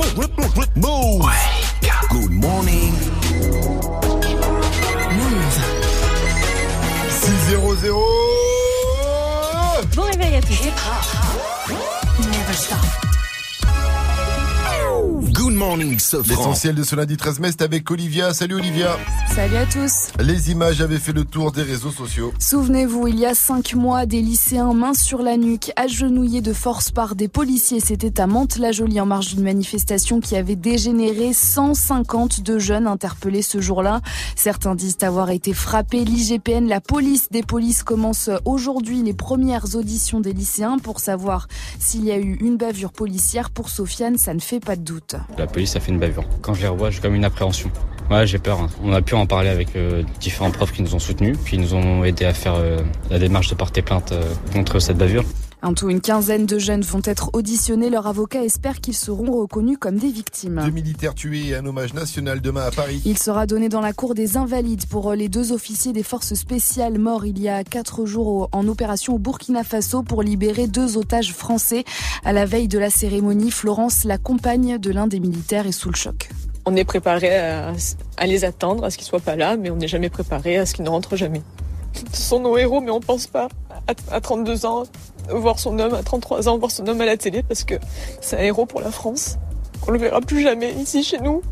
Move. Good morning. Move. 6-0-0 Bon réveil à tous. Never stop. Morning. L'essentiel de ce lundi 13 mai, c'est avec Olivia. Salut Olivia. Salut à tous. Les images avaient fait le tour des réseaux sociaux. Souvenez-vous, il y a cinq mois, des lycéens mains sur la nuque, agenouillés de force par des policiers. C'était à Mantes-la-Jolie en marge d'une manifestation qui avait dégénéré 152 jeunes interpellés ce jour-là. Certains disent avoir été frappés. L'IGPN, la police des polices commence aujourd'hui les premières auditions des lycéens pour savoir s'il y a eu une bavure policière. Pour Sofiane, ça ne fait pas de doute. La police a fait une bavure. Quand je les revois, j'ai comme une appréhension. Ouais, j'ai peur. hein. On a pu en parler avec euh, différents profs qui nous ont soutenus, ils nous ont aidé à faire euh, la démarche de porter plainte euh, contre cette bavure. En tout, une quinzaine de jeunes vont être auditionnés. Leur avocat espère qu'ils seront reconnus comme des victimes. Deux militaires tués et un hommage national demain à Paris. Il sera donné dans la cour des Invalides pour les deux officiers des forces spéciales morts il y a quatre jours en opération au Burkina Faso pour libérer deux otages français. À la veille de la cérémonie, Florence, la compagne de l'un des militaires, est sous le choc. On est préparé à, à les attendre, à ce qu'ils soient pas là, mais on n'est jamais préparé à ce qu'ils ne rentrent jamais. Ce sont nos héros, mais on pense pas à, à 32 ans voir son homme, à 33 ans voir son homme à la télé parce que c'est un héros pour la France. On le verra plus jamais ici chez nous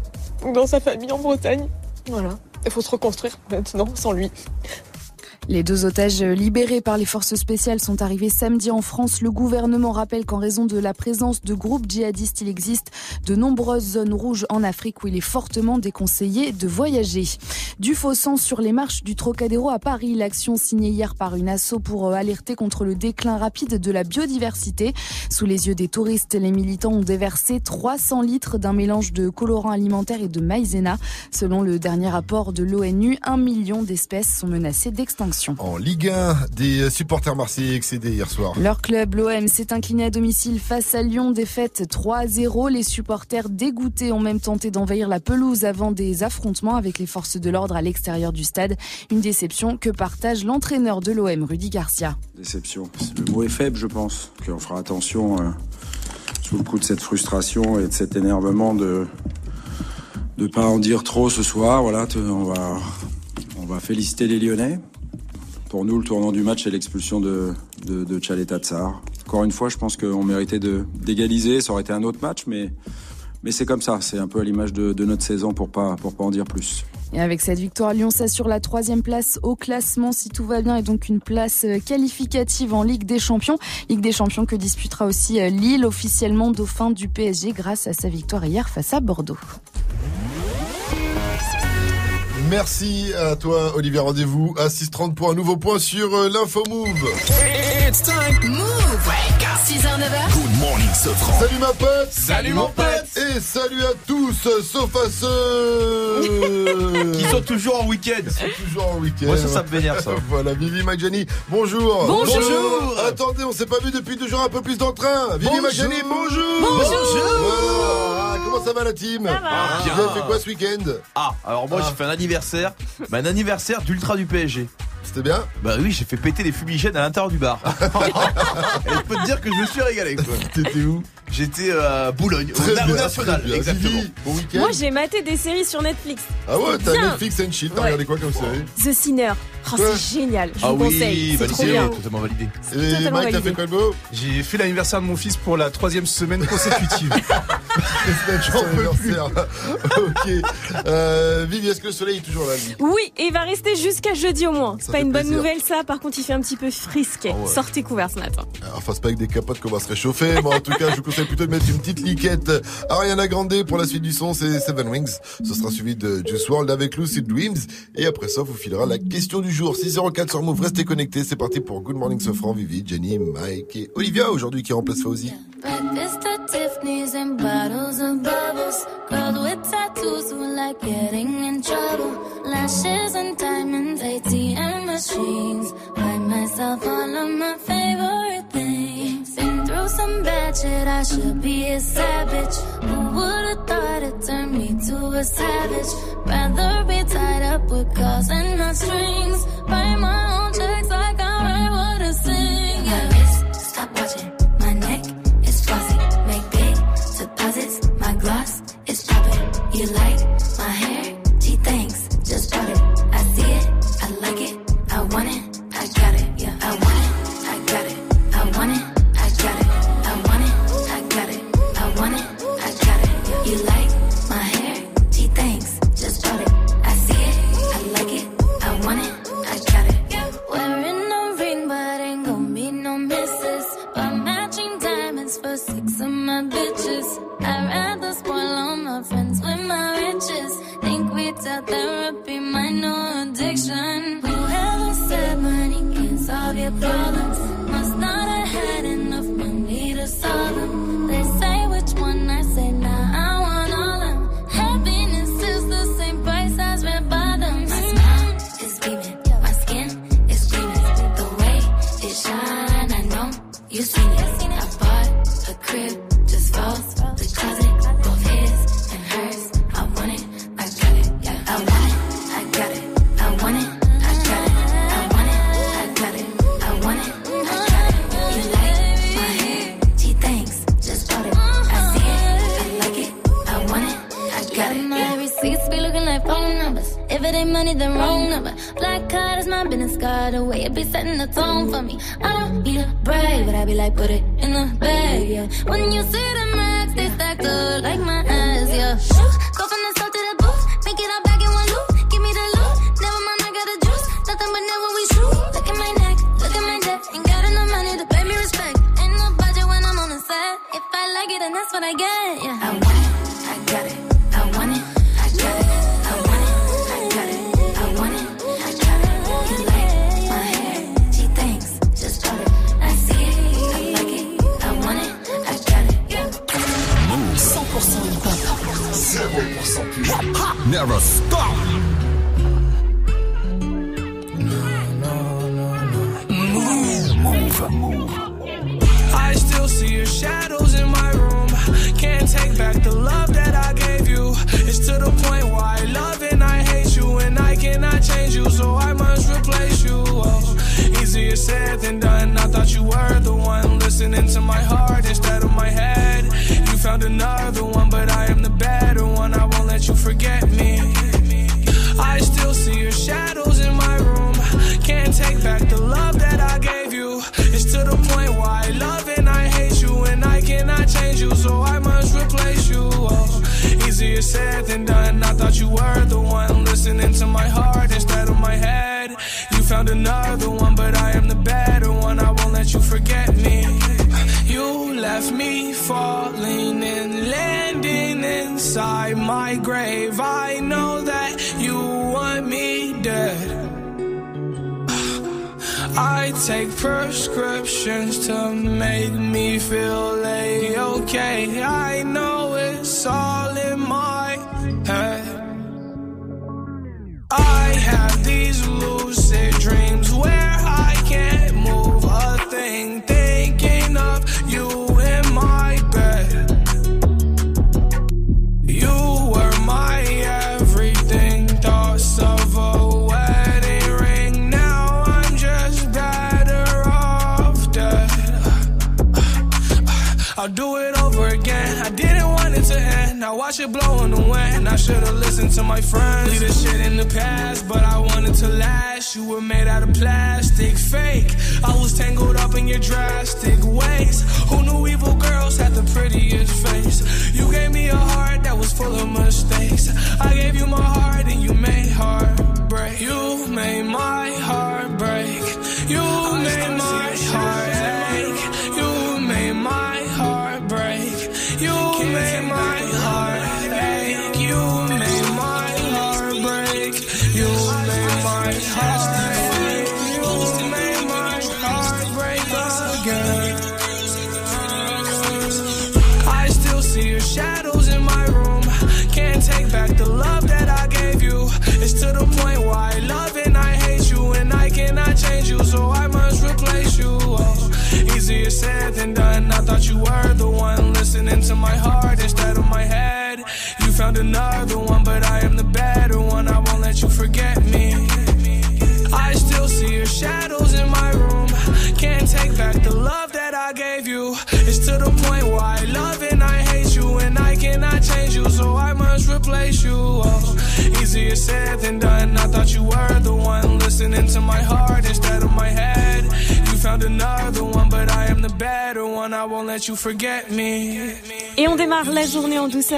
ou dans sa famille en Bretagne. Voilà. Il faut se reconstruire maintenant sans lui. Les deux otages libérés par les forces spéciales sont arrivés samedi en France. Le gouvernement rappelle qu'en raison de la présence de groupes djihadistes, il existe de nombreuses zones rouges en Afrique où il est fortement déconseillé de voyager. Du faux sang sur les marches du Trocadéro à Paris. L'action signée hier par une asso pour euh, alerter contre le déclin rapide de la biodiversité. Sous les yeux des touristes, les militants ont déversé 300 litres d'un mélange de colorants alimentaires et de maïzena. Selon le dernier rapport de l'ONU, un million d'espèces sont menacées d'extinction. En Ligue 1, des supporters marseillais excédés hier soir. Leur club, l'OM, s'est incliné à domicile face à Lyon, défaite 3-0. Les supporters dégoûtés ont même tenté d'envahir la pelouse avant des affrontements avec les forces de l'ordre à l'extérieur du stade. Une déception que partage l'entraîneur de l'OM, Rudy Garcia. Déception. Le mot est faible, je pense. Qu'on fera attention euh, sous le coup de cette frustration et de cet énervement de ne pas en dire trop ce soir. Voilà, on va, on va féliciter les Lyonnais. Pour nous, le tournant du match, c'est l'expulsion de, de, de Tchaleta Tsar. Encore une fois, je pense qu'on méritait d'égaliser. Ça aurait été un autre match, mais, mais c'est comme ça. C'est un peu à l'image de, de notre saison pour pas, pour pas en dire plus. Et avec cette victoire, Lyon s'assure la troisième place au classement si tout va bien et donc une place euh, qualificative en Ligue des Champions. Ligue des Champions que disputera aussi euh, Lille, officiellement dauphin du PSG grâce à sa victoire hier face à Bordeaux. Merci à toi, Olivier. Rendez-vous à 6h30 pour un nouveau point sur euh, l'info Move. It's time. Move. 6h, 9h. Good morning, Sofran. Salut ma pote Salut, mon pote. Et salut à tous, sauf à ceux Qui sont toujours en week-end. qui sont toujours en week-end. Moi, ça, ça me vénère, ça. Voilà, Vivi Majani, bonjour. Bonjour. Attendez, on s'est pas vu depuis deux jours, un peu plus d'entrain. Vivi Bonjour. Majani, bonjour. Voilà. Ah, comment ça va la team Ça va. Vous avez fait quoi ce week-end? Ah, alors moi, Ah. j'ai fait un anniversaire. Bah, un anniversaire d'Ultra du PSG. C'était bien Bah oui, j'ai fait péter les fumigènes à l'intérieur du bar. Et je peux te dire que je me suis régalé, quoi. T'étais où J'étais à Boulogne, au, Très Na- au bien, National, bien. exactement. Vivi, bon week-end Moi, j'ai maté des séries sur Netflix. Ah ouais, t'as. Netflix and chill, t'as Ouais. regardé quoi comme série The Sinner. Oh, c'est génial. Je Ah vous oui, conseille. C'est trop validé, bien. totalement validé. Et totalement Mike, t'as fait quoi de beau J'ai fait l'anniversaire de mon fils pour la troisième semaine consécutive. J'en peux plus. ok. Euh, Vivi, est-ce que le soleil est toujours là Oui, et il va rester jusqu'à jeudi au moins. C'est pas une bonne plaisir. nouvelle ça, par contre il fait un petit peu frisquet. Ah ouais. Sortez couvert ce matin. Enfin, c'est pas avec des capotes qu'on va se réchauffer, mais en tout cas, je vous conseille plutôt de mettre une petite liquette. Ariana Grande pour la suite du son, c'est Seven Wings. Ce sera suivi de Juice WRLD avec Lucid Dreams. Et après ça, vous filera la question du jour. 604 sur Move, restez connectés. C'est parti pour Good Morning Sofran, Vivi, Jenny, Mike et Olivia aujourd'hui qui remplace Fauzi. Through some bad shit, I should be a savage. Who would've thought it turned me to a savage? Rather be tied up with calls and not strings. Write my own checks like I write what I sing. Wrist, stop watching. Of your problems. the way it be setting the tone for me. I don't need a break, but I be like, put it in the bag, yeah. When you see the max, they stack up like my eyes, yeah. actions to make me feel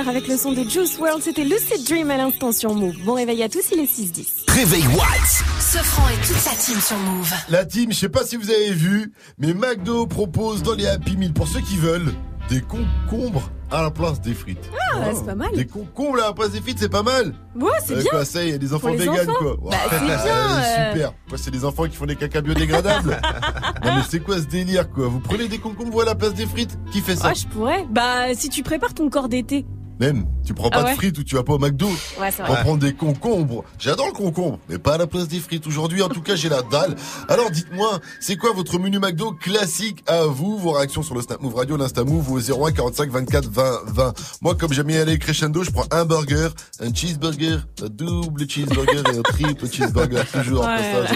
avec le son de Juice World. C'était Lucid Dream à l'instant sur Move. Bon réveil à tous, il est 6-10. Réveil Ce Sofran et toute sa team sur Move. La team, je sais pas si vous avez vu, mais McDo propose dans les Happy Meal, pour ceux qui veulent, des concombres à la place des frites. Ah, c'est pas mal. Des concombres à la place des frites, c'est pas mal. Ouais, c'est Euh, bien. Quoi, ça, il y a des enfants véganes, quoi. Bah, c'est bien, euh. Super. Quoi, c'est des enfants qui font des caca biodégradables. non, mais c'est quoi ce délire, quoi? Vous prenez des concombres à la place des frites? Qui fait ça? Ah, je pourrais. Bah, si tu prépares ton corps d'été. Même, tu prends pas Ah ouais de frites ou tu vas pas au McDo. Ouais, c'est On vrai. prend des concombres. J'adore le concombre, mais pas à la place des frites. Aujourd'hui, en tout cas, j'ai la dalle. Alors, dites-moi, c'est quoi votre menu McDo classique à vous? Vos réactions sur le Snap Move Radio, l'Insta Move au 01 45 24 20 20. Moi, comme j'aime bien aller crescendo, je prends un burger, un cheeseburger, un double cheeseburger et un triple cheeseburger. Toujours Ouais, ça,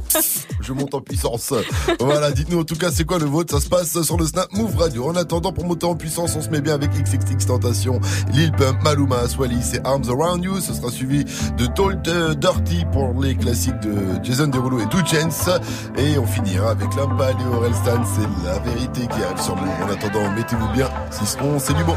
je- monte en puissance. Voilà, dites-nous en tout cas c'est quoi le vôtre. Ça se passe sur le Snap Move Radio. En attendant, pour monter en puissance, on se met bien avec XXX Tentation, Lil Pump, Maluma, Swally, c'est Arms Around You. Ce sera suivi de Told euh, Dirty pour les classiques de Jason Derulo et Two Chainz. Et on finira avec Lampa et Orelsan. C'est la vérité qui arrive sur Move. En attendant, mettez-vous bien. 6-11, c'est du bon.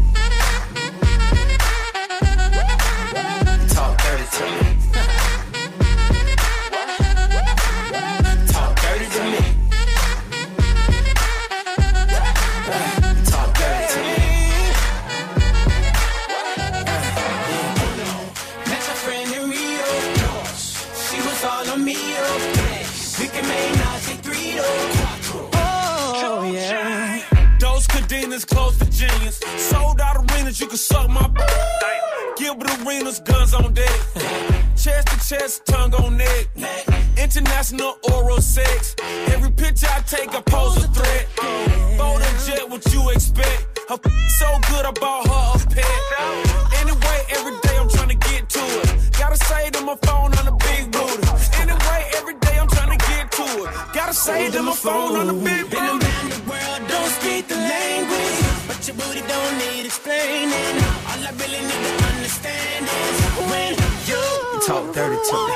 Your booty don't need explaining. All I really need to understand is when you Talk dirty to me.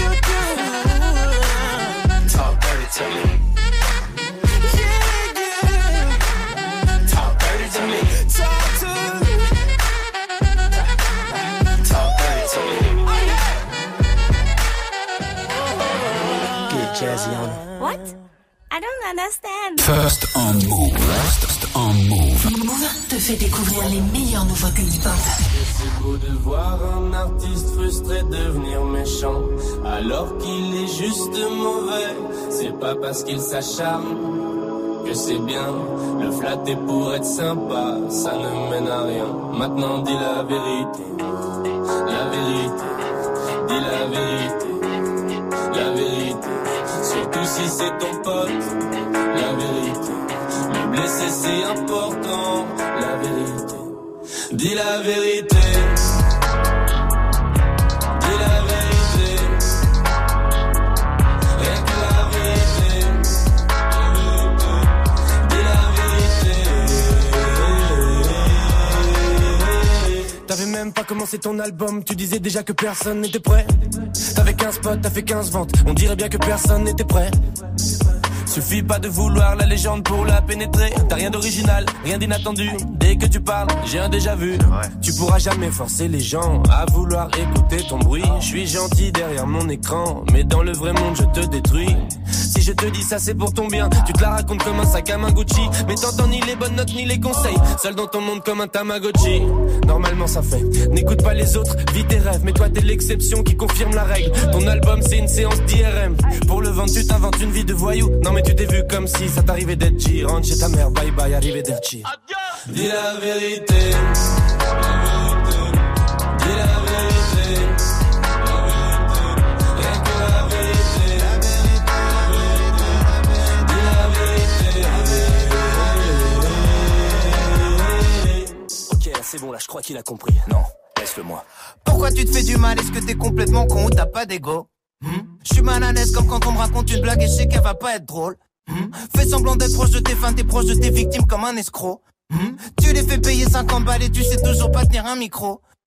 you do. Talk dirty to me. Yeah, yeah. Talk dirty to me. Talk to me. Talk dirty to me. Oh, Get jazzy on What? I don't understand. First on move. First on move. Move te fait découvrir les meilleures nouveautés hip-hop. C'est beau de voir un artiste frustré devenir méchant, alors qu'il est juste mauvais. C'est pas parce qu'il s'acharne que c'est bien. Le flatter pour être sympa, ça ne mène à rien. Maintenant dis la vérité, la vérité, dis la vérité, la vérité. Surtout si c'est ton pote, la vérité. Le blesser c'est important, Dis la vérité. Dis la vérité. Que la vérité. Dis la vérité. T'avais même pas commencé ton album, tu disais déjà que personne n'était prêt. T'avais 15 potes, t'as fait 15 ventes, on dirait bien que personne n'était prêt. Suffit pas de vouloir la légende pour la pénétrer. T'as rien d'original, rien d'inattendu. Dès que tu parles, j'ai un déjà vu. Tu pourras jamais forcer les gens à vouloir écouter ton bruit. Je suis gentil derrière mon écran, mais dans le vrai monde je te détruis. Je te dis ça, c'est pour ton bien. Tu te la racontes comme un sac à main Gucci, mais t'entends ni les bonnes notes ni les conseils. Seul dans ton monde comme un Tamagotchi. Normalement ça fait. N'écoute pas les autres, vis tes rêves, mais toi t'es l'exception qui confirme la règle. Ton album c'est une séance d'IRM. Pour le vendre, tu t'inventes une vie de voyou. Non mais tu t'es vu comme si ça t'arrivait d'être G. Rentre chez ta mère, bye bye, arrivé d'être Dis. La vérité. C'est bon, là je crois qu'il a compris. Non, laisse-le moi. Pourquoi tu te fais du mal? Est-ce que t'es complètement con ou t'as pas d'ego? Hmm? Je suis mal à l'aise comme quand on me raconte une blague et je sais qu'elle va pas être drôle. Hmm? Fais semblant d'être proche de tes fans, t'es proche de tes victimes comme un escroc. Hmm? Tu les fais payer 50 balles et tu sais toujours pas tenir un micro.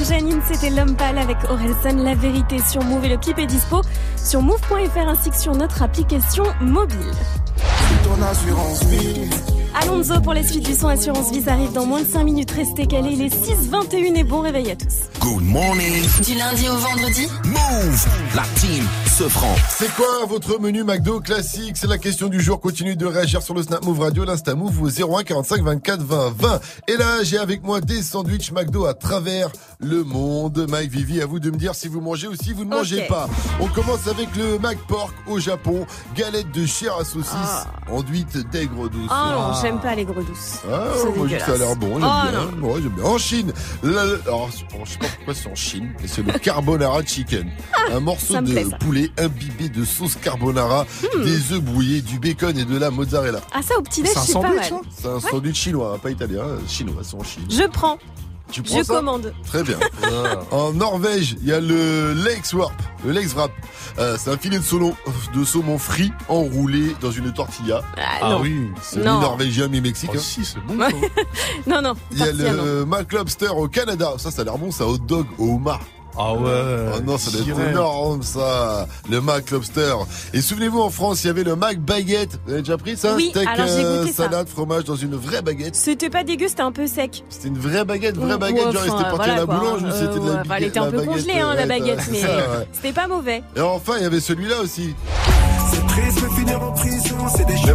comme Janine, c'était l'homme pâle avec Orelsan. La vérité sur Move et le clip est dispo sur move.fr ainsi que sur notre application mobile. Alonso pour les suites du son Assurance Vie arrive dans moins de 5 minutes. Restez calés, il est 6h21 et bon réveil à tous. Good morning. Du lundi au vendredi Move. La team se franc. C'est quoi votre menu McDo classique? C'est la question du jour. Continuez de réagir sur le Snap Move Radio, l'Insta Move au 01 45 24 20 20. Et là, j'ai avec moi des sandwichs McDo à travers le monde. Mike Vivi, à vous de me dire si vous mangez ou si vous ne mangez pas. On commence avec le McPork au Japon. Galette de chair à saucisse, enduite d'aigre douce. Ah j'aime pas les gros douces. Ah, moi, ça a l'air bon, j'aime Oh, bien. j'aime bien. En Chine, là, alors, je sais pas pourquoi c'est en Chine, mais c'est le carbonara chicken. un morceau Ah, ça me de plaît, poulet imbibé de sauce carbonara, Hmm. des œufs brouillés, du bacon et de la mozzarella. Ah ça au petit déj c'est pas mal. C'est un sandwich chinois, pas italien, euh, chinois, c'est en Chine. Je prends. Tu prends Je ça commande. Très bien. en Norvège, il y a le Legs Warp. Le Legs Wrap. Euh, c'est un filet de saumon, de saumon frit enroulé dans une tortilla. Ah, non. C'est Non. mi-norvégien, mi-mexicain. Oh, si, c'est bon. non, non. Il y a tortilla, non. le Mac Lobster au Canada. Ça, ça a l'air bon, ça hot dog au homard. Ah ouais. Oh non, ça doit être énorme ça. Le Mac Lobster. Et souvenez-vous, en France, il y avait le Mac Baguette. Vous avez déjà pris ça Oui, Steak, alors j'ai euh, goûté ça. salade, fromage dans une vraie baguette. C'était pas dégueu, c'était un peu sec. C'était une vraie baguette, vraie Ou- baguette. ou genre, enfin, c'était parti voilà, à la quoi, boulange ou hein. c'était de la Euh, enfin, Elle était un peu baguette, congelée, hein, la ouais, baguette, c'est mais ça, ouais. c'était pas mauvais. Et enfin, il y avait celui-là aussi. C'est triste de finir en prison, c'est des Le choses.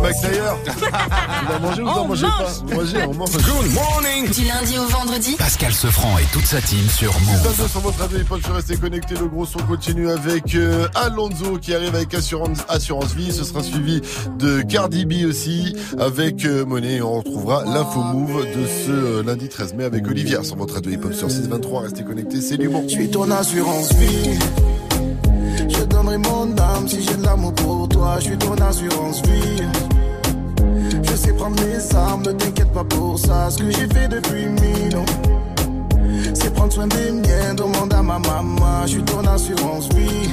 Vous en mangez ou vous en On mangez mange. pas Vous mangez, on mange. Good morning. Du lundi au vendredi Pascal Sefranc et toute sa team sur Move. 22 sur votre radio, je suis resté connecté. Le gros son continue avec euh, Alonso qui arrive avec Assurance, Assurance Vie. Ce sera suivi de Cardi B aussi avec euh, Monet. Et on retrouvera l'info move de ce euh, lundi 13 mai avec Olivia sur votre radio hip-hop sur 623. Restez connectés, c'est l'humour. Je suis ton assurance vie. Donnerai mon âme si j'ai de l'amour pour toi. Je suis ton assurance vie. Je sais prendre mes armes, ne t'inquiète pas pour ça. Ce que j'ai fait depuis mille ans, c'est prendre soin des miens. Demande à ma maman. Je suis ton assurance vie.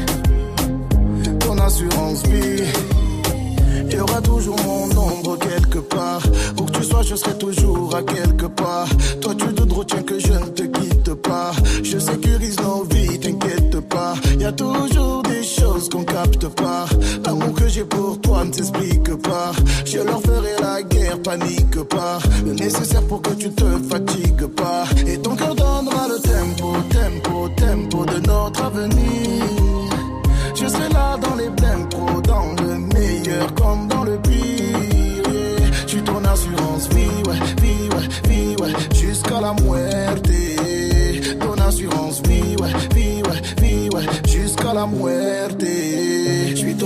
Ton assurance vie. Il y aura toujours mon ombre quelque part. Où que tu sois, je serai toujours à quelque part. Toi, tu te retiens que je ne te quitte pas. Je sécurise nos vies, t'inquiète pas. Y a toujours qu'on capte pas. L'amour que j'ai pour toi ne s'explique pas. Je leur ferai la guerre, panique pas. Le nécessaire pour que tu te fatigues pas. Et ton cœur donnera le tempo, tempo, tempo de notre avenir. Je serai là dans les blèmes pro, dans le meilleur comme dans le pire. suis ton assurance vie, ouais, vie, ouais, vie, ouais, jusqu'à la muerte. Ton assurance vie, ouais, vie, ouais, vie, ouais, jusqu'à la muerte.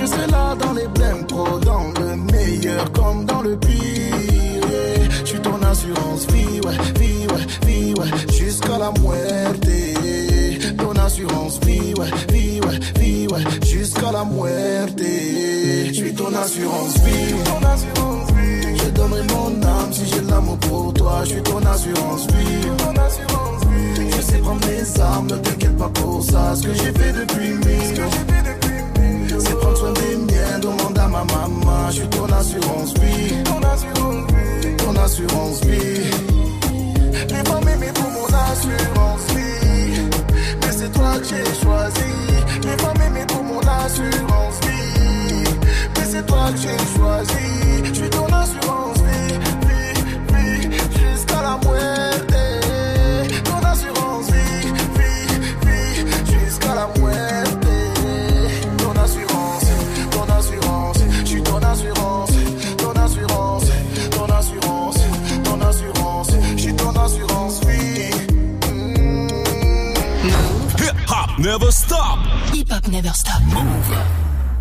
Je serai là dans les blèmes pro, dans le meilleur comme dans le pire. Je suis ton assurance vie, ouais, vie, ouais, vie, ouais, jusqu'à la muerte. Ton assurance vie, ouais, vie, ouais, vie, ouais, jusqu'à la muerte. Je suis ton assurance vie. Je donnerai mon âme si j'ai l'amour pour toi. Je suis ton assurance vie. Je sais prendre mes armes, ne t'inquiète pas pour ça. Ce que j'ai fait depuis mille demande à ma maman. Je suis ton assurance vie. Ton assurance vie. Les pas m'aimer pour mon assurance vie. Mais c'est toi que j'ai choisi. Les pas m'aimer pour mon assurance vie. Mais c'est toi que j'ai choisi. Je suis ton assurance vie. Vie, vie, jusqu'à la muerte. Never stop. Hip hop never stop. Move.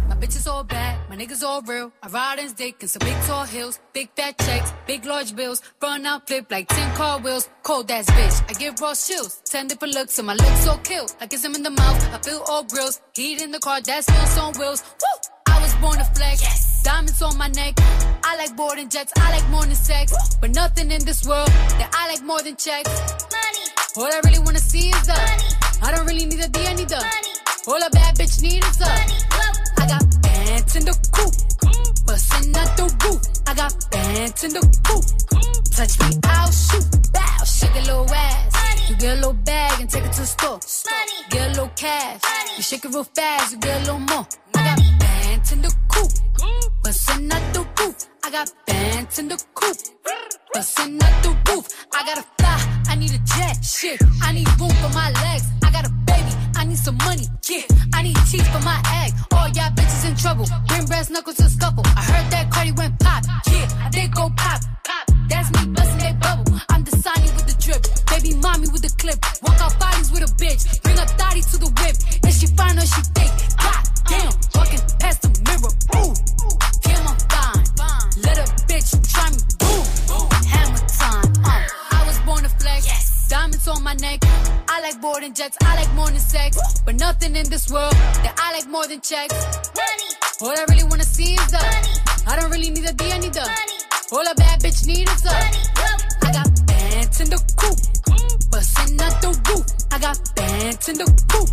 My bitches all bad, my niggas all real. I ride in dick in some big tall hills, big fat checks, big large bills. Run out, flip like 10 car wheels. Cold ass bitch, I give raw chills. 10 different looks, and my lips so kill. I kiss him in the mouth, I feel all grills. Heat in the car, that's wheels on wheels. Woo! I was born to flex. Diamonds on my neck. I like boarding jets, I like more than sex. But nothing in this world that I like more than checks. Money. All I really wanna see is the money. I don't really need a D, I need the money. All a bad bitch need is the money. I got bands in the coop, bustin' out the roof. I got bands in the coop. Touch me, I'll shoot. Bow, shake a little ass. You get a little bag and take it to the store. Get a little cash. You shake it real fast, you get a little more. I got bands in the coop, bustin' out the roof. I got bands in the coop, bustin' out the roof. I gotta fly, I need a jet. Shit, I need room for my legs. I got a baby, I need some money. Yeah, I need teeth for my egg. All y'all bitches in trouble. Bring brass knuckles to scuffle. I heard that Cardi went pop. Yeah, They go pop. Pop. That's me busting that bubble. I'm the Sonny with the drip. Baby mommy with the clip. Walk out bodies with a bitch. Bring a thotty to the whip. Is she fine or she fake? God damn, walking past the mirror. Ooh, damn, I'm fine. Let a bitch try me. Diamonds on my neck. I like boarding jets. I like more than sex. But nothing in this world that I like more than checks. Money. All I really wanna see is the money. I don't really need a D, I need the money. All a bad bitch need is the money. I got bands in the coop, bustin' out the roof. I got bands in the coop.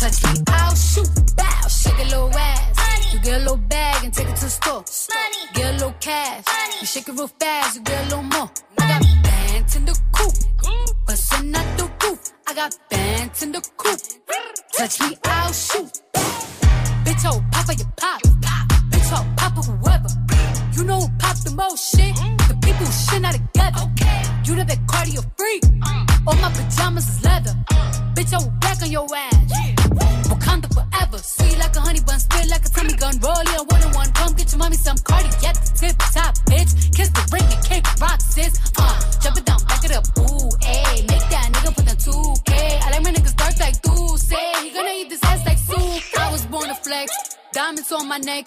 Touch me, I'll shoot. Bow, shake a little ass. You get a little bag and take it to the store. Get a little cash. You shake it real fast, you get a little more. I got bands in the coop, bustin' out the roof. I got bands in the coop. Touch me, I'll shoot. Bitch, oh, papa, you pop. Bitch, oh, papa, whoever. You know who pop the most shit? The shit not together. You know that cardio free. All my pajamas is leather. Bitch, I will back on your ass. Wakanda forever. Sweet like a honey bun, spit like a Tommy gun. Roll in one on one. Come get your mommy some cardi at the tip top, bitch. Kiss the ring and kick rock, sis. Uh, jump it down, back it up. Ooh, ayy. Make that nigga put the 2K. I like my niggas dark like say. He gonna eat this ass like soup. I was born to flex. Diamonds on my neck.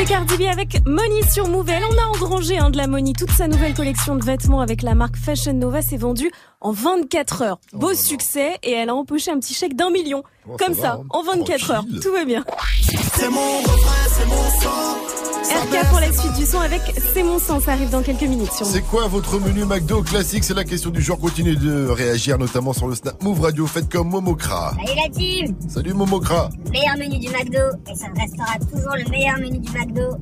C'était Cardi B avec Money sur Move. Elle en a engrangé hein, de la Money. Toute sa nouvelle collection de vêtements avec la marque Fashion Nova s'est vendue en 24 heures. Beau succès et elle a empoché un petit chèque d'un million. Oh, Comme ça ça, va, hein. en 24 heures. Tout va bien. C'est mon refrain, c'est mon sang. RK pour la suite du son avec C'est mon sang. Ça arrive dans quelques minutes sur. C'est quoi votre menu McDo classique? C'est la question du jour. Continuez de réagir, notamment sur le Snap Move Radio. Faites comme Momokra. Salut la team Salut Momokra. Meilleur menu du McDo, et ça restera toujours le meilleur menu du McDo.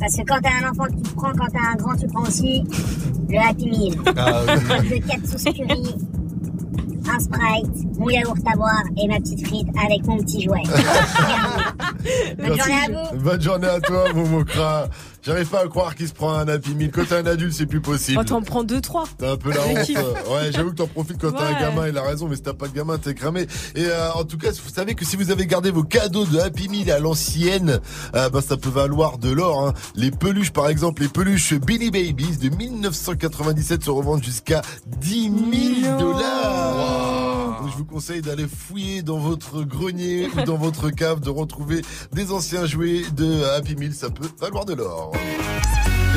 Parce que quand t'as un enfant, tu le prends, quand t'as un grand, tu prends aussi le Happy Meal. Ah, oui. De 4 sauces curry, un Sprite, mon yaourt à boire et ma petite frite avec mon petit jouet. Bonne journée à vous Bonne journée à toi, Momokra. J'arrive pas à croire qu'il se prend un Happy Meal. Quand t'es un adulte, c'est plus possible. Oh, t'en prends deux, trois. T'as un peu la honte. Ouais, j'avoue que t'en profites quand t'as un Ouais. gamin, il a raison, mais si t'as pas de gamin, t'es cramé. Et euh, en tout cas, vous savez que si vous avez gardé vos cadeaux de Happy Meal à l'ancienne, euh, bah, ça peut valoir de l'or. Hein. Les peluches, par exemple, les peluches Billy Babies de 1997 se revendent jusqu'à 10 000 dollars. Je vous conseille d'aller fouiller dans votre grenier ou dans votre cave, de retrouver des anciens jouets de Happy Meal. Ça peut valoir de l'or.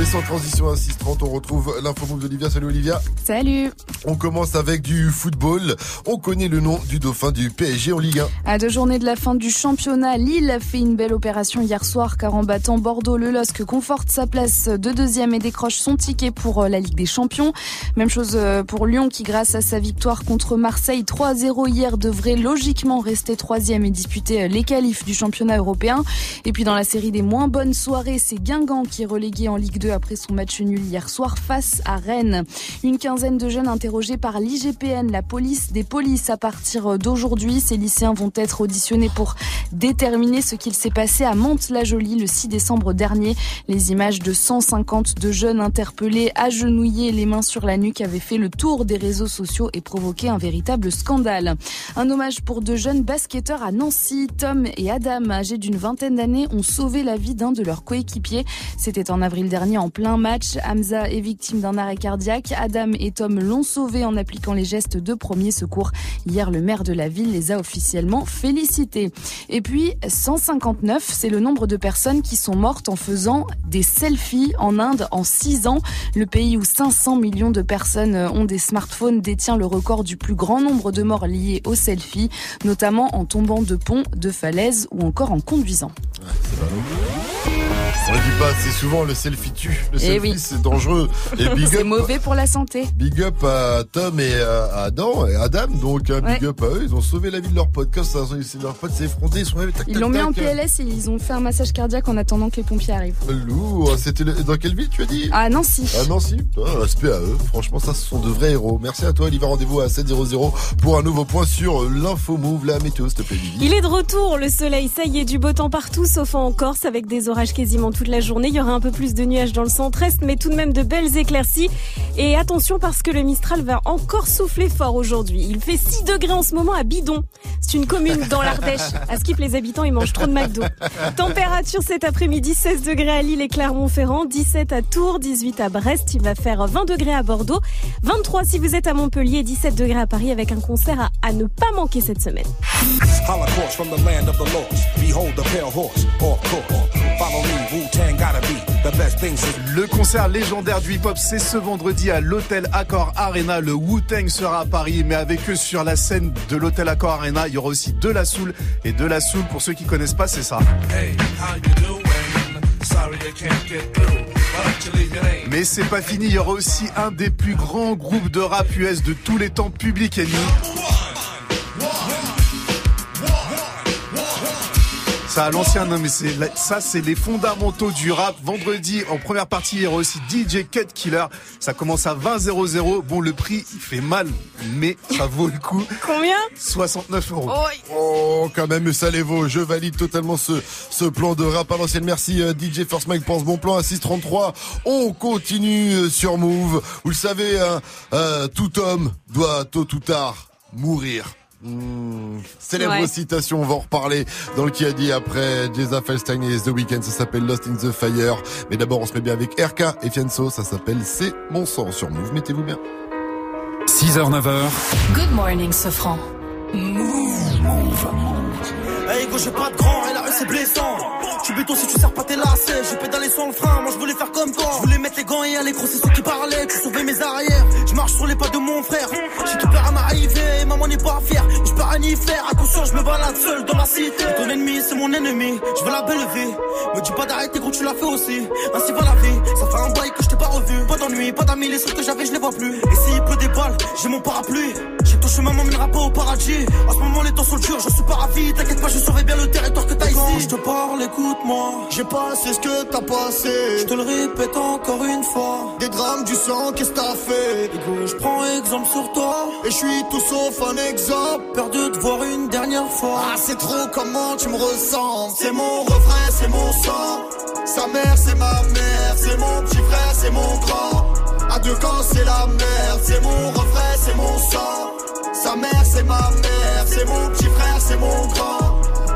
Et sans transition à 6h30, on retrouve l'info d'Olivia. Salut Olivia. Salut. On commence avec du football. On connaît le nom du dauphin du PSG en Ligue 1. À deux journées de la fin du championnat, Lille a fait une belle opération hier soir car en battant Bordeaux, le LOSC conforte sa place de deuxième et décroche son ticket pour euh, la Ligue des Champions. Même chose euh, pour Lyon qui, grâce à sa victoire contre Marseille 3-0 hier, devrait logiquement rester troisième et disputer euh, les qualifs du championnat européen. Et puis dans la série des moins bonnes soirées, c'est Guingamp qui est relégué en Ligue 2 2 après son match nul hier soir face à Rennes. Une quinzaine de jeunes interrogés par l'IGPN, la police des polices. À partir d'aujourd'hui, ces lycéens vont être auditionnés pour déterminer ce qu'il s'est passé à Mantes-la-Jolie le 6 décembre dernier. Les images de 150 de jeunes interpellés, agenouillés, les mains sur la nuque, avaient fait le tour des réseaux sociaux et provoqué un véritable scandale. Un hommage pour deux jeunes basketteurs à Nancy. Tom et Adam, âgés d'une vingtaine d'années, ont sauvé la vie d'un de leurs coéquipiers. C'était en avril dernier en plein match. Hamza est victime d'un arrêt cardiaque. Adam et Tom l'ont sauvé en appliquant les gestes de premier secours. Hier, le maire de la ville les a officiellement félicités. Et puis, 159, c'est le nombre de personnes qui sont mortes en faisant des selfies en Inde en 6 ans. Le pays où 500 millions de personnes ont des smartphones détient le record du plus grand nombre de morts liées aux selfies, notamment en tombant de ponts, de falaises ou encore en conduisant. On le dit pas, c'est souvent le selfie tue. Le Eh selfie, oui. c'est dangereux. Et big C'est up. mauvais pour la santé. Big up à Tom et à Adam, et Adam, donc un big up à eux. Ils ont sauvé la vie de leur pote. Quand leur pote s'est effronté, ils sont tac, Ils tac, l'ont mis en. PLS et ils ont fait un massage cardiaque en attendant que les pompiers arrivent. Lourd. C'était le- dans quelle ville tu as dit? Ah Nancy. Ah Nancy, respect à eux. Franchement, ça, ce sont de vrais héros. Merci à toi, Olivier. Rendez-vous à 7.00 pour un nouveau point sur l'info move, la météo, s'il te plaît, Vivi. Il est de retour, le soleil, ça y est, du beau temps partout, sauf en Corse, avec des orages quasiment toute la journée. Il y aura un peu plus de nuages dans le centre-est, mais tout de même de belles éclaircies. Et attention parce que le Mistral va encore souffler fort aujourd'hui. Il fait 6 degrés en ce moment à Bidon. C'est une commune dans l'Ardèche. À Skip, les habitants, ils mangent trop de McDo. Température cet après-midi, 16 degrés à Lille et Clermont-Ferrand, 17 à Tours, 18 à Brest. Il va faire 20 degrés à Bordeaux, 23 si vous êtes à Montpellier, 17 degrés à Paris avec un concert à, ne pas manquer cette semaine. Holocaust from the land of the horse. Le concert légendaire du hip-hop, c'est ce vendredi à l'Hôtel Accor Arena. Le Wu-Tang sera à Paris, mais avec eux sur la scène de l'Hôtel Accor Arena, il y aura aussi de la soul. Et de la soul, pour ceux qui connaissent pas, c'est ça. Hey, how you doing? Sorry I can't get through. Why don't you leave your name? Mais c'est pas fini, il y aura aussi un des plus grands groupes de rap US de tous les temps, Public Enemy. Ça à l'ancien, non mais c'est ça c'est les fondamentaux du rap. Vendredi en première partie il y aura aussi DJ Cut Killer. Ça commence à 20 00. Bon le prix il fait mal, mais ça vaut le coup. Combien? 69 euros. Oh, quand même, ça les vaut. Je valide totalement ce, ce plan de rap à l'ancienne. Merci euh, DJ First Mike pour ce bon plan à 633. On continue euh, sur Move. Vous le savez, hein, euh, tout homme doit tôt ou tard mourir. Hmm, célèbre Ouais. citation, on va en reparler dans le qui a dit après Jeza Felstein et The Weeknd, ça s'appelle Lost in the Fire. Mais d'abord, on se met bien avec RK et Fianso, ça s'appelle C'est mon sang sur Move. Mettez-vous bien. 6h, 9h, Good morning, Sofran. Hey go j'ai pas de grand et la rue c'est blessant. Tu béton si tu sers pas tes lacets. J'ai pédalé sans le frein, moi je voulais faire comme toi. Je voulais mettre les gants et aller gros c'est ceux qui parlaient. Tu sauvais mes arrières, je marche sur les pas de mon frère. J'ai tout pas fière Y faire, attention je me balade seul dans la cité. Ton ennemi c'est mon ennemi, je veux la belle vie. Me dis pas d'arrêter gros tu l'as fait aussi. Ainsi va la vie, ça fait un bail que je t'ai pas revu. Pas d'ennui, pas d'amis, les trucs que j'avais je les vois plus. Et s'il pleut des balles, j'ai mon parapluie. J'ai ton chemin m'emmènera pas au paradis. En ce moment les temps sont durs, je suis pas ravi T'inquiète pas je saurai bien le territoire que t'as ici. Quand je te parle écoute-moi. J'ai passé ce que t'as passé. Je te le répète encore une fois. Des drames du sang qu'est-ce que t'as fait? Je prends exemple sur toi. Et je suis tout sauf un exemple. Peur voir une dernière fois. Ah c'est trop comment tu me ressembles C'est mon refrain, c'est mon sang. Sa mère c'est ma mère. C'est mon petit frère, c'est mon grand. À deux camps c'est la merde C'est mon refrain, c'est mon sang. Sa mère c'est ma mère. C'est mon petit frère, c'est mon grand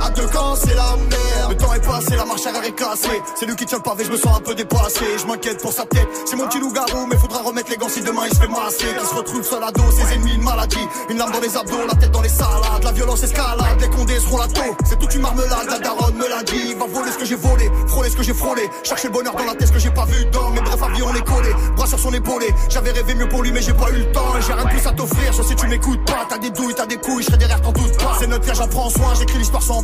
à c'est la merde. Le temps est passé, la marche arrière est cassée. C'est lui qui tient le pavé, je me sens un peu dépassé. Je m'inquiète pour sa tête. C'est mon petit loup-garou, mais faudra remettre les gants si demain il se fait masser. Qui se retrouve seul à dos, ses ennemis, une maladie. Une lame dans les abdos, la tête dans les salades. La violence escalade, les condés seront la taux. C'est toute une marmelade, la daronne me l'a dit. Va voler ce que j'ai volé, frôler ce que j'ai frôlé. Chercher le bonheur dans la tête, ce que j'ai pas vu dans. Mais bref, avion on est collé, bras sur son épaulé. J'avais rêvé mieux pour lui, mais j'ai pas eu le temps. J'ai rien de plus à t'offrir, je sais tu m'écoutes pas. T'as des douilles, t'as des couilles, je serai derrière, t'en doute pas. C'est notre vie, j'en prends soin, j'écris l'histoire sans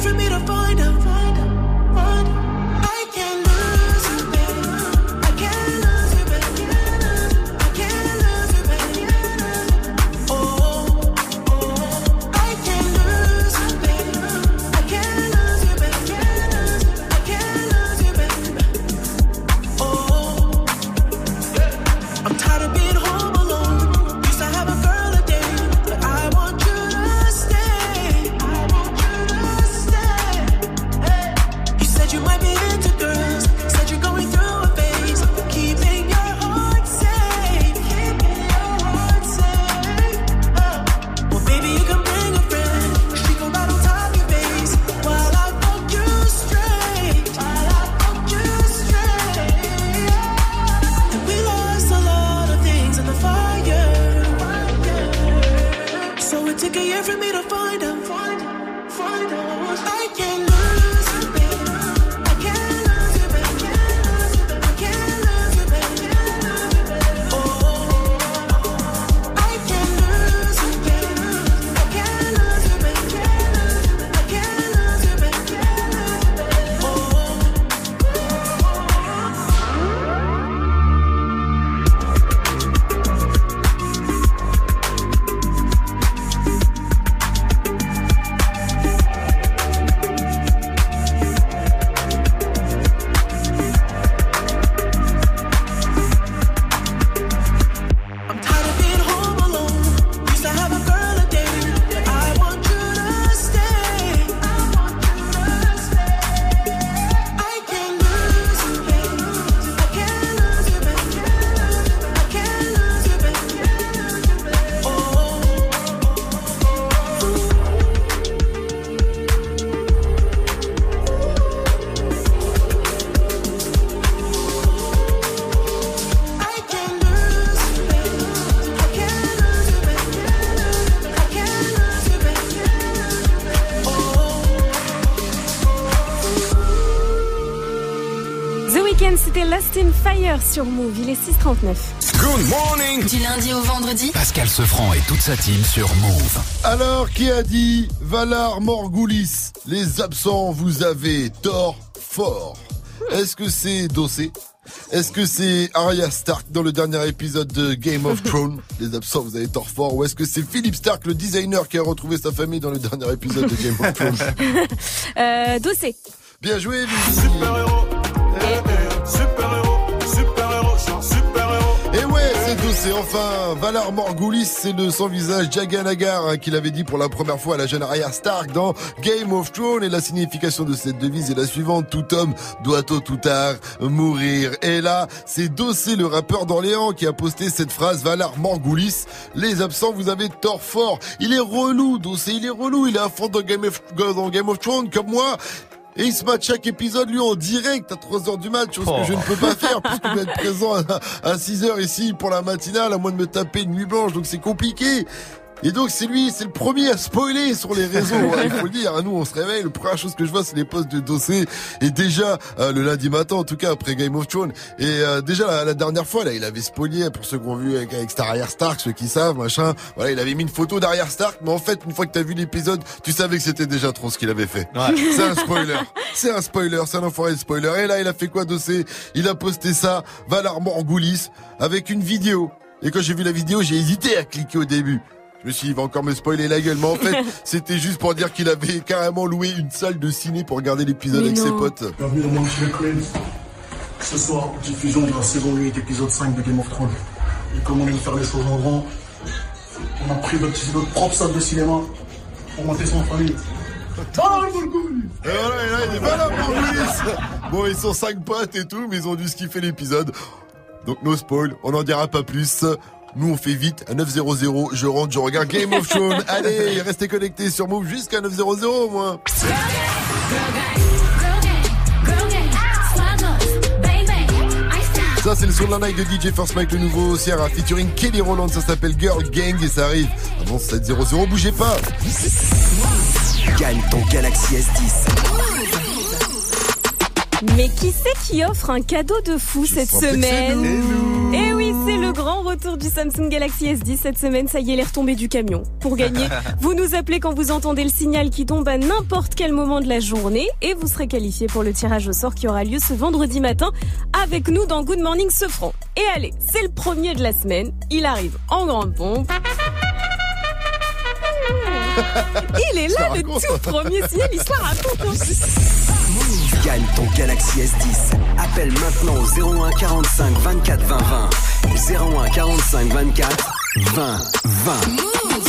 For me to find Lost in Fire sur Move. Il est 6h39. Good morning Du lundi au vendredi. Pascal Sefranc et toute sa team sur Move. Alors, qui a dit Valar Morghulis Les absents, vous avez tort fort. Est-ce que c'est Dossé? Est-ce que c'est Arya Stark dans le dernier épisode de Game of Thrones? Les absents, vous avez tort fort. Ou est-ce que c'est Philip Stark, le designer qui a retrouvé sa famille dans le dernier épisode de Game of Thrones? Euh, Dossé. Bien joué. Super héros. Super C'est Dossé. Enfin, Valar Morghulis, c'est le sans-visage Jaganagar hein, qui l'avait dit pour la première fois à la jeune Arya Stark dans Game of Thrones. Et la signification de cette devise est la suivante. Tout homme doit tôt ou tard mourir. Et là, c'est Dossé, le rappeur d'Orléans, qui a posté cette phrase Valar Morghulis. Les absents, vous avez tort fort. Il est relou, Dossé, il est relou. Il est à fond dans Game of Thrones comme moi. Et il se mate chaque épisode, lui, en direct à 3h du match, chose Oh. que je ne peux pas faire, puisque je dois être présent à, à 6h ici pour la matinale, à moins de me taper une nuit blanche, donc c'est compliqué. Et donc c'est lui, c'est le premier à spoiler sur les réseaux, hein, il faut le dire. Nous on se réveille, la première chose que je vois c'est les posts de dossier. Et déjà euh, le lundi matin, en tout cas après Game of Thrones. Et euh, déjà la, la dernière fois là, il avait spoilé pour ceux qui ont vu avec, avec Star Arrière Stark, ceux qui savent, machin. Voilà, il avait mis une photo d'Arrière Stark, mais en fait une fois que t'as vu l'épisode, tu savais que c'était déjà trop ce qu'il avait fait. Ouais. C'est un spoiler. C'est un spoiler, c'est un enfoiré de spoiler. Et là il a fait quoi dossier Il a posté ça, Valar Morghulis, avec une vidéo. Et quand j'ai vu la vidéo, j'ai hésité à cliquer au début. Je me suis dit, il va encore me spoiler la gueule. Mais en fait, c'était juste pour dire qu'il avait carrément loué une salle de ciné pour regarder l'épisode avec ses potes. Bienvenue dans Queens. Ce soir, diffusion de la saison 8, épisode 5 de Game of Thrones. Et comme on aime faire les choses en grand, on a pris notre, notre propre salle de cinéma pour monter son famille. Morghulis Et voilà, et là, il est Valar Morghulis. Bon, ils sont cinq potes et tout, mais ils ont dû skiffer l'épisode. Donc, no spoil, on n'en dira pas plus. Nous, on fait vite à 900. Je rentre, je regarde Game of Thrones. Allez, restez connectés sur Move jusqu'à 900 au moins. Ça, c'est le son de la night de DJ First Mike, le nouveau Sierra featuring Kelly Roland. Ça s'appelle Girl Gang et ça arrive avant 700. Bougez pas. Gagne ton Galaxy S10. Mais qui c'est qui offre un cadeau de fou cette semaine. Le grand retour du Samsung Galaxy S10 cette semaine. Ça y est, les retombées du camion. Pour gagner, vous nous appelez quand vous entendez le signal qui tombe à n'importe quel moment de la journée et vous serez qualifié pour le tirage au sort qui aura lieu ce vendredi matin avec nous dans Good Morning Sofran. Et allez, c'est le premier de la semaine. Il arrive en grande pompe. Il est là, le tout premier signal, il se la raconte. Gagne ton Galaxy S10. Appelle maintenant au 01 45 24 20 20. 01 45 24 20 20.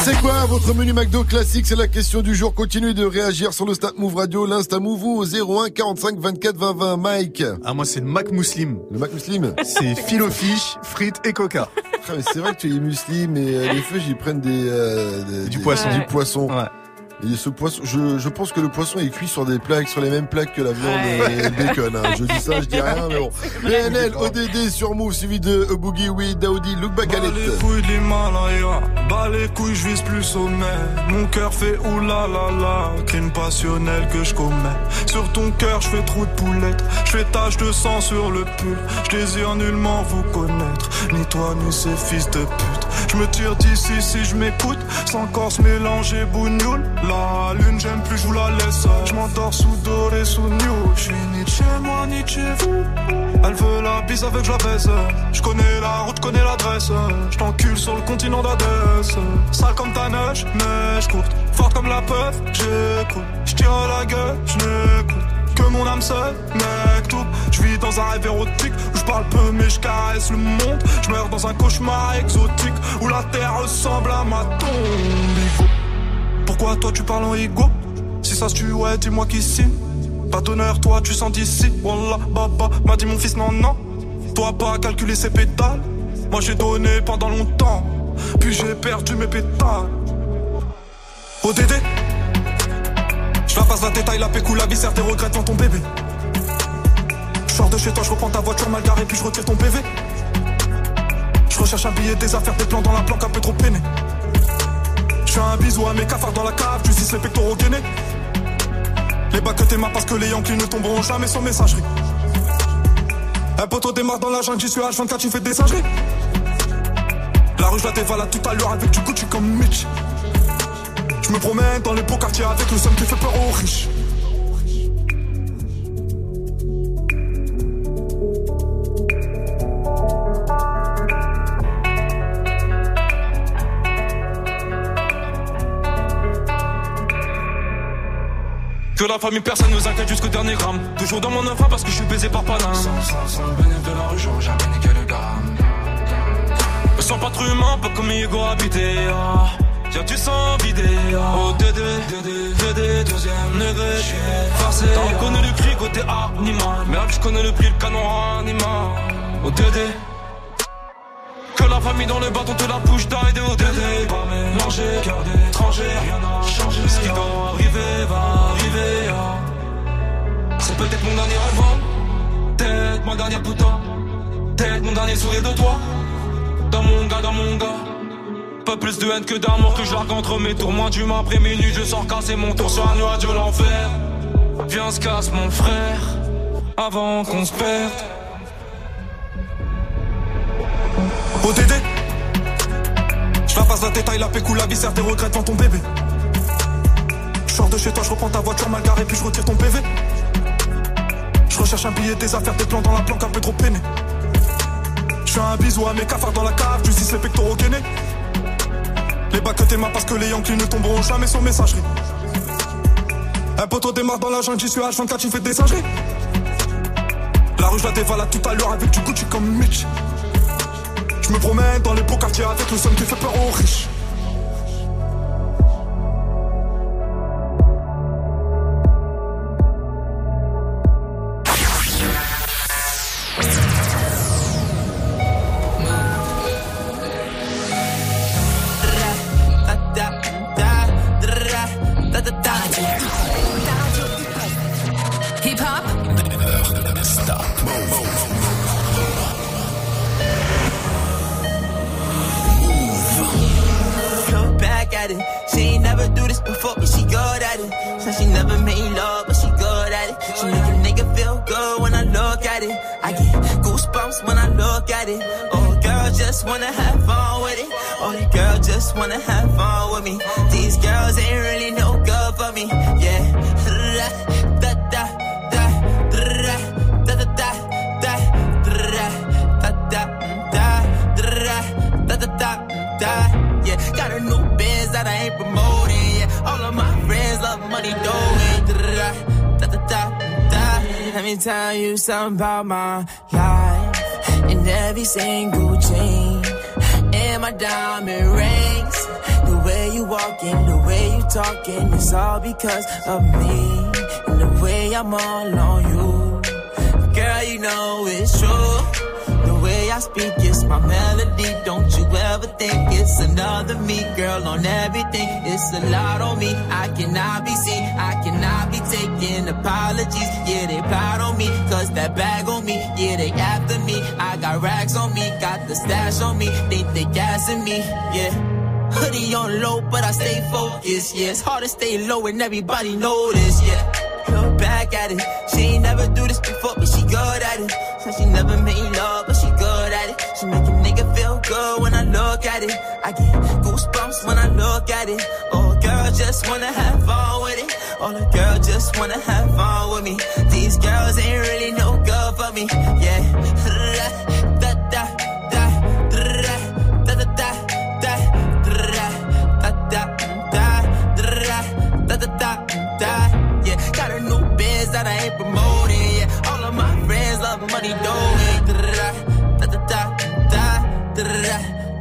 C'est quoi votre menu McDo classique? C'est la question du jour. Continuez de réagir sur le Stat Move Radio, l'Insta Move ou au 01 45 24 20 20. Mike. Ah, moi, c'est le Mac Muslim. Le Mac Muslim? C'est filo fish, frites et coca. Ah, mais C'est vrai que tu es muesli, mais euh, les feux, j'y prennent des, euh, des- Du des- poisson. Du poisson. Ouais. Et ce poisson, je, je pense que le poisson est cuit sur des plaques, sur les mêmes plaques que la viande et le bacon. hein. Je dis ça, je dis rien, mais bon. PNL, ODD sur Move, suivi de A Boogie with Daoudi, Look Back Bas les couilles de l'Himalaya, bas les couilles, je vise plus sommet. Mon cœur fait oulala, crime passionnel que je commets. Sur ton cœur, je fais trou de poulette, je fais tache de sang sur le pull. Je désire nullement vous connaître, ni toi ni ces fils de pute. Je me tire d'ici si je m'écoute, sans corse mélanger bougnoule. La lune, j'aime plus, je vous la laisse. Je m'endors sous doré, sous new. Je suis ni chez moi, ni chez vous. Elle veut la bise avec je la baisse. Je connais la route, connais l'adresse. Je t'encule sur le continent d'Adès. Sale comme ta neige, neige courte. Forte comme la peur, j'écoute. Je tire la gueule, je n'écoute. Que mon âme seule, mec tout. Je vis dans un rêve érotique où je parle peu mais je caresse le monde. Je meurs dans un cauchemar exotique où la terre ressemble à ma tombe. Pourquoi toi tu parles en ego Si ça se tue, ouais, dis-moi qui signe. Pas d'honneur, toi tu sens d'ici. Wallah, baba, m'a dit mon fils, non, non. Toi pas calculer ses pétales. Moi j'ai donné pendant longtemps. Puis j'ai perdu mes pétales. ODD Je la passe la détail, la pécou, la viscère, tes regrets devant ton bébé. Je sors de chez toi, je reprends ta voiture mal garée, puis je retire ton PV. Je recherche un billet, des affaires, des plans dans la planque, un peu trop peiné. Un bisou à mes cafards dans la cave, tu les pectoraux gainés. Les bacs que t'aimas parce que les Yankees ne tomberont jamais sur messagerie. Un poteau démarre dans la jungle, j'y suis H24, tu fais des singeries. La rue, je la dévalade tout à l'heure avec du Gucci comme Mitch. Je me promène dans les beaux quartiers avec le somme qui fait peur aux riches. Que la famille personne nous inquiète jusqu'au dernier gramme. Toujours dans mon enfant parce que je suis baisé par Paname. Sans, sans, de la rue j'aurais jamais niqué le gramme. Me sens pas trop humain, pas comme Hugo habité ah. Y'a du sang vidé ah. Oh Dédé, Dédé, Dédé, deuxième degré. J'suis forcé T'en connais le prix côté animal. Merde je connais le prix le canon animal. Oh Dédé famille dans le bâton te la push d'aide au Dédé Pas mélanger, cœur d'étranger Rien n'a changé Ce qui doit arriver va arriver ah. peut-être mon dernier album. Peut-être ma dernière putain. Peut-être mon dernier sourire de toi. Dans mon gars, dans mon gars. Pas plus de haine que d'amour que je largue entre mes tours. Moins d'humain après minuit, je sors casser mon tour sur un nuage de l'enfer. Viens, se casse mon frère. Avant qu'on se perde. ODD Je la passe la détail, la pécou, la viscère, tes regrets devant ton bébé. Je sors de chez toi, je reprends ta voiture mal garée, puis je retire ton PV. Je recherche un billet, des affaires, des plans dans la planque, un peu trop peiné. Je fais un bisou à mes cafards dans la cave, tu dis les pectoraux gainés. Les bacs que tes mains parce que les Yankees ne tomberont jamais sur messagerie. Un poteau démarre dans la jungle, j'y suis H24, tu fais des singeries. La rue, je la dévalade tout à l'heure avec du Gucci comme Mitch. Je me promène dans les beaux quartiers avec le son qui fait peur aux riches. Something about my life. and every single chain, and my diamond rings. The way you walking, the way you talking, it's all because of me. And the way I'm all on you. Girl, you know it's true. The way I speak is my melody. Don't you ever think it's another me, girl, on everything. It's a lot on me. I cannot be seen. I cannot apologies. Yeah, they plot on me. Cause that bag on me. Yeah, they after me. I got rags on me. Got the stash on me. Think they gassing me. Yeah. Hoodie on low, but I stay focused. Yeah, it's hard to stay low and everybody notice. Yeah. Look back at it. She ain't never do this before, but she good at it. Said she never made love, but she good at it. She make a nigga feel good when I look at it. I get goosebumps when I look at it. Oh, girl, just wanna have fun Oh, the girls just wanna have fun with me. These girls ain't really no good for me. Yeah. Da, da, da, da, da, da, da, da, da, da, da, da, da. Yeah, got a new biz that I ain't promoting. Yeah, all of my friends love money doing.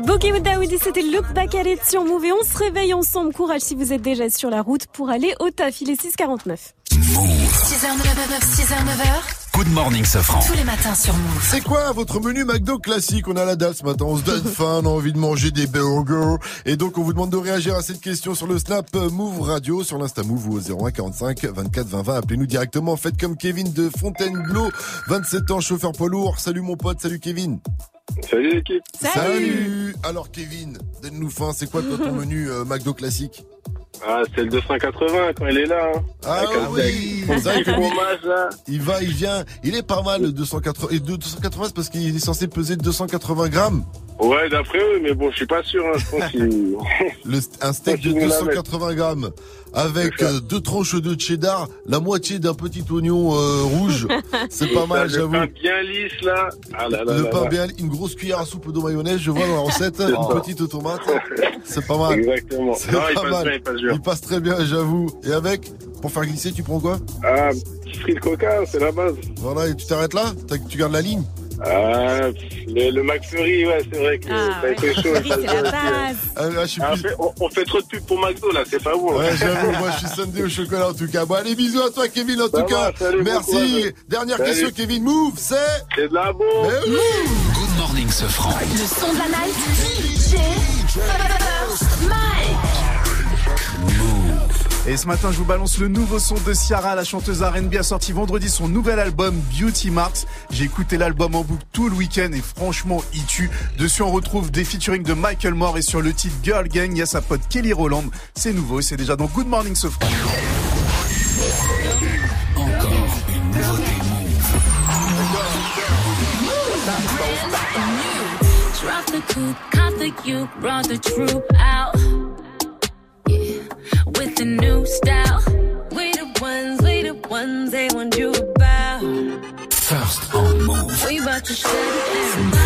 Boogie Daoudi, c'était Look Back at It sur Move et on se réveille ensemble. Courage si vous êtes déjà sur la route pour aller au taf. Il est 6h49. 6h, 9h, 6h, 9h. Good morning, Safran. Tous les matins sur Move. C'est quoi votre menu McDo classique? On a la dalle ce matin, on se donne faim, on a envie de manger des burgers. Et donc on vous demande de réagir à cette question sur le Snap Move Radio, sur l'Insta Move ou au 01 45 24 20 20. Appelez-nous directement. Faites comme Kevin de Fontainebleau, 27 ans, chauffeur poids lourd. Salut mon pote, salut Kevin. Salut l'équipe. Salut. Alors Kevin, donne-nous faim. C'est quoi toi ton menu euh, McDo classique? Ah, c'est le 280 quand il est là. hein. Ah oui, lui, fromage, là. il va, il vient, il est pas mal le 280 et 280 c'est parce qu'il est censé peser 280 grammes. Ouais, d'après eux, mais bon, je suis pas sûr. Hein. Je pense qu'il. Le, un steak de Continue la 280 grammes avec euh, deux tranches de cheddar, la moitié d'un petit oignon euh, rouge. C'est pas mal, Le j'avoue. pain bien lisse, là. Ah là là Le pain bien, une grosse cuillère à soupe de mayonnaise, je vois dans la recette, une petite tomate. C'est pas mal. Exactement. C'est Non, il pas passe mal. bien, il passe bien. Il passe très bien, j'avoue. Et avec pour faire glisser, tu prends quoi? Ah, petit frites coca, c'est la base. Voilà, et tu t'arrêtes là? Tu gardes la ligne? Ah, le, le McFlurry, ouais, c'est vrai que Ah, ça a été chaud. Ça, c'est ça la aussi, base. hein. Ah, là, je suis Ah, plus- fait- on, on fait trop de pub pour McDo, là, c'est pas bon. Ouais, j'avoue, moi je suis Sunday au chocolat en tout cas. Bon, allez, bisous à toi, Kevin, en Ça tout va, cas. salut, Merci. Dernière Salut. question, Kevin. Move, c'est. C'est de la bombe. Oui. Good morning, ce franc. Le son de la night. DJ First Et ce matin, je vous balance le nouveau son de Ciara, la chanteuse R&B a sorti vendredi son nouvel album Beauty Marks. J'ai écouté l'album en boucle tout le week-end et franchement, il tue. Dessus, on retrouve des featuring de Michael Moore et sur le titre Girl Gang, il y a sa pote Kelly Rowland. C'est nouveau et c'est déjà dans Good Morning out. With the new style. We the ones, we the ones they want you about. First on move. We about to shut it down.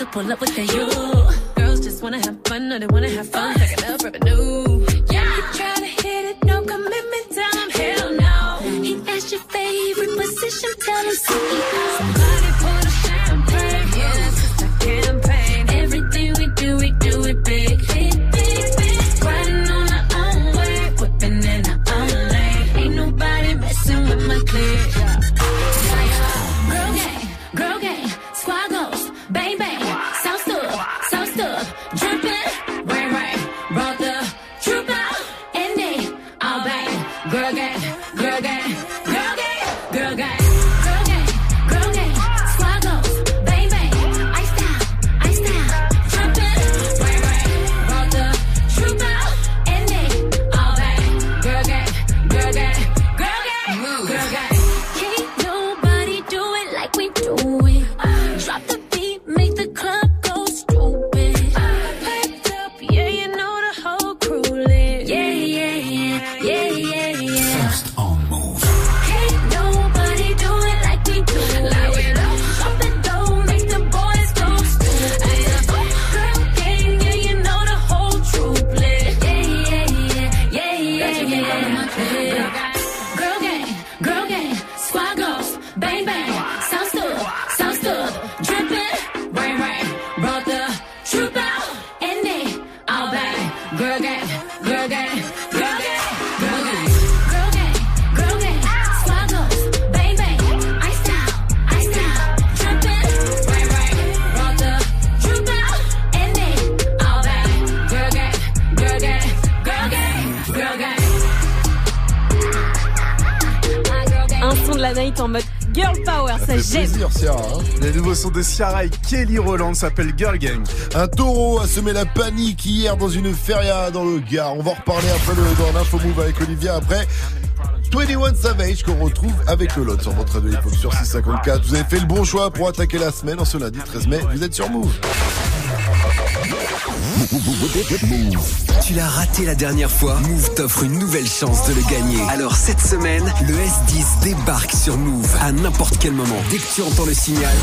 To pull up with the you. Girls just wanna have fun, no, they wanna have fun, picking up revenue. Yeah, you try to hit it, no commitment, him hell no. He asked your favorite position, tell him CEO. Son de Ciara et Kelly Rowland s'appelle Girl Gang. Un taureau a semé la panique hier dans une feria dans le Gard. On va en reparler après le, dans l'info move avec Olivia après. 21 Savage qu'on retrouve avec le lot sur votre radio hip-hop sur 654. Vous avez fait le bon choix pour attaquer la semaine en ce lundi 13 mai. Vous êtes sur Move. Tu l'as raté la dernière fois Move t'offre une nouvelle chance de le gagner. Alors cette semaine, le S10 débarque sur Move à n'importe quel moment. Dès que tu entends le signal,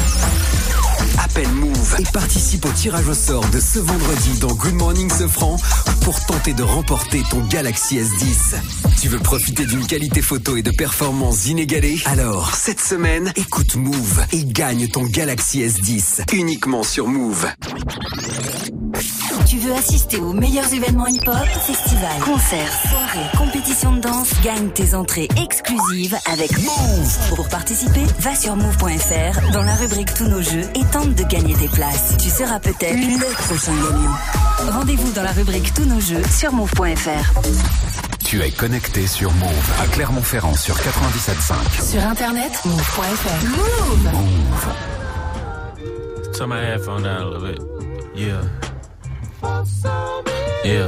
et participe au tirage au sort de ce vendredi dans Good Morning Sofran pour tenter de remporter ton Galaxy S10. Tu veux profiter d'une qualité photo et de performances inégalées? Alors, cette semaine, écoute Move et gagne ton Galaxy S10 uniquement sur Move. Tu veux assister aux meilleurs événements hip-hop, festivals, concerts, soirées, compétitions de danse Gagne tes entrées exclusives avec Move. Pour participer, va sur move.fr dans la rubrique Tous nos jeux et tente de gagner tes places. Tu seras peut-être le prochain gagnant. Rendez-vous dans la rubrique Tous nos jeux sur move.fr. Tu es connecté sur Move à Clermont-Ferrand sur 97.5. Sur internet, move.fr. Move. Turn my headphone down a little bit. Yeah. Yeah.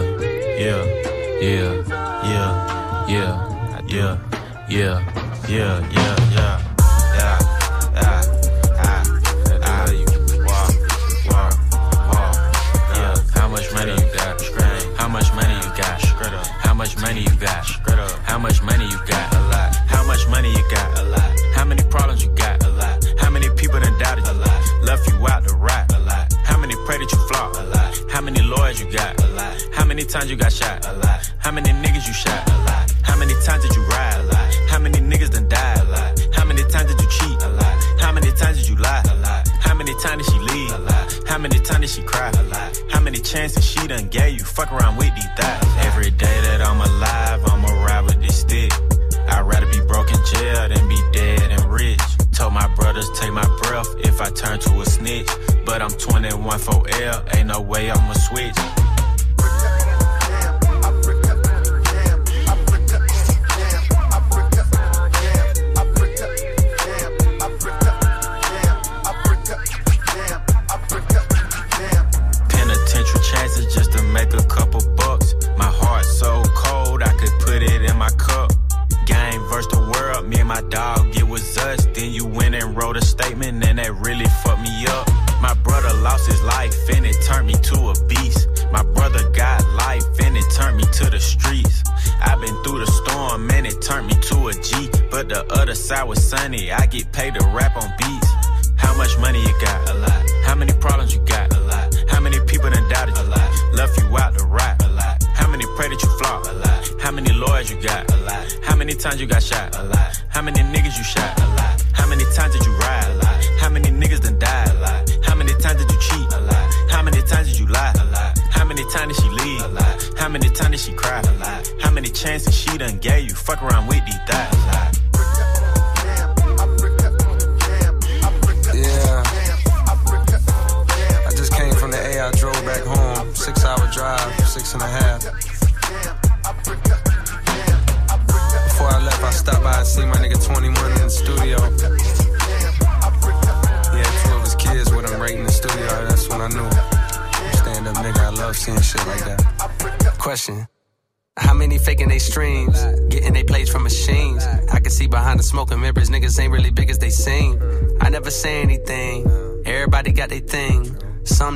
Yeah. Yeah. Yeah. Yeah. Yeah. Yeah. Yeah. Yeah. Yeah. Ah. Ah. How much money you got? How much money you got? Times you got shot? A lot. How many niggas you shot? A lot. How many times did you ride? A lot. How many niggas done died? A lot. How many times did you cheat? A lot. How many times did you lie? A lot. How many times did she leave? A lot. How many times did she cry? A lot. How many chances she done gave you? Fuck around with these thighs. Every day that I'm alive, I'ma ride with this stick. I'd rather be broke in jail than be dead and rich. Told my brothers take my breath if I turn to a snitch. But I'm 21 for L, ain't no way I'ma switch.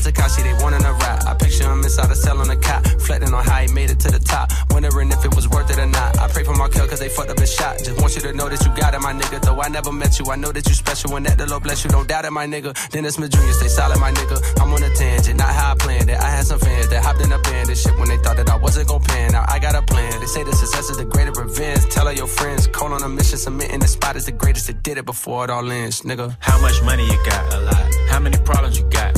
Takashi, they wanting a rap. I picture him inside a cell on a cot, reflecting on how he made it to the top. Wondering if it was worth it or not. I pray for Markel cause they fucked up his shot. Just want you to know that you got it, my nigga. Though I never met you, I know that you special and that the Lord bless you. Don't doubt it, my nigga. Dennis Smith Jr., stay solid, my nigga. I'm on a tangent, not how I planned it. I had some fans that hopped in a band and shit when they thought that I wasn't gon' pan. Now I got a plan. They say the success is the greatest revenge. Tell all your friends, call on a mission, submitting the spot is the greatest that did it before it all ends, nigga. How much money you got? A lot. How many problems you got?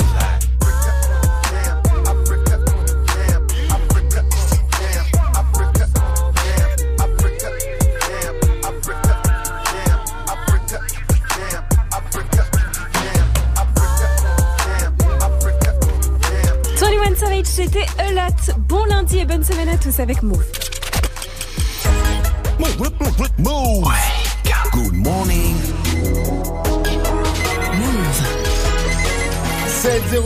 C'était A Lot. Bon lundi et bonne semaine à tous avec Move. Move. Good morning. Move. 700.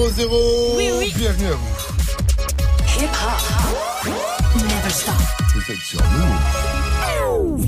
Oui, oui. Bienvenue à vous. Hip hop. Never stop. Vous êtes sur Move.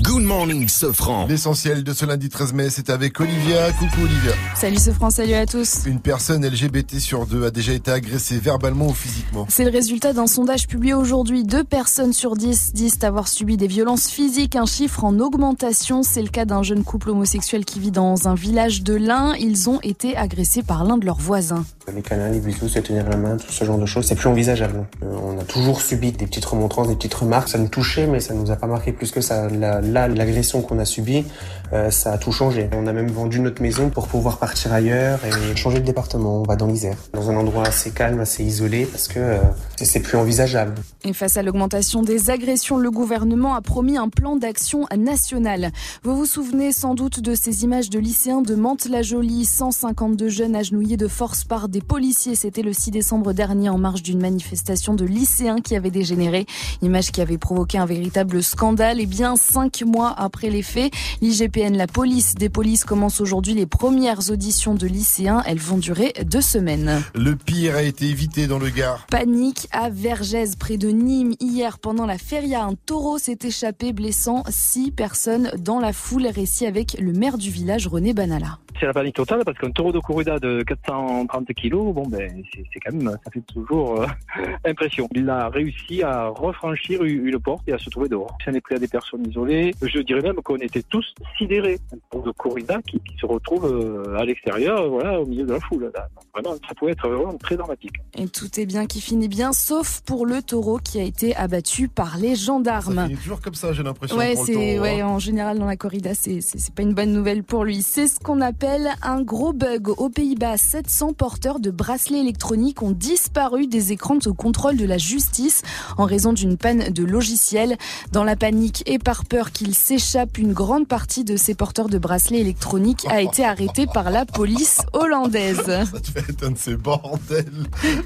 Good morning, Sofran. L'essentiel de ce lundi 13 mai, c'est avec Olivia. Coucou Olivia. Salut ce France, salut à tous. Une personne LGBT sur deux a déjà été agressée verbalement ou physiquement. C'est le résultat d'un sondage publié aujourd'hui. Deux personnes sur dix disent avoir subi des violences physiques, un chiffre en augmentation. C'est le cas d'un jeune couple homosexuel qui vit dans un village de l'Ain. Ils ont été agressés par l'un de leurs voisins. Les câlins, les bisous, se tenir la main, tout ce genre de choses, c'est plus envisageable. Euh, on a toujours subi des petites remontrances, des petites remarques. Ça nous touchait, mais ça nous a pas marqué plus que ça. Là, l'agression qu'on a subie, euh, ça a tout changé. On a même vendu notre maison pour pouvoir partir ailleurs et changer de département. On va dans l'Isère, dans un endroit assez calme, assez isolé, parce que euh, c'est plus envisageable. Et face à l'augmentation des agressions, le gouvernement a promis un plan d'action national. Vous vous souvenez sans doute de ces images de lycéens de Mantes-la-Jolie, 152 jeunes agenouillés de force par des policiers. C'était le 6 décembre dernier en marge d'une manifestation de lycéens qui avait dégénéré. Image qui avait provoqué un véritable scandale. Et bien, cinq mois après les faits, l'IGPN, la police des polices, commence aujourd'hui les premières auditions de lycéens. Elles vont durer deux semaines. Le pire a été évité dans le Gard. Panique à Vergès, près de Nîmes. Hier, pendant la feria, un taureau s'est échappé, blessant six personnes dans la foule. Récit avec le maire du village, René Banala. C'est la panique totale parce qu'un taureau de corrida de 430 kilos, bon ben c'est quand même, ça fait toujours euh, impression. Il a réussi à refranchir une porte et à se trouver dehors. Ça n'est pris à des personnes isolées. Je dirais même qu'on était tous sidérés. Un taureau de corrida qui, qui se retrouve euh, à l'extérieur, voilà, au milieu de la foule. Là, donc, Vraiment, ça pouvait être vraiment très dramatique. Et tout est bien qui finit bien, sauf pour le taureau qui a été abattu par les gendarmes. Il est toujours comme ça, j'ai l'impression. Ouais, c'est taureau, ouais, hein. en général dans la corrida, c'est pas une bonne nouvelle pour lui. C'est ce qu'on appelle un gros bug aux Pays-Bas. 700 porteurs de bracelets électroniques ont disparu des écrans de contrôle de la justice en raison d'une panne de logiciel. Dans la panique et par peur qu'ils s'échappent, une grande partie de ces porteurs de bracelets électroniques a été arrêtée par la police hollandaise. Ça devait être un de ces bordels.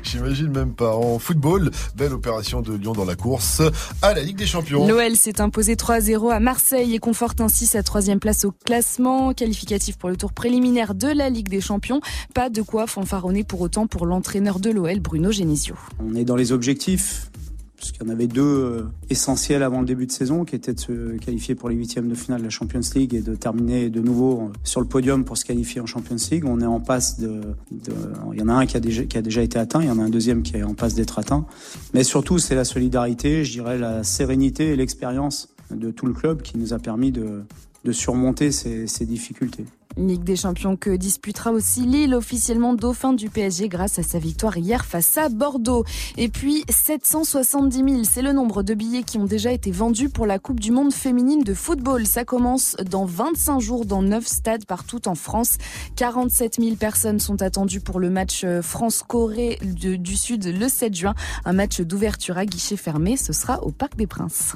J'imagine même pas. En football, belle opération de Lyon dans la course à la Ligue des Champions. L'OL s'est imposé 3-0 à Marseille et conforte ainsi sa troisième place au classement qualificatif pour le tour préliminaire de la Ligue des Champions. Pas de quoi fanfaronner pour autant pour l'entraîneur de l'OL, Bruno Genesio. On est dans les objectifs, parce qu'il y en avait deux euh, essentiels avant le début de saison, qui étaient de se qualifier pour les huitièmes de finale de la Champions League et de terminer de nouveau euh, sur le podium pour se qualifier en Champions League. On est en passe de, il y en a un qui a déjà été atteint, il y en a un deuxième qui est en passe d'être atteint. Mais surtout, c'est la solidarité, je dirais la sérénité et l'expérience de tout le club qui nous a permis de, de surmonter ces- difficultés. Ligue des Champions que disputera aussi Lille, officiellement dauphin du PSG grâce à sa victoire hier face à Bordeaux. Et puis 770 000, c'est le nombre de billets qui ont déjà été vendus pour la Coupe du Monde féminine de football. Ça commence dans 25 jours dans 9 stades partout en France. 47 000 personnes sont attendues pour le match euh, France-Corée du Sud le 7 juin. Un match d'ouverture à guichet fermé, ce sera au Parc des Princes.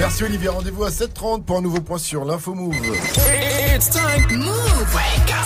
Merci Olivier, rendez-vous à 7h30 pour un nouveau point sur l'info Move. It's time. Move.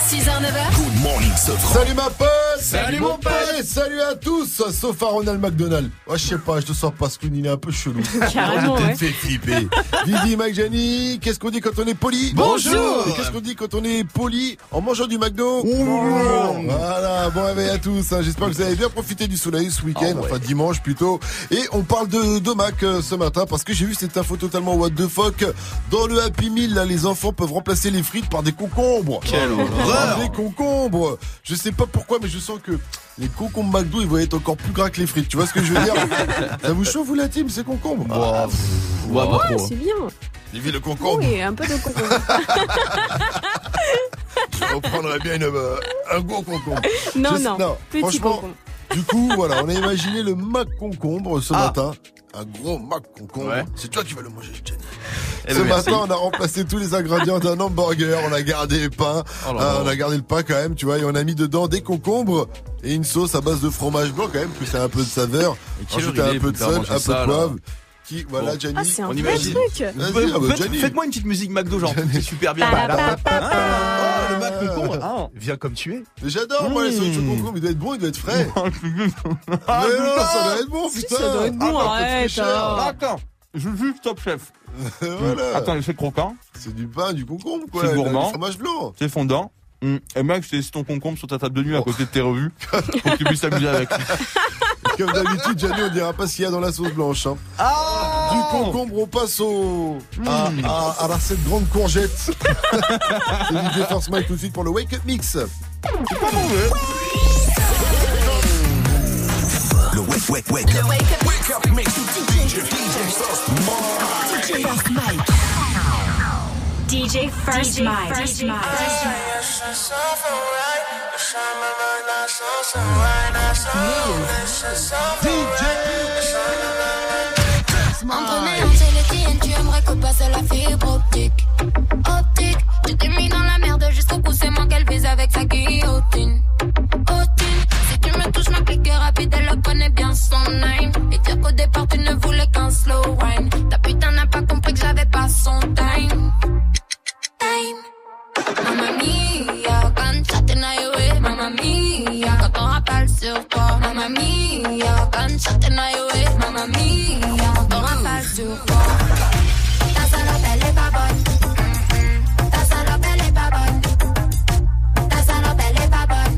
6h, 9h. Good morning, Sofran. Salut ma pote Salut, mon pote. Et Salut à tous Sauf à Ronald McDonald. Ouais, je sais pas, je te sens parce qu'il est un peu chelou. Carrément, Je t'ai ouais. fait flipper. Didi, Mike, Jenny, qu'est-ce qu'on dit quand on est poli? Bonjour. Qu'est-ce qu'on dit quand on est poli? En mangeant du McDo? Voilà, bon réveil à tous. hein. J'espère que vous avez bien profité du soleil ce week-end, enfin dimanche plutôt. Et on parle de, de Mac euh, ce matin parce que j'ai vu cette info totalement what the fuck. Dans le Happy Meal, là, les enfants peuvent remplacer les frites par des concombres. Quelle horreur. Des concombres. Je sais pas pourquoi, mais je sens que les concombres McDo, ils vont être encore plus gras que les frites. Tu vois ce que je veux dire? Ça vous chauffe, vous, la team, ces concombres? Ouais, pas trop. c'est bien. Vu le concombre. Oui, un peu de concombre. On prendrait bien une, euh, un gros concombre. Non, Je- non, petit franchement, concombre. Du coup, voilà, on a imaginé le Mac concombre ce Ah. matin. Un gros Mac concombre. Ouais. C'est toi qui vas le manger, Jenny. Eh Ce ben, merci. matin, on a remplacé tous les ingrédients d'un hamburger. On a gardé les pains. Oh là euh, là. on a gardé le pain quand même, tu vois, et on a mis dedans des concombres et une sauce à base de fromage blanc quand même, que c'est un peu de saveur. Heure un peu de sel, un peu ça, de poivre. Qui, voilà, Bon. Jenny. Ah, c'est un On vrai imagine. truc. Ah bah, faites-. Faites-moi une petite musique McDo, genre, c'est super bien. Oh, le Mac concombre. Ah, viens comme tu es. Mais J'adore, moi, les sauces au concombre, il doit être bon, il doit être frais. Ah, Mais non, ça doit être bon, Si, putain. ça doit être bon, Ah, bah, arrête. Attends, je juste top chef. voilà. Attends, c'est croquant, C'est du pain, du concombre, quoi. C'est gourmand. fromage blanc. c'est fondant. Hum. Et mec, je t'ai laissé ton concombre sur ta table de nuit à côté de tes revues pour que tu puisses t'amuser avec. Comme d'habitude, Gianni, on dira pas ce qu'il y a dans la sauce blanche. Hein. Ah du concombre, on passe au, à, à, la cette grande courgette. C'est l'idée Force Mike tout de suite pour le Wake Up Mix. C'est pas. Le wake, wake, wake. Le wake up, wake up mix. DJ First Mind. First Mind. DJ. M'entraîner en tu aimerais que passe la fibre optique. Optique, tu t'es mis dans la merde jusqu'au coup, c'est moi qu'elle vise avec sa guillotine. Otine, si tu me touches, ma clique est rapide, elle connaît bien son name. Et dire qu'au départ, tu ne voulais qu'un slow wine. Ta putain n'a pas compris que j'avais pas son time time. Mamma mia, cansate na eu, mamma mia. Quand on rappelle sur toi, mamma mia, quand cansate na eu, mamma mia. Quand on rappelle sur mm-hmm. toi. Ta salope, elle est pas bonne. Ta salope, elle est pas bonne. Mm-hmm. Ta salope, elle est pas bonne.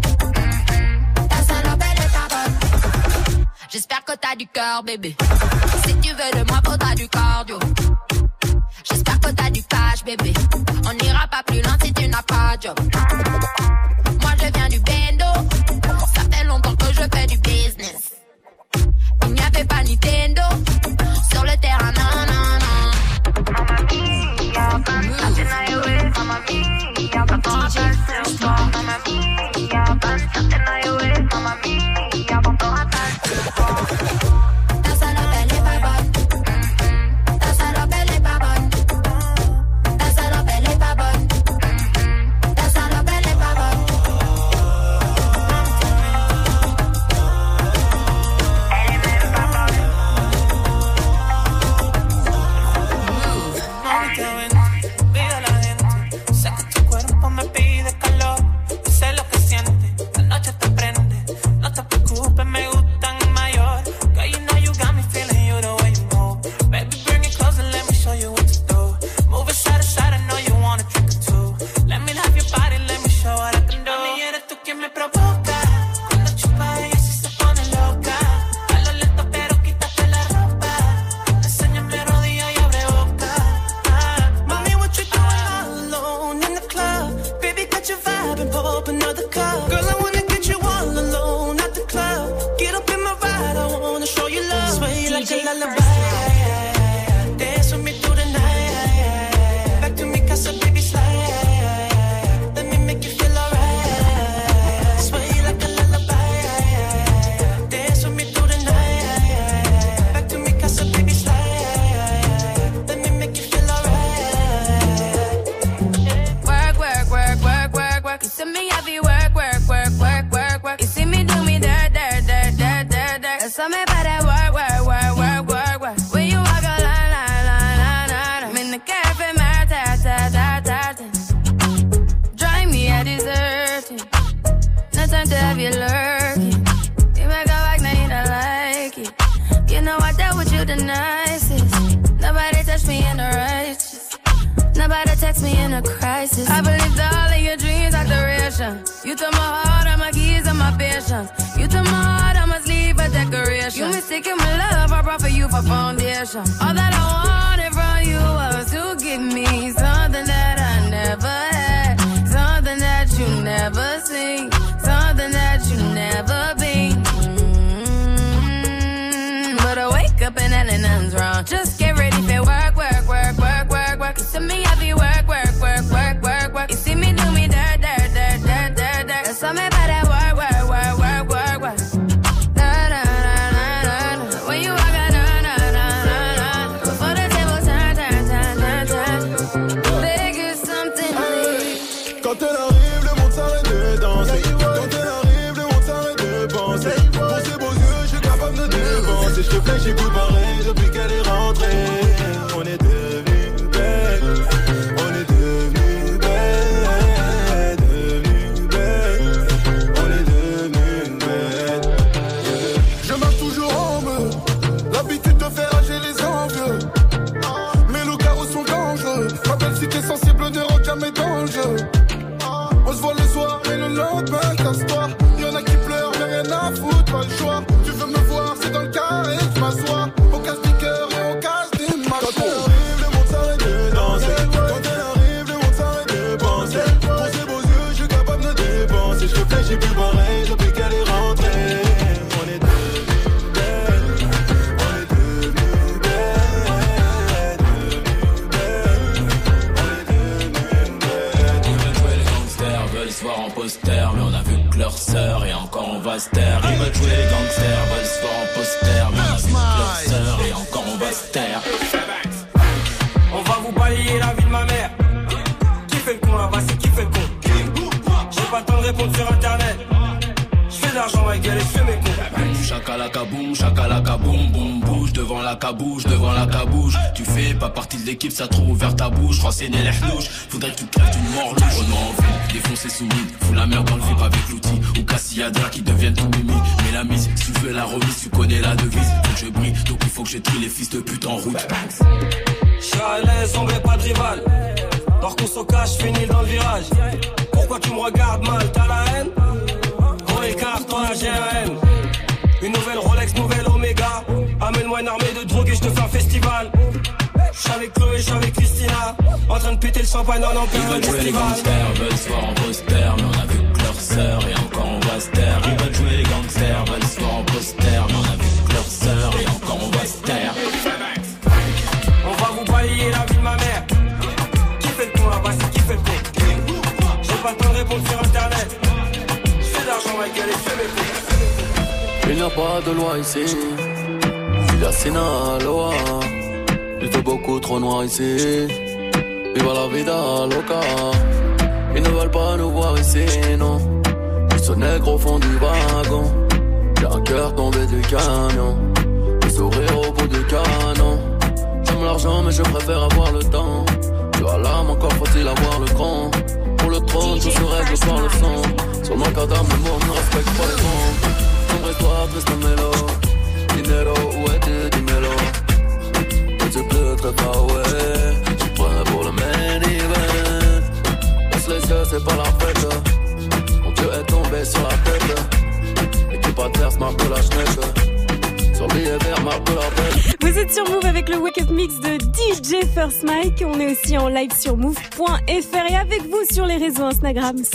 Ta salope, elle est pas bonne. J'espère que t'as du cœur, bébé. Si tu veux de moi, faudra du cardio. J'espère que t'as du cash, bébé. On n'ira pas plus loin si tu n'as pas de job. Moi, je viens du bendo. Ça fait longtemps que je fais du business. Il n'y avait pas Nintendo sur le terrain, non, non, non.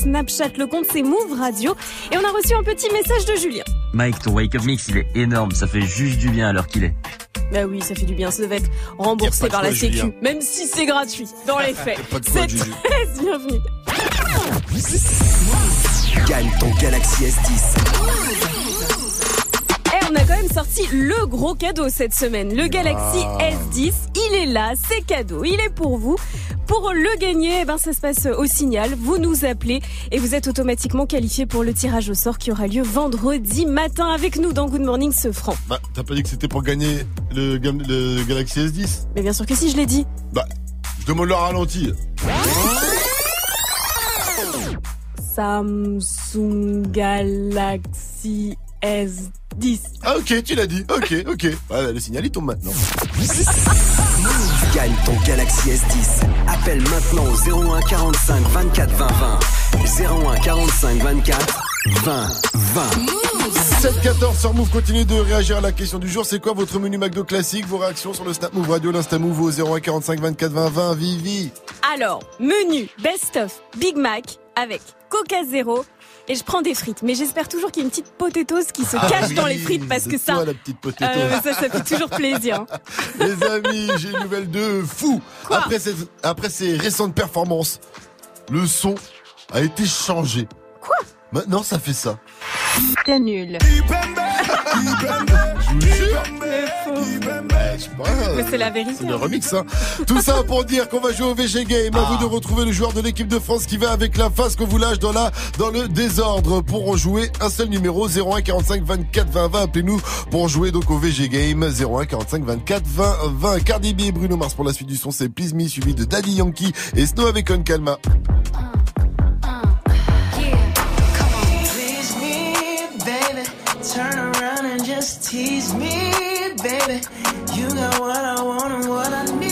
Snapchat. Le compte c'est Move Radio. Et on a reçu un petit message de Julien. Mike, ton Wake Up Mix, il est énorme. Ça fait juste du bien à l'heure qu'il est. Bah oui, ça fait du bien. Ça devait être remboursé par la quoi, Sécu. Julien. Même si c'est gratuit, dans les faits. C'est très bienvenu. Gagne ton Galaxy S10. Eh, on a quand même sorti le gros cadeau cette semaine. Le Galaxy Ah. S10, il est là, c'est cadeau, il est pour vous. Pour le gagner, eh ben, ça se passe au signal. Vous nous appelez et vous êtes automatiquement qualifié pour le tirage au sort qui aura lieu vendredi matin avec nous dans Good Morning ce franc. Bah, t'as pas dit que c'était pour gagner le, Galaxy S10 Mais bien sûr que si, je l'ai dit. Bah, je demande le ralenti. Samsung Galaxy S10. Ah, ok, tu l'as dit. Ok, ok. Ouais, le signal, il tombe maintenant. Gagne ton Galaxy S10. Appelle maintenant au 01 45 24 20 20. 01 45 24 20 20. 7-14 sur Move, continuez de réagir à la question du jour. C'est quoi votre menu McDo classique? Vos réactions sur le Snap Move Radio, l'Insta Move au 01 45 24 20 20. Vivi. Alors, menu Best of Big Mac avec Coca Zéro. Et je prends des frites, mais j'espère toujours qu'il y a une petite potatoes qui se Ah cache oui, dans les frites parce que c'est ça, toi, la petite potatoes. Euh, ça, ça fait toujours plaisir. Les amis, j'ai une nouvelle de fou. après, ces, après ces récentes performances, le son a été changé. Quoi Maintenant, ça fait ça. T'es nul. Je sais pas, Mais c'est la vérité. C'est le remix, hein. Tout ça pour dire qu'on va jouer au VG Game. À vous de retrouver le joueur de l'équipe de France qui va avec la face qu'on vous lâche dans la, dans le désordre. Pour en jouer, un seul numéro, 01 45 24 20 20. Appelez-nous pour en jouer donc au VG Game. 01 45 24 20 20. Cardi B et Bruno Mars pour la suite du son, c'est Please Me, suivi de Daddy Yankee et Snow avec On Calma. Please me, baby. Turn around and just tease me, baby. You got what I want and what I need,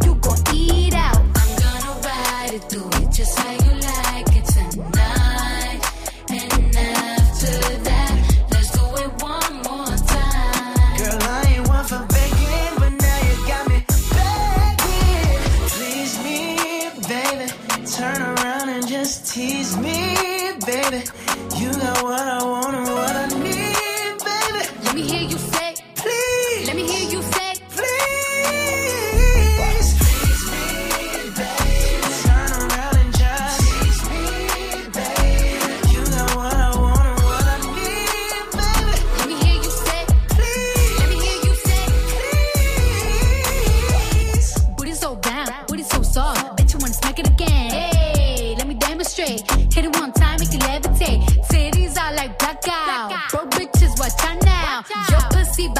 just tease me, baby. You got what I wanna.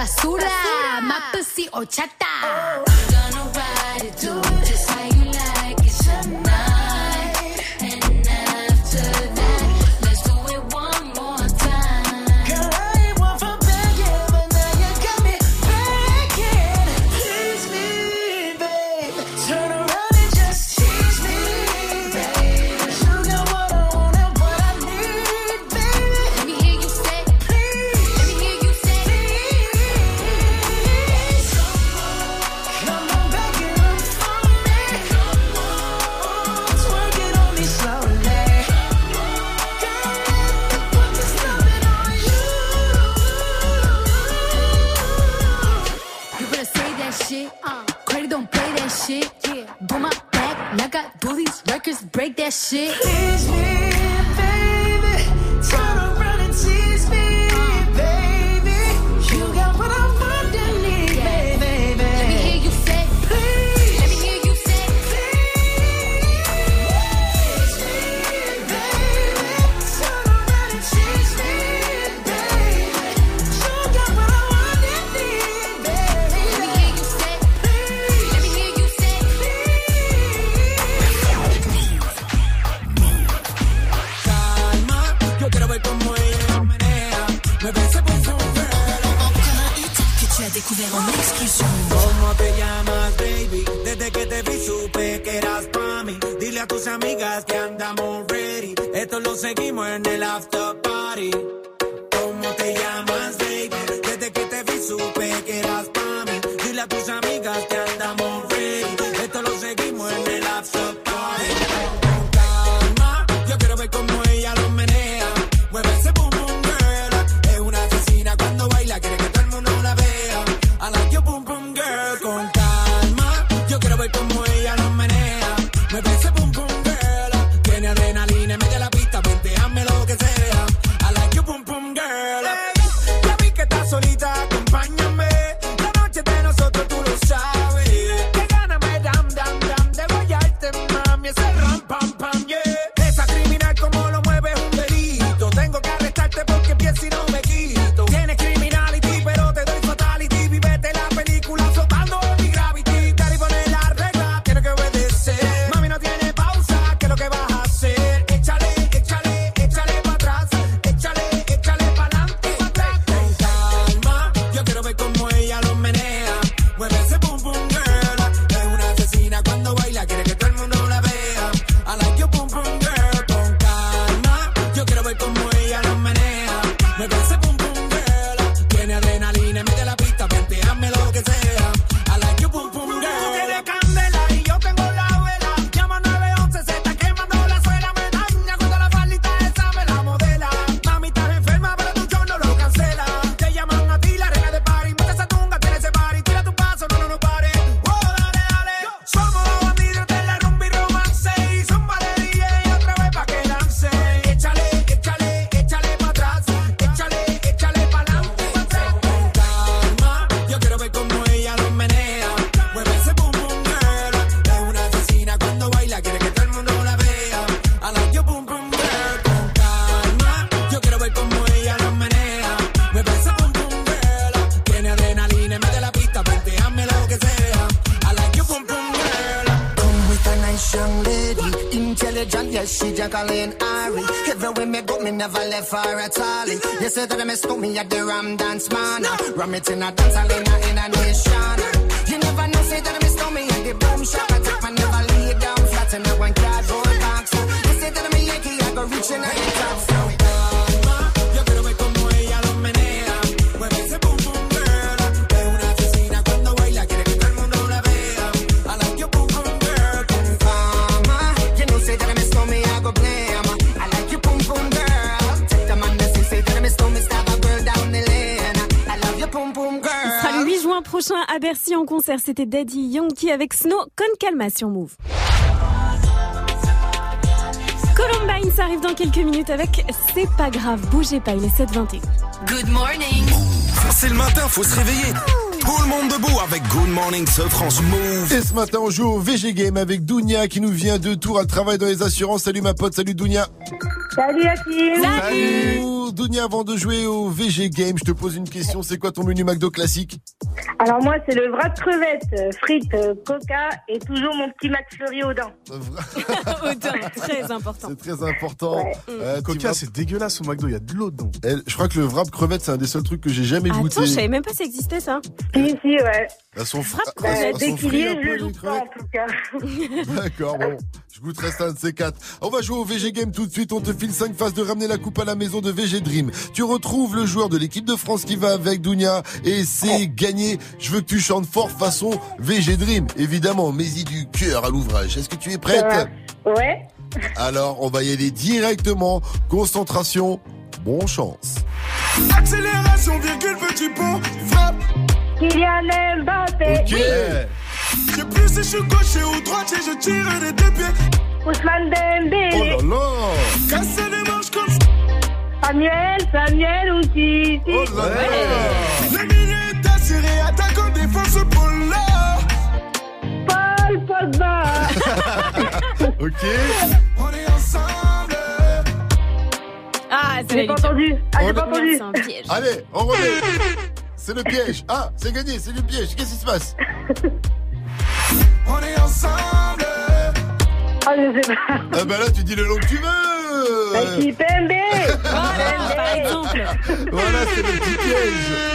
basura, basura. mapasi o chata. Oh. She is. Please, seguimos en el after Ram it in a dance concert. C'était Daddy Yankee avec Snow Con Calma sur Move. Columbine, ça arrive dans quelques minutes avec C'est pas grave, bougez pas, il est 7h21. Good morning. C'est le matin, faut se réveiller. Tout le monde debout avec Good Morning ce France Move. Et ce matin, on joue au VG Game avec Dounia qui nous vient de Tours. Elle travaille dans les assurances. Salut ma pote, salut Dounia. Salut Hakim Salut Dounia, avant de jouer au VG Game, je te pose une question. C'est quoi ton menu McDo classique? Alors moi c'est le wrap crevette, euh, frites, euh, coca et toujours mon petit McFlurry aux dents. Odeur, très important. C'est très important. Euh, tu Coca, vas- c'est dégueulasse au McDo, il y a de l'eau dedans. Elle- je crois que le wrap crevette, c'est un des seuls trucs que j'ai jamais goûté. Attends, je savais même pas ça existait ça. Si, si, ouais. Elles sont, fr- Frappe elles- Bah, dès qu'il y frites est, un je peu, le les loupe pas crevettes en tout cas. D'accord, bon. Je goûterai ça un de ces quatre. On va jouer au VG Game tout de suite. On te file 5 phases de ramener la coupe à la maison de VG Dream. Tu retrouves le joueur de l'équipe de France qui va avec Dounia et c'est gagné. Je veux que tu chantes fort façon VG Dream. Évidemment, mais-y du cœur à l'ouvrage. Est-ce que tu es prête? Ouais. Alors, on va y aller directement. Concentration. Bon chance. Accélération, virgule, petit pont, frappe. Kylian Mbappé. Ok. Je plus si je suis gaucher ou droitier, je tire des deux pieds. Ousmane Oh là Dembélé. là. Casser les manches comme Samuel, Samuel Outi. Oh là là. Le milieu est assuré, attaquant, défense, pôle là. Paul Pogba. Ok. On est ensemble. Ah, c'est J'ai pas entendu. Ah, j'ai pas entendu. C'est un piège. Allez, on remet. C'est le piège. Ah, c'est gagné, c'est le piège. Qu'est-ce qui se passe? On est ensemble. Ah, je sais pas. Ah bah là, tu dis le nom que tu veux. Bah. Voilà, par exemple. Voilà, c'est le petit piège.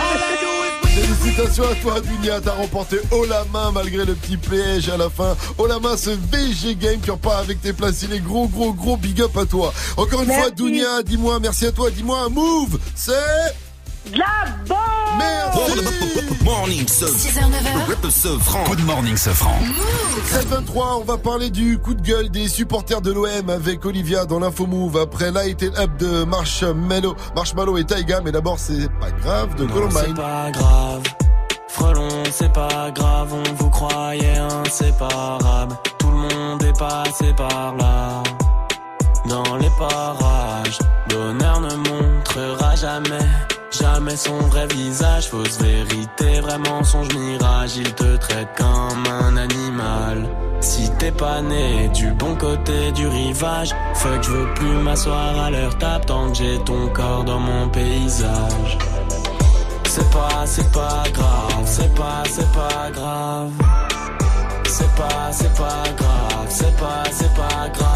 Félicitations à toi, Dunia. T'as remporté haut la main malgré le petit piège à la fin. Haut la main, ce VG Game qui repart avec tes places. Il est gros, gros, gros big up à toi. Encore une fois. Dunia, dis-moi, merci à toi. Dis-moi un move. C'est. De la bombe. Merci. Morning ce 6h, 9h. Rip ce France. Good morning, Sofran. 723, on va parler du coup de gueule des supporters de l'OM avec Olivia dans l'info move. Après Light It Up de Marshmallow, Marshmallow et Taiga, mais d'abord c'est pas grave de Non, c'est Columbine. pas grave. Frelon, c'est pas grave, on vous croyait inséparables. Tout le monde est passé par là. Dans les parages, l'honneur ne montrera jamais, jamais son vrai visage. Fausse vérité, vrai mensonge, mirage. Il te traite comme un animal. Si t'es pas né du bon côté du rivage, fuck, je veux plus m'asseoir à leur table tant que j'ai ton corps dans mon paysage. C'est pas, c'est pas grave, c'est pas, c'est pas grave. C'est pas, c'est pas grave, c'est pas, c'est pas grave.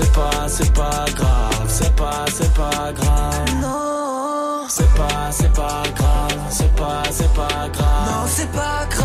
C'est pas, c'est pas grave, c'est pas, c'est pas grave. Non, C'est pas, c'est pas grave, c'est pas, c'est pas grave. non, c'est pas grave,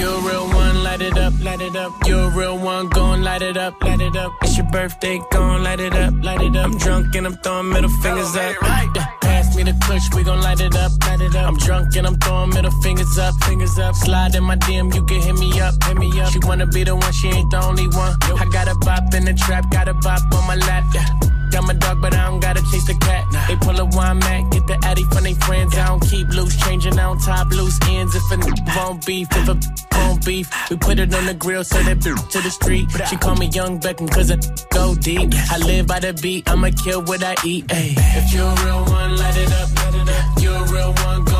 you're a real one, light it up, light it up. You're a real one, gon' light it up, light it up. It's your birthday, gon' light it up, light it up. I'm drunk and I'm throwing middle fingers up. Yeah, pass me the kush, we gon' light it up, light it up. I'm drunk and I'm throwing middle fingers up, fingers up. Slide in my DM, you can hit me up, hit me up. She wanna be the one, she ain't the only one. I got a bop in the trap, got a bop on my lap, yeah. Got my dog, but I don't gotta chase the cat. They pull a wine mat, get the addy from they friends. I don't keep loose, changing on top loose ends. If a n- won't beef, if a won't beef, we put it on the grill, so that bitch to the street. She call me Young Beckham, cause I go deep. I live by the beat, I'ma kill what I eat. Ay. If you're a real one, light it up, light it up. You're a real one, gon'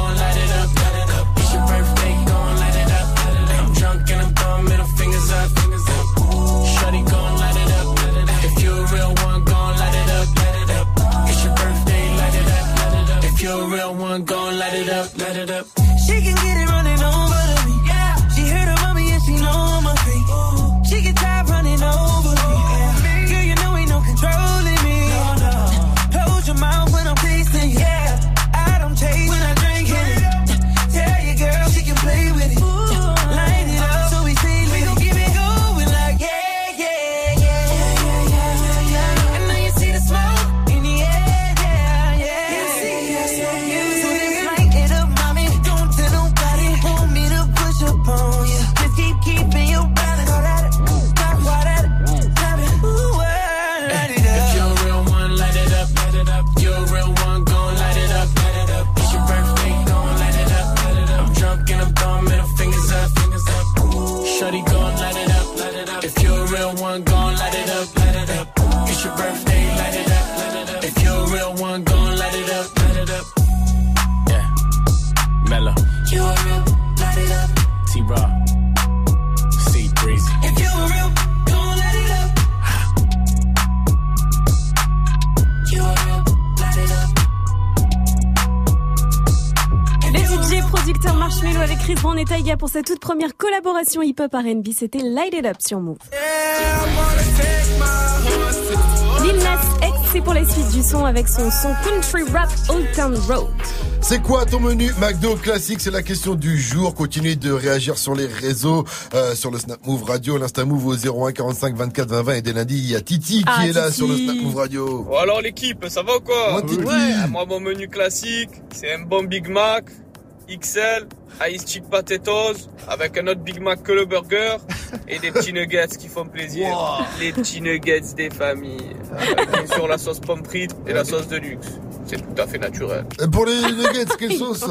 a real one, gon' light it up, light it up. Marshmello avec Chris Brown et Taiga pour sa toute première collaboration hip-hop R&B, c'était Light It Up sur Move. Lil Nas X, c'est pour la suite du son avec son son country rap Old Town Road. C'est quoi ton menu McDo classique? C'est la question du jour. Continuez de réagir sur les réseaux, euh, sur le Snap Move Radio, l'Insta Move au 01 45 24 20 20 et dès lundi il y a Titi qui Ah, est là Titi. sur le Snap Move Radio. Bon alors l'équipe, ça va ou quoi? Moi, Titi. Ouais, moi mon menu classique, c'est un bon Big Mac, XL, Ice Chick Potatoes, avec un autre Big Mac que le burger, et des petits nuggets qui font plaisir. Les petits nuggets des familles. Avec bien sûr la sauce pomme frite et la sauce de luxe. C'est tout à fait naturel. Et pour les nuggets, quelle sauce?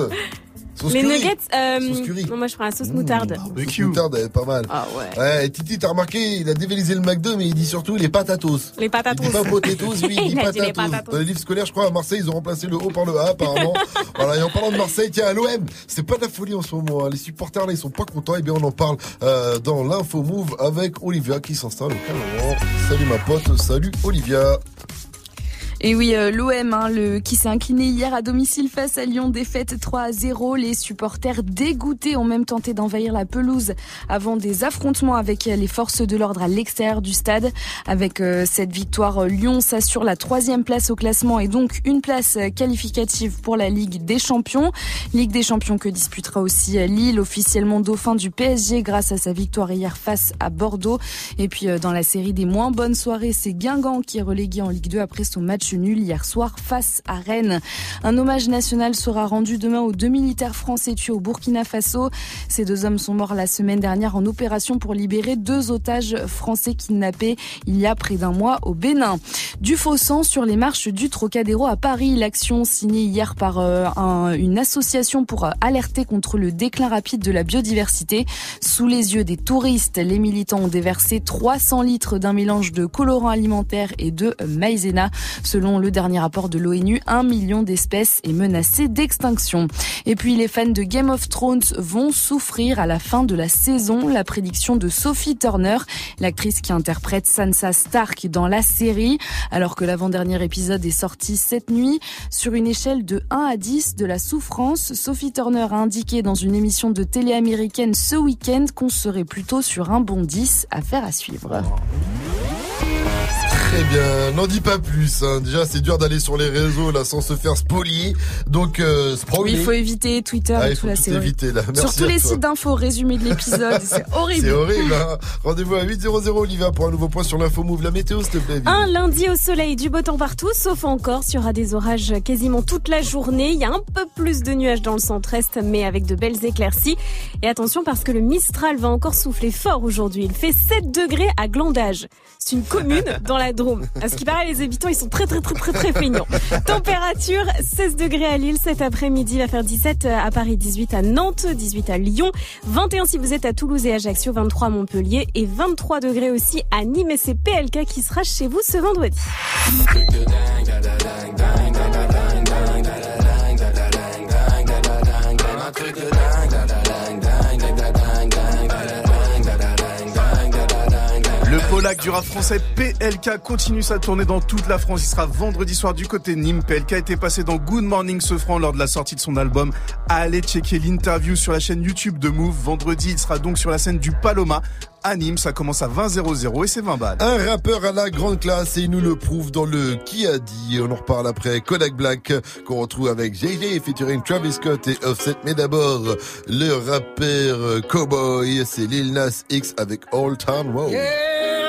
Sauce Les curry. nuggets, euh, Sauce curry. non, moi je prends la sauce moutarde. Sauce moutarde, elle est pas mal. Ah ouais. Ouais, et Titi, t'as remarqué, il a dévalisé le McDo, mais il dit surtout les patatos. Les patatos. Il dit pas potatoes, lui, il dit Il dit les patatos. patatos. Dans les livres scolaires, je crois, à Marseille, ils ont remplacé le O par le A, apparemment. voilà, et en parlant de Marseille, tiens, à l'OM, c'est pas de la folie en ce moment. hein. Les supporters, là, ils sont pas contents. Et bien, on en parle euh, dans l'info move avec Olivia qui s'installe au. Salut ma pote, salut Olivia. Et oui, euh, l'OM, hein, le, qui s'est incliné hier à domicile face à Lyon, défaite 3 à 0. Les supporters dégoûtés ont même tenté d'envahir la pelouse avant des affrontements avec les forces de l'ordre à l'extérieur du stade. Avec euh, cette victoire, euh, Lyon s'assure la troisième place au classement et donc une place euh, qualificative pour la Ligue des Champions. Ligue des Champions que disputera aussi euh, Lille, officiellement dauphin du PSG grâce à sa victoire hier face à Bordeaux. Et puis euh, dans la série des moins bonnes soirées, c'est Guingamp qui est relégué en Ligue 2 après son match nul hier soir face à Rennes. Un hommage national sera rendu demain aux deux militaires français tués au Burkina Faso. Ces deux hommes sont morts la semaine dernière en opération pour libérer deux otages français kidnappés il y a près d'un mois au Bénin. Du faux sang sur les marches du Trocadéro à Paris. L'action signée hier par euh, un- une association pour euh, alerter contre le déclin rapide de la biodiversité. Sous les yeux des touristes, les militants ont déversé 300 litres d'un mélange de colorants alimentaires et de maïzena. Le dernier rapport de l'ONU, un million d'espèces est menacé d'extinction. Et puis les fans de Game of Thrones vont souffrir à la fin de la saison. La prédiction de Sophie Turner, l'actrice qui interprète Sansa Stark dans la série, alors que l'avant-dernier épisode est sorti cette nuit. Sur une échelle de 1 à 10 de la souffrance, Sophie Turner a indiqué dans une émission de télé américaine ce week-end qu'on serait plutôt sur un bon 10 à faire à suivre. Très bien, n'en dis pas plus. hein. Déjà, c'est dur d'aller sur les réseaux là sans se faire spolier. Donc, euh, Oui, spolier. il faut éviter Twitter Ah, et tout faut là, tout c'est éviter, là. Merci Sur tous les toi. sites d'infos, résumé de l'épisode, c'est horrible. C'est horrible. Hein. Rendez-vous à 8.00 Olivia pour un nouveau point sur l'info move. La météo, s'il te plaît. Un lundi au soleil, du beau temps partout, sauf en Corse. Il y aura des orages quasiment toute la journée. Il y a un peu plus de nuages dans le centre-est, mais avec de belles éclaircies. Et attention parce que le Mistral va encore souffler fort aujourd'hui. Il fait 7 degrés à Glandage. C'est une commune dans la Drôme. À ce qui paraît, les habitants, ils sont très, très, très, très, très feignants. Température, 16 degrés à Lille cet après-midi. Va faire 17 à Paris, 18 à Nantes, 18 à Lyon, 21 si vous êtes à Toulouse et Ajaccio, 23 à Montpellier et 23 degrés aussi à Nîmes. Et c'est PLK qui sera chez vous ce vendredi. Le Polac du rap français PLK continue sa tournée dans toute la France. Il sera vendredi soir du côté de Nîmes. PLK était passé dans Good Morning Sofran lors de la sortie de son album. Allez checker l'interview sur la chaîne YouTube de Move. Vendredi, il sera donc sur la scène du Paloma à Nîmes. Ça commence à 20 00 et c'est 20 balles. Un rappeur à la grande classe et il nous le prouve dans le Qui a dit. On en reparle après Kodak Black qu'on retrouve avec JJ featuring Travis Scott et Offset. Mais d'abord, le rappeur Cowboy, c'est Lil Nas X avec Old Town Road. Yeah,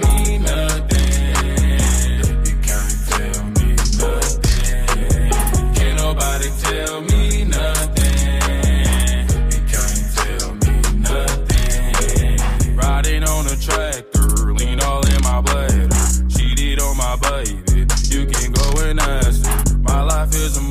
life is a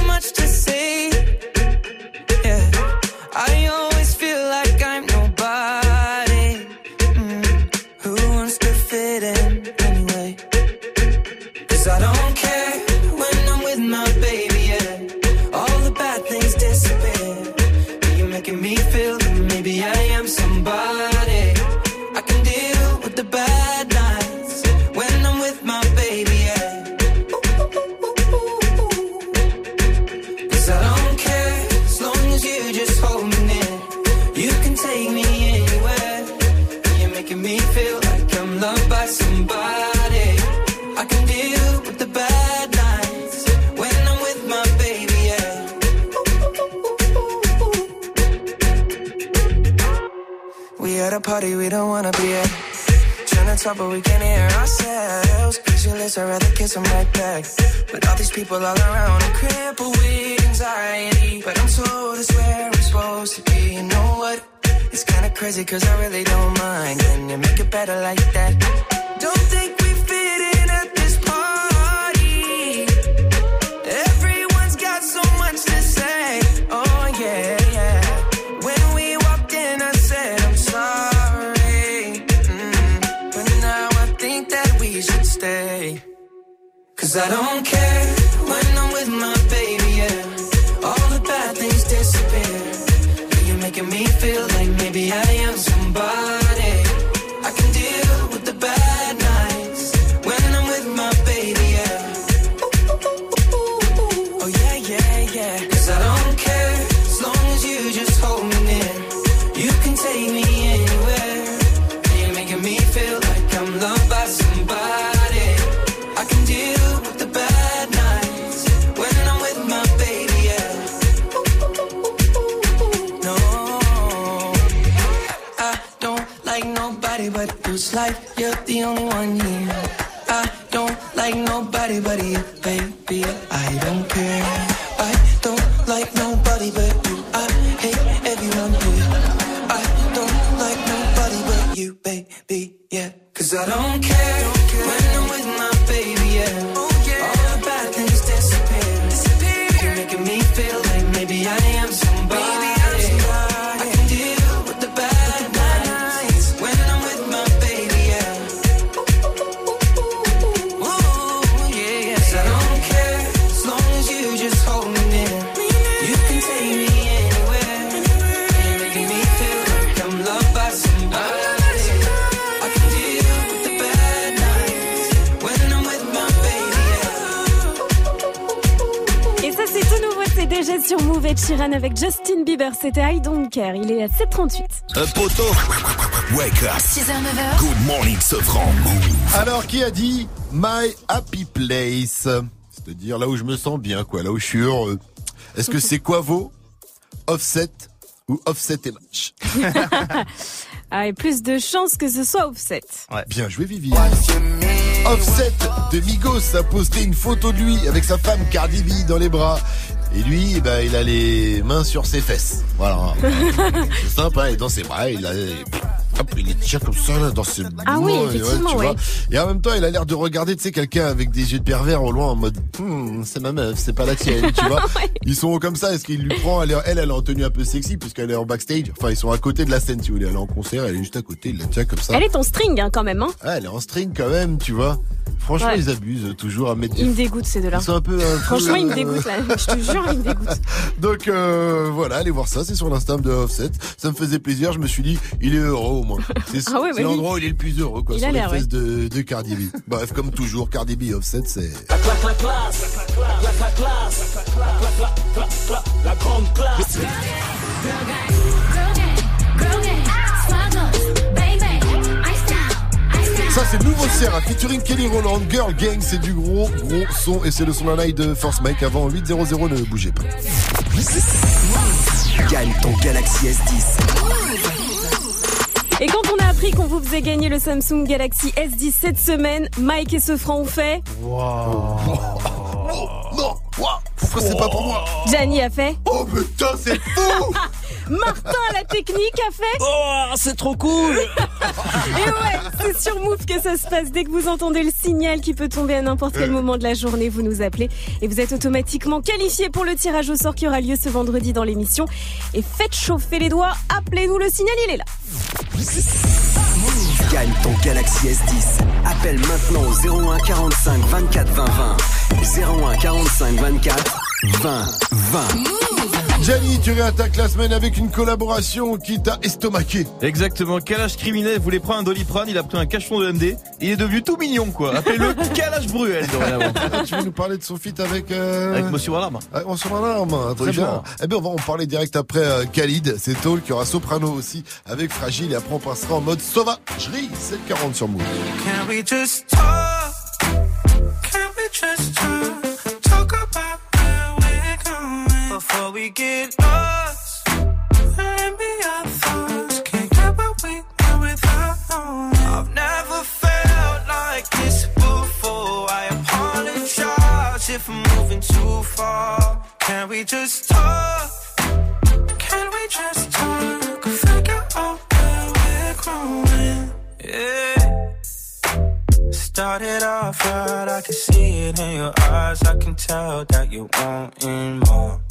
People all around, I'm crippled with anxiety. But I'm told it's where I'm supposed to be. You know what? It's kinda crazy, cause I really don't mind. Can you make it better like that? Don't think we fit in at this party. Everyone's got so much to say. Oh, yeah, yeah. When we walked in, I said, I'm sorry. Mm, But now I think that we should stay. Cause I don't care C'était I Don't Care. Il est à 7h38. Un poteau. Wake up. 6h, 9h. Good morning, Sofran. Alors, qui a dit My Happy Place? C'est-à-dire là où je me sens bien, quoi, là où je suis heureux. Est-ce que c'est quoi vos offset ou offset et match Ah, et plus de chances que ce soit offset. Bien joué, Vivi. Offset de Migos a posté une photo de lui avec sa femme Cardi B dans les bras. Et lui, eh ben, il a les mains sur ses fesses. Voilà. C'est simple, hein, et dans ses bras, il a... Hop, il les tient comme ça, là, dans ses Ah oui, effectivement, ouais. Et en même temps, il a l'air de regarder, tu sais, quelqu'un avec des yeux de pervers au loin en mode, Hmm, c'est ma meuf, c'est pas la tienne, tu vois. Ils sont comme ça, est-ce qu'il lui prend, elle, elle, elle est en tenue un peu sexy, puisqu'elle est en backstage. Enfin, ils sont à côté de la scène, si vous voulez. Elle est en concert, elle est juste à côté, il la tient comme ça. Elle est ton string, hein, quand même. Hein. Ah, elle est en string quand même, tu vois. Franchement, Ouais. ils abusent toujours à mettre Il me des... dégoûte, ces deux-là. Ils sont un peu... peu, Franchement, il me euh, dégoûte, là. Je te jure, il me dégoûte. Donc euh, voilà, allez voir ça, c'est sur l'Instagram de Offset. Ça me faisait plaisir, je me suis dit, il est heureux C'est Ah ouais, bah, l'endroit où il est le plus heureux, quoi, il sur a les l'air, fesses de, de Cardi B. Bref, comme toujours, Cardi B Offset, c'est... La classe, la classe, la classe, la classe, la grande classe. Ça, c'est le nouveau Sierra featuring Kelly Roland, Girl Gang, c'est du gros, gros son et c'est le son d'un live de Force Mike avant 8-0-0, ne bougez pas. Gagne ton Galaxy S10. Et quand on a appris qu'on vous faisait gagner le Samsung Galaxy S10 cette semaine, Mike et Sofran ont fait. Non, pourquoi c'est pas pour moi Gianni a fait. Oh putain, c'est fou Martin à la technique a fait. Oh, c'est trop cool Et ouais, c'est sur Move que ça se passe. Dès que vous entendez le signal qui peut tomber à n'importe quel moment de la journée, vous nous appelez et vous êtes automatiquement qualifié pour le tirage au sort qui aura lieu ce vendredi dans l'émission. Et faites chauffer les doigts, appelez-nous, le signal il est là. Gagne ton Galaxy S10. Appelle maintenant au 01 45 24 20 20. 01 45 24 20 20. Gianni, tu réattaques la semaine avec une collaboration qui t'a estomaqué. Exactement, calage criminel voulait prendre un doliprane, il a pris un cachon de MD, il est devenu tout mignon quoi. Appelez-le calage Bruel dorénavant? Ah, tu veux nous parler de son feat avec... Euh... Avec Monsieur Alarme. Avec Monsieur Alarme, très bien. Eh bien, on va en parler direct après euh, Khalid. C'est Toll qui aura Soprano aussi avec Fragile et après on passera en mode sauvagerie. C'est le 40 sur Move. Can we just talk? Can we just talk? Talk about how we get lost. Maybe our thoughts can't get where we are without knowing. I've never felt like this before. I apologize if I'm moving too far. Can we just talk? Can we just talk? Figure out where we're growing. Yeah. Started off right, I can see it in your eyes. I can tell that you want wanting more.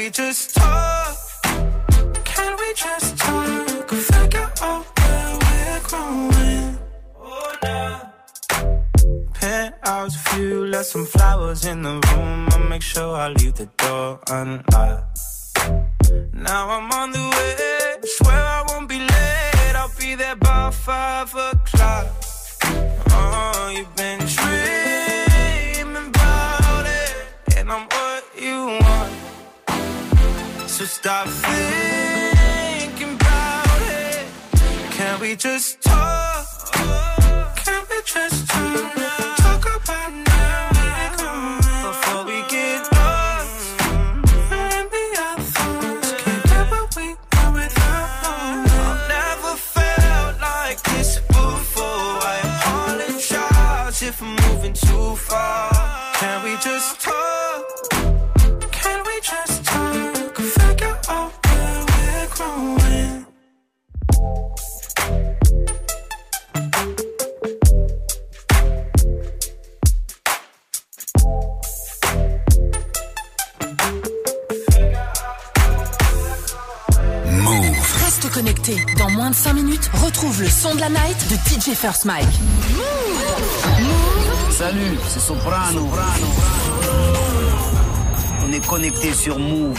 we just talk? Can we just talk? Figure out where we're growing. Oh, nah. Penthouse view, left some flowers in the room. I'll make sure I leave the door unlocked. Now I'm on the way. Swear I won't be late. I'll be there by five o'clock. Stop thinking about it. Can we just talk? Can we just talk? Dans moins de 5 minutes, retrouve le son de la night de DJ First Mike. Salut, c'est Soprano. On est connecté sur Move.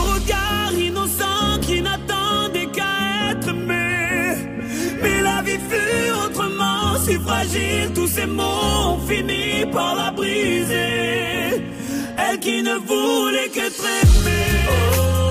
regard innocent qui n'attendait qu'à être aimé. Mais la vie fut autrement si fragile, tous ces mots ont fini par la briser. Elle qui ne voulait qu'être aimée. Oh,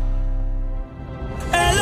Elle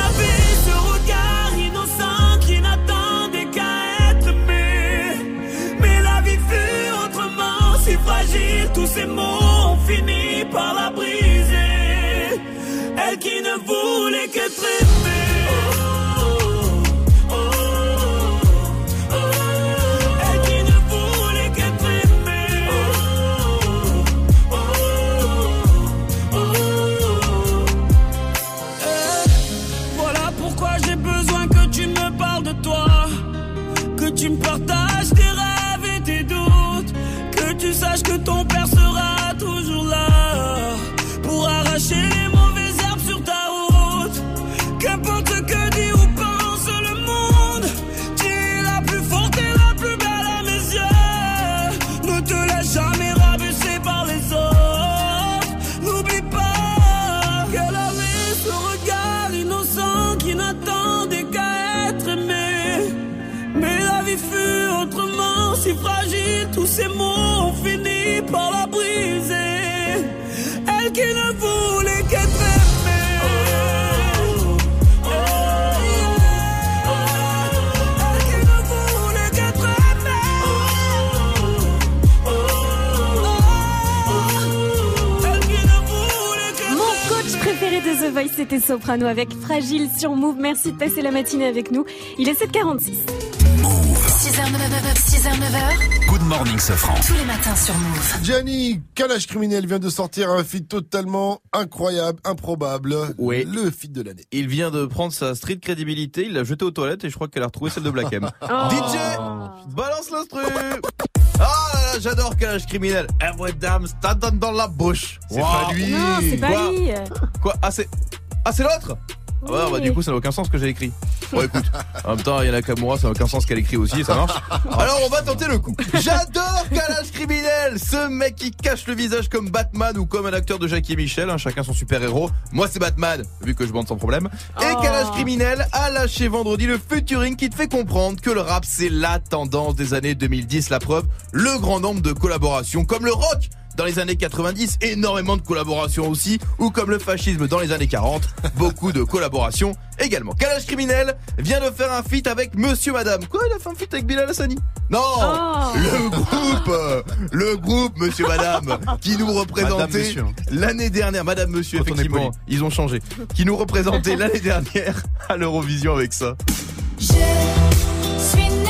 Voice, c'était Soprano avec Fragile sur Move. Merci de passer la matinée avec nous. Il est 7h46. 6h, 9h, 6h, 9h. Good morning, Sofran. Tous les matins sur Move. Gianni, Calage Criminel vient de sortir un feat totalement incroyable, improbable. Oui. Le feat de l'année. Il vient de prendre sa street crédibilité, il l'a jeté aux toilettes et je crois qu'elle a retrouvé celle de Black M. Oh. DJ, balance l'instru Ah là là, j'adore Calage Criminel. Eh ouais, dame, ça donne dans la bouche. C'est pas lui. Non, c'est pas Quoi lui. Quoi Ah, c'est. Ah, c'est l'autre? Ah ouais, bah du coup ça n'a aucun sens ce que j'ai écrit. Bon écoute, en même temps il y en a Kamura, ça n'a aucun sens qu'elle écrit aussi, ça marche. Alors on va tenter le coup. J'adore Kalash Criminel, ce mec qui cache le visage comme Batman ou comme un acteur de Jackie et Michel, hein, chacun son super héros. Moi c'est Batman, vu que je bande sans problème. Et Oh. Kalash Criminel a lâché vendredi le featuring qui te fait comprendre que le rap c'est la tendance des années 2010, la preuve, le grand nombre de collaborations comme le rock dans les années 90, énormément de collaborations aussi, ou comme le fascisme dans les années 40, beaucoup de collaborations également. Calage criminel vient de faire un feat avec Monsieur Madame. Quoi, il a fait un feat avec Bilal Hassani? Non Oh. Le groupe Le groupe Monsieur Madame qui nous représentait monsieur. l'année dernière, Madame Monsieur Quand effectivement, ils ont changé, qui nous représentait l'année dernière à l'Eurovision avec ça. Je suis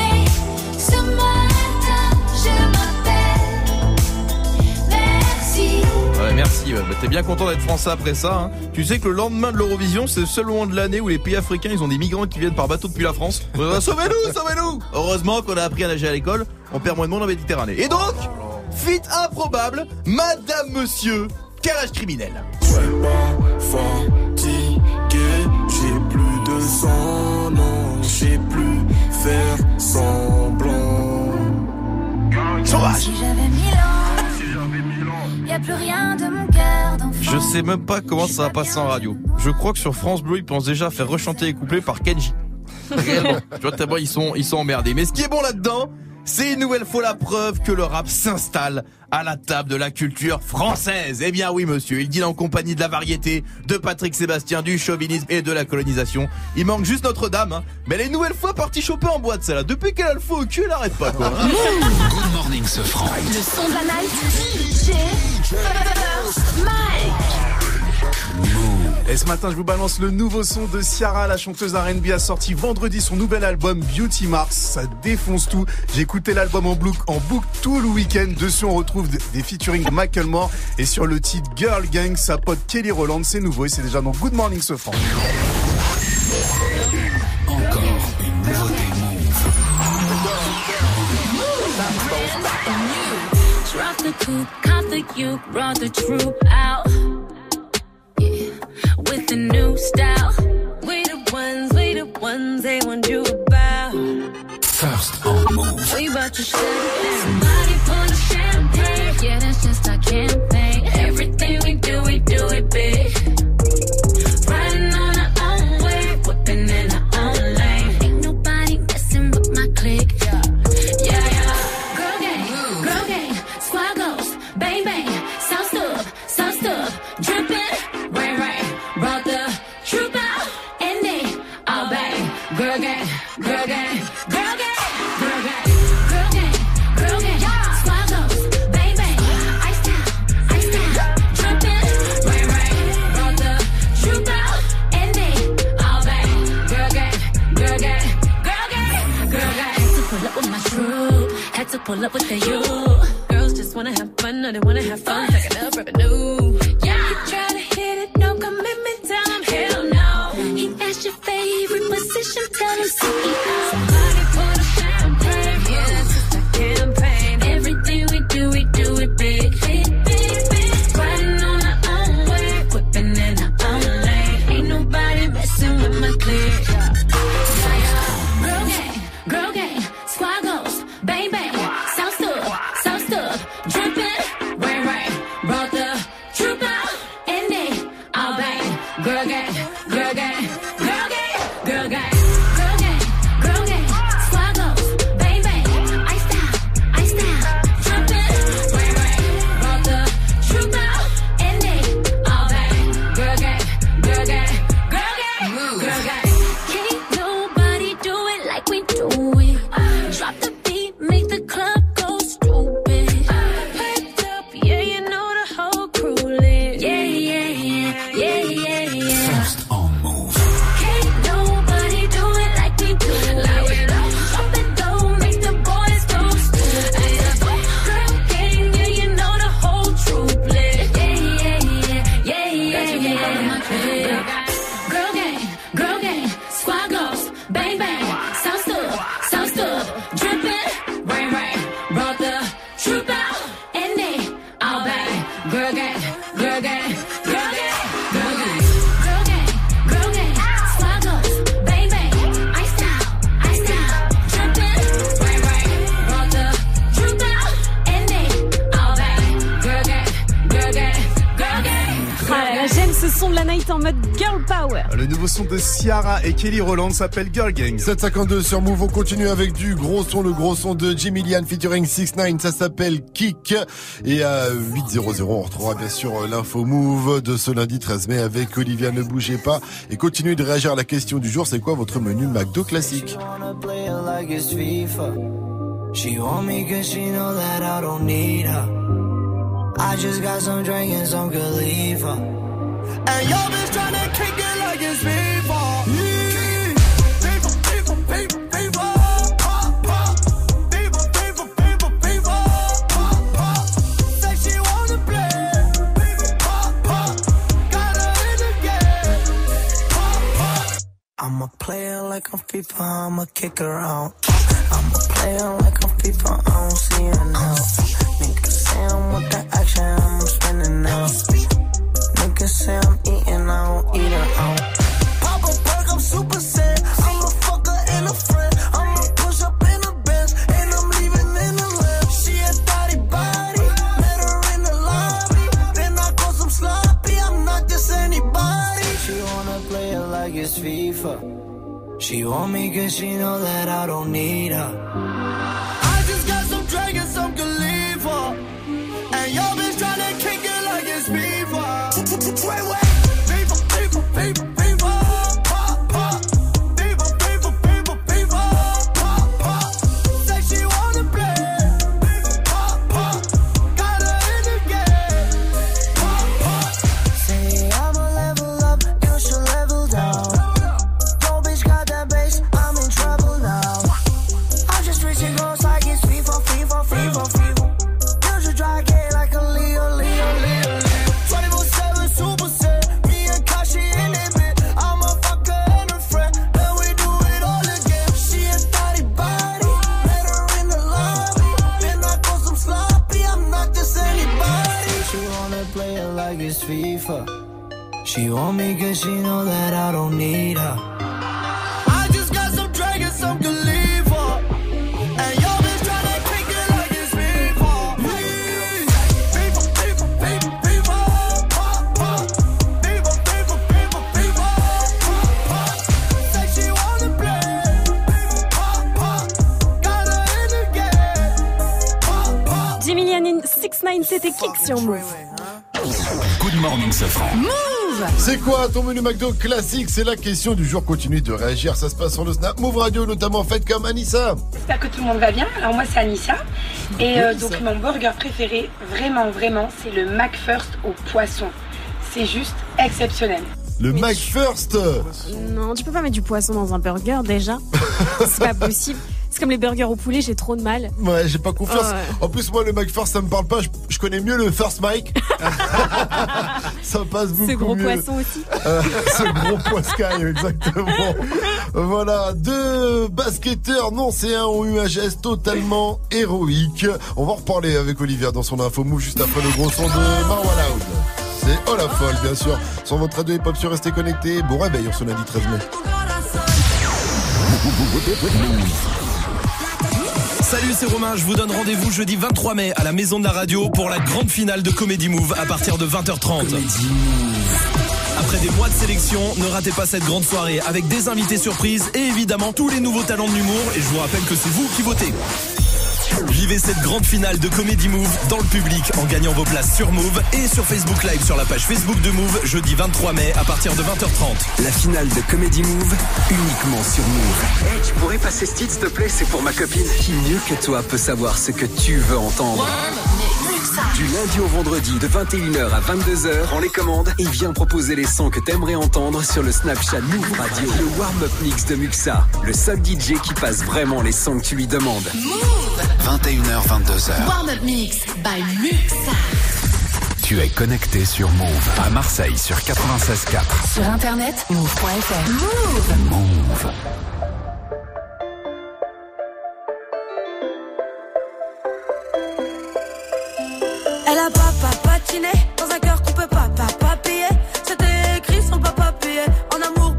Ouais, merci. Bah, T'es bien content d'être français après ça. hein. Tu sais que le lendemain de l'Eurovision, c'est le seul moment de l'année où les pays africains, ils ont des migrants qui viennent par bateau depuis la France. Euh, sauvez-nous, sauvez-nous Heureusement qu'on a appris à nager à l'école. On perd moins de monde en Méditerranée. Et donc, fit improbable, Madame Monsieur, calage criminel. fatigué, j'ai plus de sang, non, j'ai plus faire semblant. Sauvage Si j'avais mille ans, y a plus rien de mon cœur d'enfant. Je sais même pas comment ça va passer en radio. Je crois que sur France Bleu, ils pensent déjà à faire rechanter les couplets par Kenji. Réellement. Tu vois, tellement ils sont, ils sont emmerdés. Mais ce qui est bon là-dedans, c'est une nouvelle fois la preuve que le rap s'installe à la table de la culture française. Eh bien oui, monsieur, il dîne en compagnie de la variété, de Patrick Sébastien, du chauvinisme et de la colonisation. Il manque juste Notre-Dame, hein. Mais elle est une nouvelle fois partie choper en boîte, celle-là. Depuis qu'elle a le faux au cul, elle arrête pas, quoi. Good morning, Sofran. Le son de la night. DJ Mike. Et ce matin, je vous balance le nouveau son de Ciara, la chanteuse R&B a sorti vendredi son nouvel album Beauty Mars. Ça défonce tout. J'ai écouté l'album en boucle, en boucle tout le week-end. Dessus, on retrouve des featuring de Macklemore et sur le titre Girl Gang, sa pote Kelly Roland. C'est nouveau et c'est déjà dans Good Morning Sofran. Encore une nouveauté Drop the coupe, cop the you, brought the troop out. With the new style. We the ones, we the ones they want you about. First on move. We about to shut it down. Somebody pour the champagne. Yeah, that's just our campaign. Everything we do, we do it big. To pull up with the you. Girls just wanna have fun, no they wanna have fun, stacking up revenue. Yeah, you try to hit it, no commitment, him hell no. He asked your favorite position, tell him CEO. Son de Ciara et Kelly Rowland s'appelle Girl Gang. 752 sur Move, on continue avec du gros son, le gros son de Jimmy Lian featuring 6 9 ça s'appelle Kick. Et à 8.00, on retrouvera bien sûr l'info Move de ce lundi 13 mai avec Olivia, ne bougez pas. Et continuez de réagir à la question du jour, c'est quoi votre menu McDo classique? Wanna play it like it's FIFA. She want me cause she know that I don't need her. I just got some drink and some good leave her. And y'all bitch tryna kick it like it's people. People, people, people, people. I'm a player like I'm FIFA, I'm a kicker out. I'm a player like I'm FIFA, I don't see it now. Niggas say I'm with the action, I'm spinning now. Niggas say I'm eating, I don't eat it out. Pop a perk, I'm super sad. I'm a fucker and a friend. I'ma push up in a bench, and I'm leaving in the lab. She a thotty body, met her in the lobby. Then I call some sloppy, I'm not just anybody. She wanna play it like it's FIFA. She want me cause she know that I don't need her. I just got some drink and some way, way. She want me cause she know that I don't need her. I just got some drink and some 6 9 c'était kick sur Move. Good morning, Safran. Move C'est quoi ton menu McDo classique? C'est la question du jour. Continuez de réagir. Ça se passe sur le Snap Move Radio, notamment faites comme Anissa. J'espère que tout le monde va bien. Alors moi c'est Anissa et euh, donc mon burger préféré, vraiment vraiment, c'est le McFirst au poisson. C'est juste exceptionnel. Le McFirst? Non, tu peux pas mettre du poisson dans un burger déjà. C'est pas possible. C'est comme les burgers au poulet, j'ai trop de mal. Ouais, j'ai pas confiance. Ouais. En plus, moi, le McFirst, ça me parle pas. Je, je connais mieux le First Mike. ça passe beaucoup Ce gros mieux. poisson aussi. Euh, ce gros poiscaille, exactement. Voilà, deux basketteurs non C1 ont eu un geste totalement héroïque. On va en reparler avec Olivia dans son info move juste après le gros son de Marwa Loud. C'est Olafol, bien sûr. Sur votre radio hip-hop sur Restez Connectés. Bon réveil en ce lundi 13 mai. Salut, c'est Romain. Je vous donne rendez-vous jeudi 23 mai à la Maison de la Radio pour la grande finale de Comedy Move à partir de 20h30. Après des mois de sélection, ne ratez pas cette grande soirée avec des invités surprises et évidemment tous les nouveaux talents de l'humour. Et je vous rappelle que c'est vous qui votez. Vivez cette grande finale de Comedy Move dans le public en gagnant vos places sur Move et sur Facebook Live sur la page Facebook de Move jeudi 23 mai à partir de 20h30. La finale de Comedy Move, uniquement sur Move. Hey, tu pourrais passer ce titre, s'il te plaît? C'est pour ma copine. Qui mieux que toi peut savoir ce que tu veux entendre? Du lundi au vendredi, de 21h à 22h, prends les commandes et viens proposer les sons que t'aimerais entendre sur le Snapchat Move Radio. Le warm-up mix de Muxa, le seul DJ qui passe vraiment les sons que tu lui demandes. 21h, 22h. Warm-up mix by Muxa. Tu es connecté sur Move à Marseille sur 96.4. Sur internet, move.fr. Move. Move. Elle a pas, pas, pas matiner dans un cœur qu'on peut pas, pas, pas payer. C'était écrit sur le papa payé. En amour,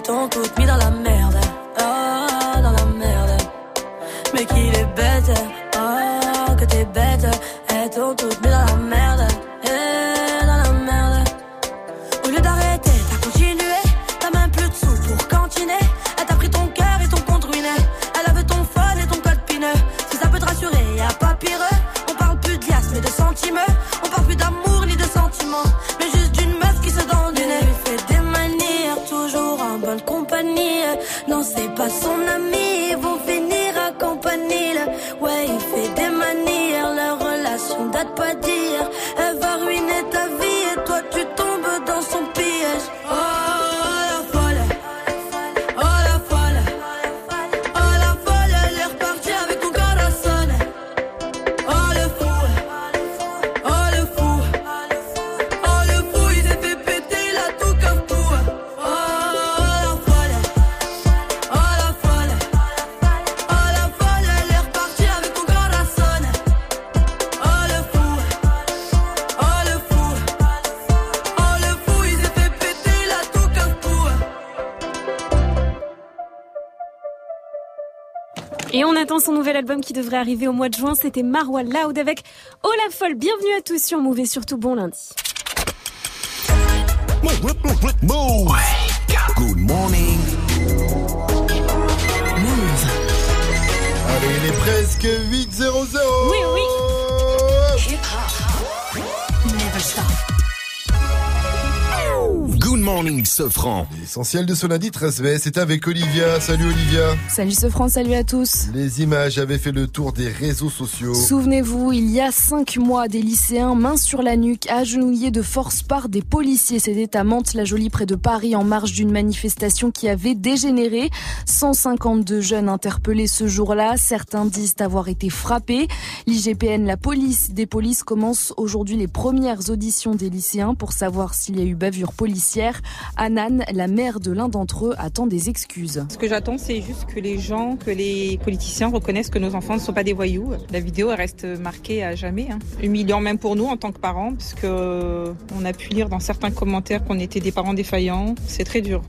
t'ont toutes mis dans la merde, oh dans la merde. Mais qu'il est qui devrait arriver au mois de juin. C'était Marwa Loud avec Oh la folle. Bienvenue à tous sur Move et surtout bon lundi. Move. Good morning. Allez, il est presque 8-0-0. Oui, oui. Morning, Sofran. L'essentiel de ce lundi 13 mai, c'est avec Olivia. Salut Olivia. Salut ce France, salut à tous. Les images avaient fait le tour des réseaux sociaux. Souvenez-vous, il y a cinq mois, des lycéens, main sur la nuque, agenouillés de force par des policiers. C'était à Mantes-la-Jolie, près de Paris, en marge d'une manifestation qui avait dégénéré. 152 jeunes interpellés ce jour-là. Certains disent avoir été frappés. L'IGPN, la police des polices, commence aujourd'hui les premières auditions des lycéens pour savoir s'il y a eu bavure policière. Anan, la mère de l'un d'entre eux, attend des excuses. Ce que j'attends, c'est juste que les gens, que les politiciens reconnaissent que nos enfants ne sont pas des voyous. La vidéo reste marquée à jamais. hein. Humiliant même pour nous en tant que parents, parce euh, a pu lire dans certains commentaires qu'on était des parents défaillants. C'est très dur.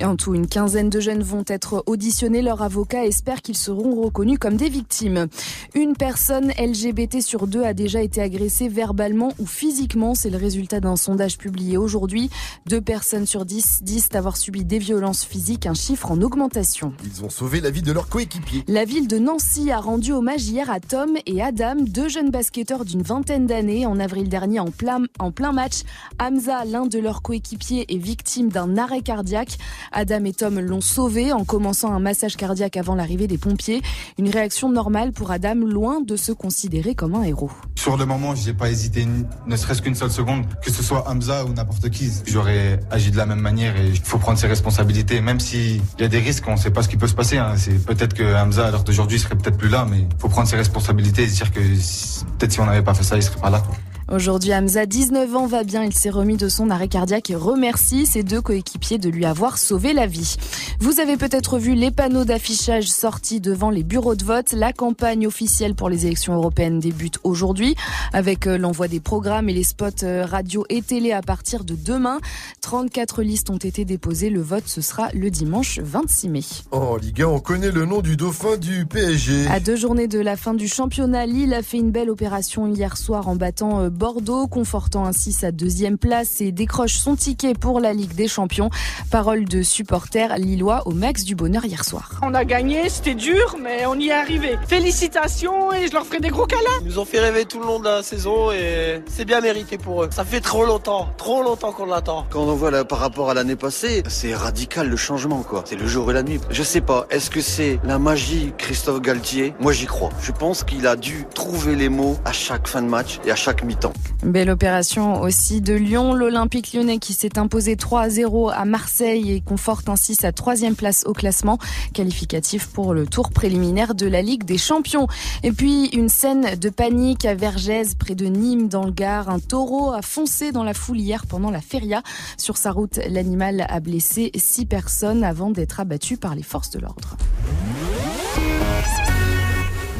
Et en tout, une quinzaine de jeunes vont être auditionnés. Leur avocat espère qu'ils seront reconnus comme des victimes. Une personne LGBT sur deux a déjà été agressée verbalement ou physiquement. C'est le résultat d'un sondage publié aujourd'hui. Deux personnes sur dix disent avoir subi des violences physiques, un chiffre en augmentation. Ils ont sauvé la vie de leur coéquipier. La ville de Nancy a rendu hommage hier à Tom et Adam, deux jeunes basketteurs d'une vingtaine d'années. En avril dernier, en plein, en plein match, Hamza, l'un de leurs coéquipiers, est victime d'un arrêt cardiaque. Adam et Tom l'ont sauvé en commençant un massage cardiaque avant l'arrivée des pompiers. Une réaction normale pour Adam, loin de se considérer comme un héros. Sur le moment, j'ai pas hésité ne serait-ce qu'une seule seconde, que ce soit Hamza ou n'importe qui. J'aurais agi de la même manière et il faut prendre ses responsabilités, même s'il y a des risques, on sait pas ce qui peut se passer. hein. C'est peut-être que Hamza, à l'heure d'aujourd'hui, serait peut-être plus là, mais il faut prendre ses responsabilités et dire que peut-être si on n'avait pas fait ça, il serait pas là. Aujourd'hui, Hamza, 19 ans, va bien. Il s'est remis de son arrêt cardiaque et remercie ses deux coéquipiers de lui avoir sauvé la vie. Vous avez peut-être vu les panneaux d'affichage sortis devant les bureaux de vote. La campagne officielle pour les élections européennes débute aujourd'hui avec euh, l'envoi des programmes et les spots euh, radio et télé à partir de demain. 34 listes ont été déposées. Le vote, ce sera le dimanche 26 mai. En Ligue 1, on connaît le nom du dauphin du PSG. À deux journées de la fin du championnat, Lille a fait une belle opération hier soir en battant euh, Bordeaux, confortant ainsi sa deuxième place et décroche son ticket pour la Ligue des Champions. Parole de supporters lillois au max du bonheur hier soir. On a gagné, c'était dur, mais on y est arrivé. Félicitations et je leur ferai des gros câlins. Ils nous ont fait rêver tout le long de la saison et c'est bien mérité pour eux. Ça fait trop longtemps, trop longtemps qu'on l'attend. Quand on voit là, par rapport à l'année passée, c'est radical le changement quoi. C'est le jour et la nuit. Je sais pas, est-ce que c'est la magie Christophe Galtier? Moi j'y crois. Je pense qu'il a dû trouver les mots à chaque fin de match et à chaque mi-temps. Belle opération aussi de Lyon, l'Olympique lyonnais qui s'est imposé 3 à 0 à Marseille et conforte ainsi sa troisième place au classement, qualificatif pour le tour préliminaire de la Ligue des Champions. Et puis une scène de panique à Vergès, près de Nîmes dans le Gard. Un taureau a foncé dans la foule hier pendant la feria. Sur sa route, l'animal a blessé six personnes avant d'être abattu par les forces de l'ordre.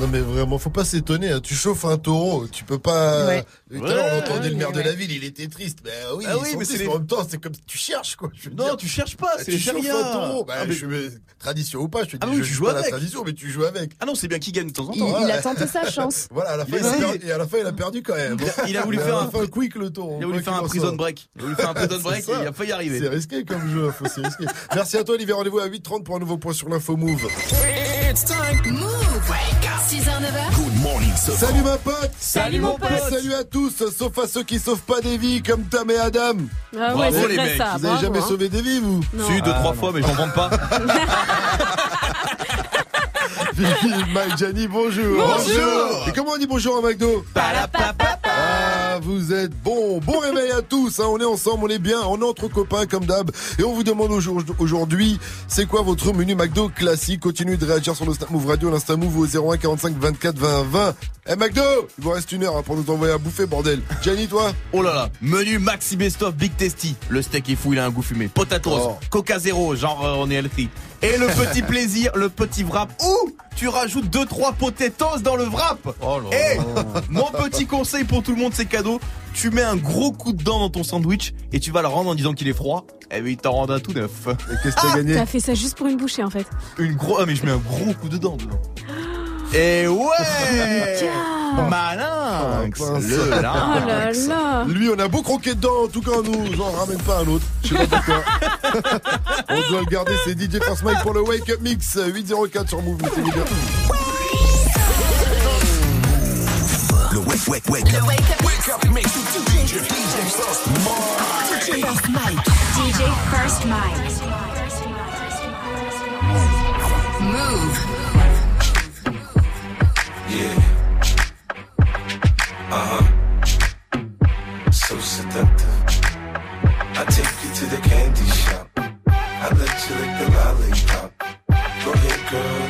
Non mais vraiment, faut pas s'étonner. hein. Tu chauffes un taureau, tu peux pas. Ouais. Tout à l'heure, on Ouais, entendait le ouais, maire de la ville, il était triste. Ben oui, Ah oui, mais c'est les- en même temps, c'est comme tu cherches quoi. Je Non, dire. tu cherches pas, c'est tu les. Ben, Ah, mais- je mais tradition ou pas, je te dis, Ah oui, je tu joue joues pas à la avec. tradition, mais tu joues avec. Ah non, c'est bien qui gagne de temps en Il, temps. il a tenté sa chance. Voilà, à la fin, Il il a perdu, et à la fin, il a perdu quand même. Il a- il a voulu faire un- fin, quick le taureau. Il a voulu faire un prison break. Il a voulu faire un prison break et il a failli y arriver. C'est risqué comme jeu, faut c'est risqué. Merci à toi, Olivier. Rendez-vous à 8h30 pour un nouveau point sur l'info Move. It's time. Move. 6h, 9h. Good morning, Salut ma pote Salut, mon pote. Salut à tous, sauf à ceux qui sauvent pas des vies comme Tam et Adam. Ah ouais, Bravo, c'est les vrai mecs. ça. Vous avez bravo, jamais hein. sauvé des vies, vous Non. Si, deux, Ah, trois non. fois, mais j'en vante pas. Vicky, Mike, Gianni, bonjour. Bonjour. Et comment on dit bonjour à McDo? Ah, vous êtes bon. Bon réveil à tous. hein. On est ensemble, on est bien, on est entre copains comme d'hab. Et on vous demande aujourd- aujourd'hui, c'est quoi votre menu McDo classique? Continuez de réagir sur le Snap Move Radio, l'Insta Move au 01 45 24 20 20. Eh McDo, il vous reste une heure hein, pour nous envoyer à bouffer, bordel. Gianni, toi? Oh là là, menu Maxi Best of Big Tasty. Le steak est fou, il a un goût fumé. Potatoes, Oh. Coca Zéro, genre euh, on est healthy. Et le petit plaisir, le petit wrap. Ou tu rajoutes 2-3 potatoes dans le wrap. Et mon petit conseil pour tout le monde, c'est cadeau. Tu mets un gros coup de dent dans ton sandwich et tu vas le rendre en disant qu'il est froid. Eh ben il t'en rend un tout neuf. Et qu'est-ce que t'as gagné T'as fait ça juste pour une bouchée en fait. Une gros, ah mais je mets un gros coup de dent dedans. Et ouais Malin Oh. Le Oh lynx. là là. Lui, on a beau croquer dedans, en tout cas, nous, j'en ramène pas un autre. Je sais pas pourquoi. on doit le garder, c'est DJ First Mike pour le Wake Up Mix 804 sur Move. bien. Le wake, wake, wake. Le Wake Up Wake Up Mix. DJ First Mike. DJ First Mike. Move. Yeah. Uh huh. So seductive. I take you to the candy shop. I let you lick the lollipop. Go ahead, girl,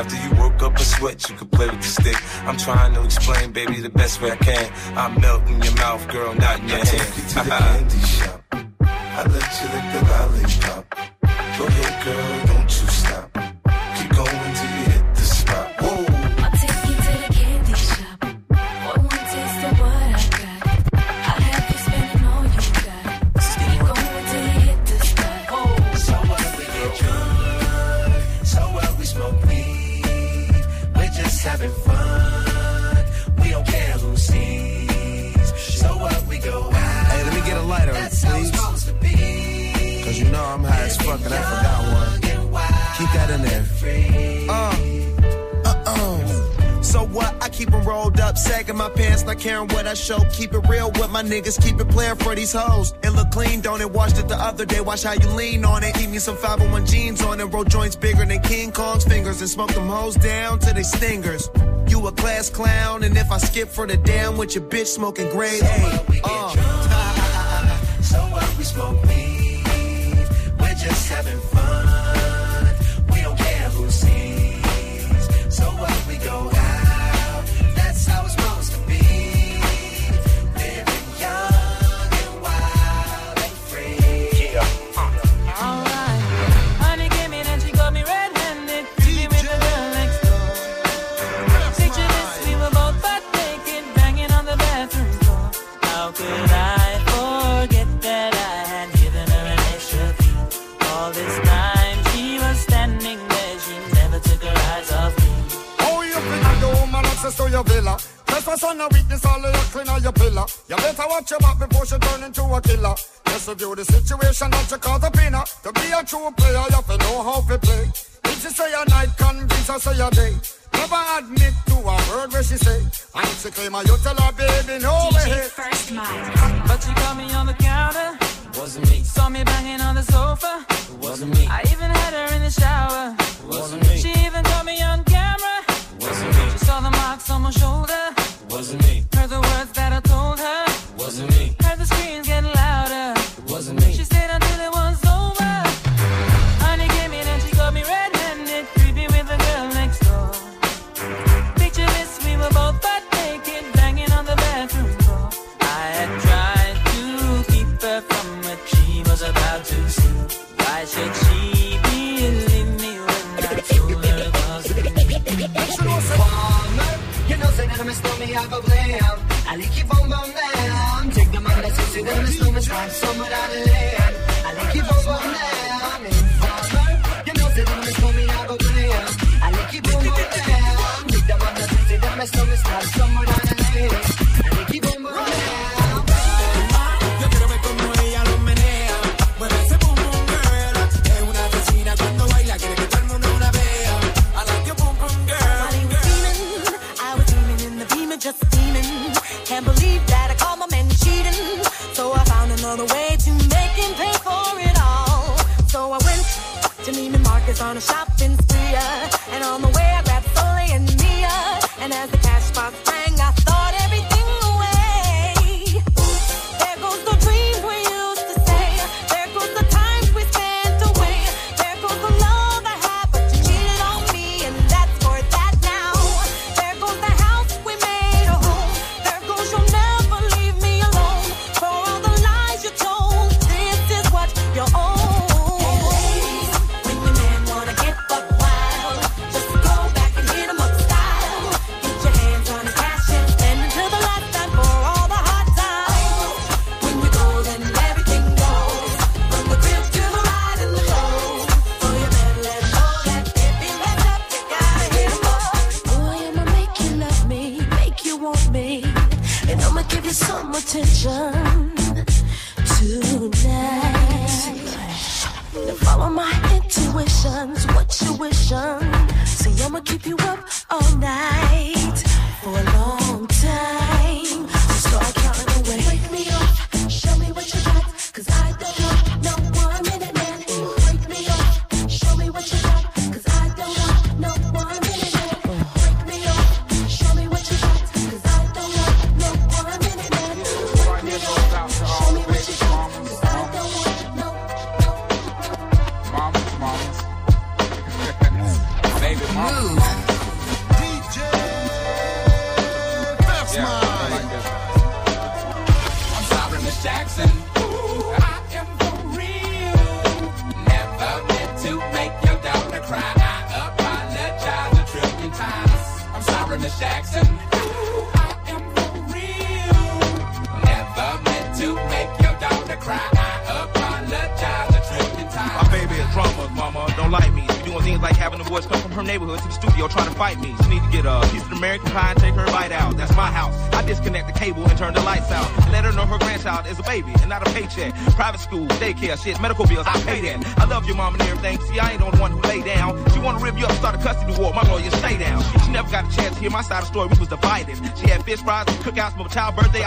After you work up a sweat, you can play with the stick. I'm trying to explain, baby, the best way I can. I melt in your mouth, girl, not in your I take hand. you to the candy shop. I let you lick the lollipop. Go ahead, girl, don't you fucking, I forgot one. Keep that in there. Uh, uh, uh. So what? I keep them rolled up, sagging my pants, not caring what I show. Keep it real with my niggas, keep it playing for these hoes. It look clean, don't it? Washed it the other day, watch how you lean on it. Eat me some 501 jeans on and roll joints bigger than King Kong's fingers, and smoke them hoes down to they stingers. You a class clown, and if I skip for the damn with your bitch smoking grade A? so What, we get uh. drunk. so what, we smoke weed we're just having fun. your villa. For all of your clean on your pillar. You better watch your back before she turn into a killer. Just review the situation that you call the pinner. To be a true player, you have to know how to play. If she say a night, convince her say a day. Never admit to a word where she say. Claim her, you tell her, baby, no DJ way. First mind? But she caught me on the counter. Wasn't me. Saw me banging on the sofa. Wasn't me. I even had her in the shower. Wasn't me. She even caught me on on my shoulder. Wasn't me. Heard the words that I told her. Wasn't me. come and slow me, I go blam. I like you boom boom bam. Take the money, so see them and slow me, try some of that land. I like you boom boom bam. Informer, you know, see them and slow me, I go blam. I like you boom boom bam. Take the money, so see them and slow me, try some of that niggas on a shopping Take care, shit, medical bills, I pay that. I love your mom and everything. See, I ain't the only one who lay down. She wanna rip you up, start a custody war. My lawyer, stay down. She never got a chance to hear my side of the story. We was divided. She had fish fries, cookouts, but my child birthday,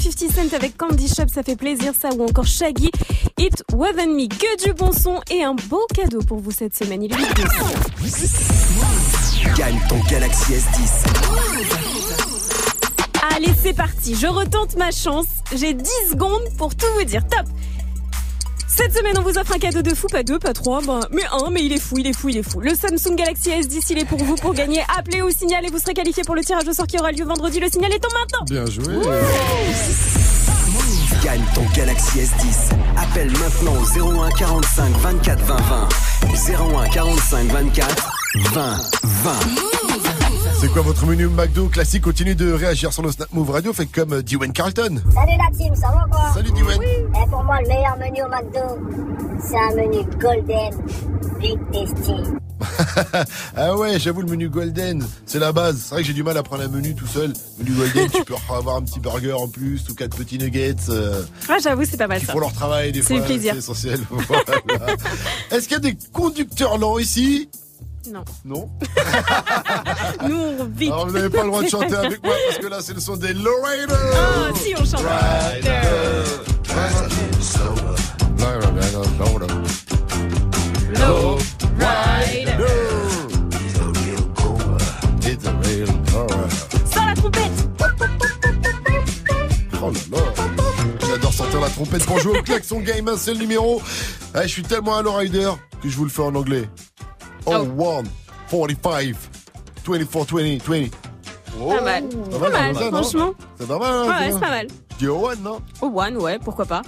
50 Cent avec Candy Shop, ça fait plaisir ça, ou encore Shaggy, It Wasn't Me. Que du bon son et un beau cadeau pour vous cette semaine. Il est 8 Gagne ton Galaxy S10. Allez, c'est parti. Je retente ma chance. J'ai 10 secondes pour tout vous dire. Top. Cette semaine, on vous offre un cadeau de fou, pas deux, pas trois, ben, mais un, mais il est fou, il est fou, il est fou. Le Samsung Galaxy S10, il est pour vous pour gagner. Appelez au signal et vous serez qualifié pour le tirage au sort qui aura lieu vendredi. Le signal est en maintenant. Bien joué. Gagne ton Galaxy S10. Appelle maintenant au 01 45 24 20 20. 01 45 24 20 20. C'est quoi votre menu McDo classique? Continue de réagir sur nos Snap Move Radio. Faites comme euh, Dwayne Carlton. Salut la team, ça va quoi? Salut Dwayne. Et pour moi, le meilleur menu au McDo, c'est un menu Golden Big Tasty. ah ouais, j'avoue, le menu Golden, c'est la base. C'est vrai que j'ai du mal à prendre un menu tout seul. Menu Golden, tu peux avoir un petit burger en plus ou quatre petits nuggets. euh, Ah, j'avoue, c'est pas mal ça. font leur travail des fois. C'est essentiel. Voilà. Est-ce qu'il y a des conducteurs lents ici? Non. Non? Nous, on vit. Alors vous n'avez pas le droit de chanter avec moi parce que là c'est le son des Lowriders. Ah, si, on chante. Au klaxon game, un seul numéro. Ah, je suis tellement un lowrider que je vous le fais en anglais. Oh, one, 45, 24, 20, 20. Oh, Pas mal. Pas Pas mal, ça, non franchement. C'est pas mal. hein, Ouais, c'est pas mal. Je dis au one, non Oh, one, ouais, pourquoi pas.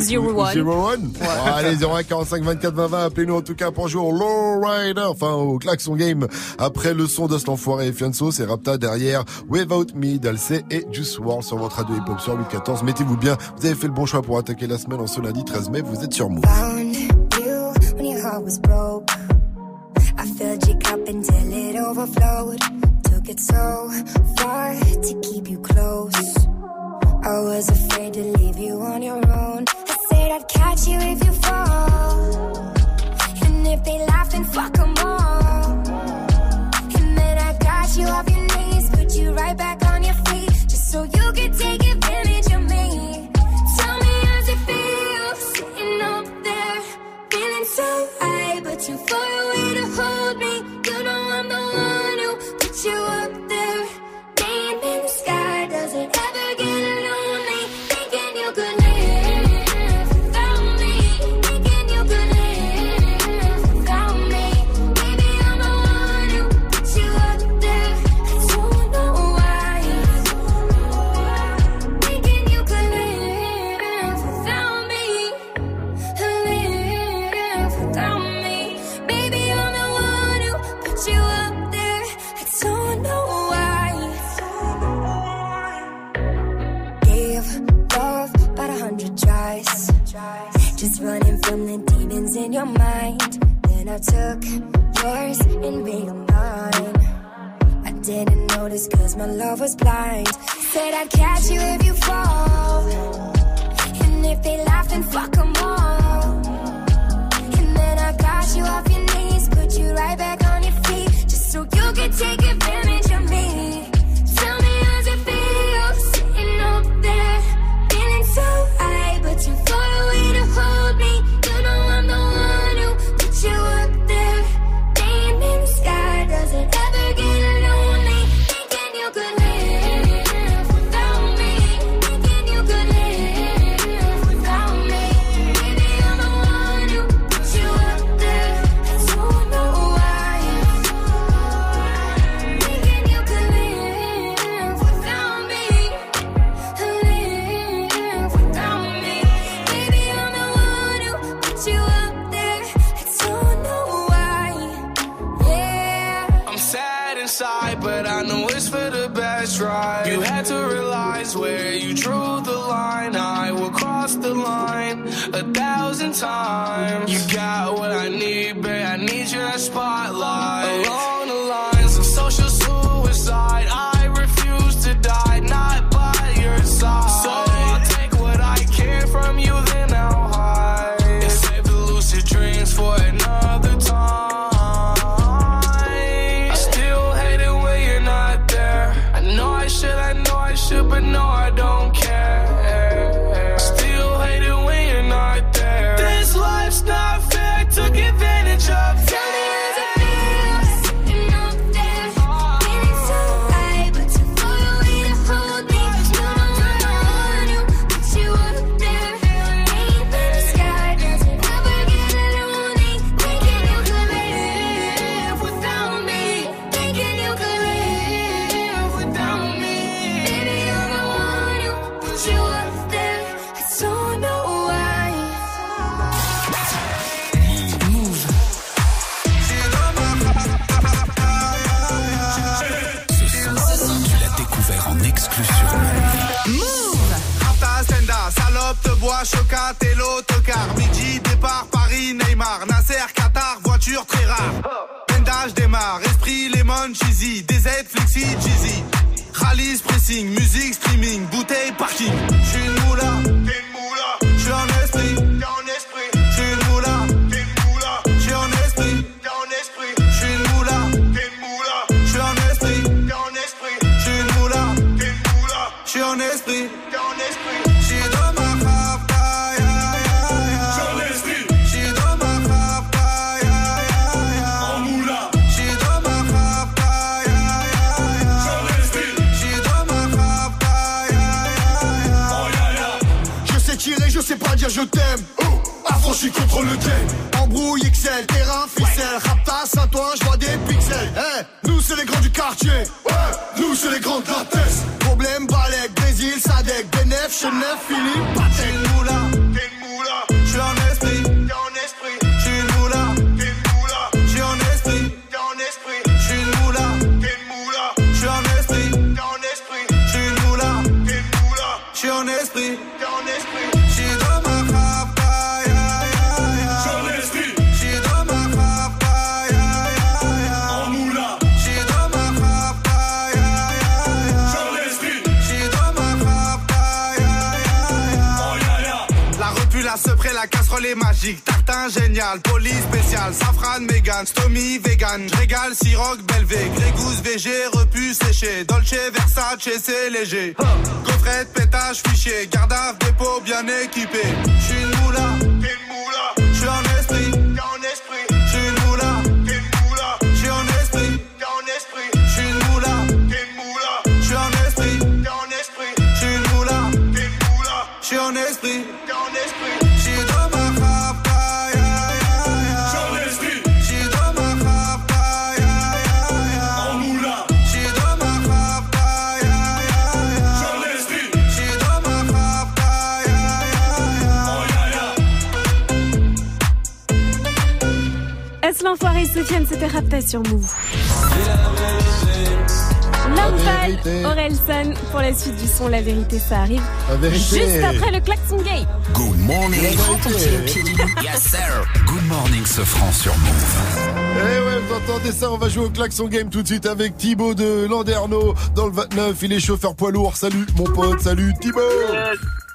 Zero one. Zero one Bon, Allez, 01 45 24 20 20. Appelez-nous en tout cas pour jouer au Lowrider, enfin au klaxon game. Après le son de cet enfoiré et Fianso, c'est Rapta derrière Without Me, Dalsey et Juice WRLD sur votre radio hip-hop sur 814. Mettez-vous bien, vous avez fait le bon choix pour attaquer la semaine en ce lundi 13 mai, vous êtes sur Move. Found you when your heart was broke. I filled your cup until it overflowed. Took it so far to keep you close. I was afraid to leave you on your own. I'd catch you if you fall. And if they laugh, then fuck was blind. Said I'd catch you Rallye, pressing, musique, streaming, affranchi contre le game. Embrouille XL, terrain, ficelle. Raptas à toi, je vois des pixels. Eh, nous c'est les grands du quartier. Ouais, nous c'est les grands de la. Problème, Balek, Brésil, Sadek, Benef, Chenef, Philippe, Patek. moula, t'es génial, police spécial, safran, mégan, stomy, vegan. J'régale, siroc, belvé, grégousse, VG, repu, séché. Dolce, Versace, c'est léger. Gaufrette, pétage, fichier, garde à dépôt bien équipé. J'suis une moula, t'es une moula. J'suis en l'enfoiré Sofiane, c'était Rapta sur Move. Lampal, vérité. Orelsan, pour la suite du son, la vérité, ça arrive. La vérité. Juste après le klaxon gay. Good morning. Yes sir. Good morning ce franc sur Move. Eh ouais, vous entendez ça, on va jouer au klaxon game tout de suite avec Thibaut de Landerneau dans le 29. Il est chauffeur poids lourd. Salut mon pote, salut Thibaut.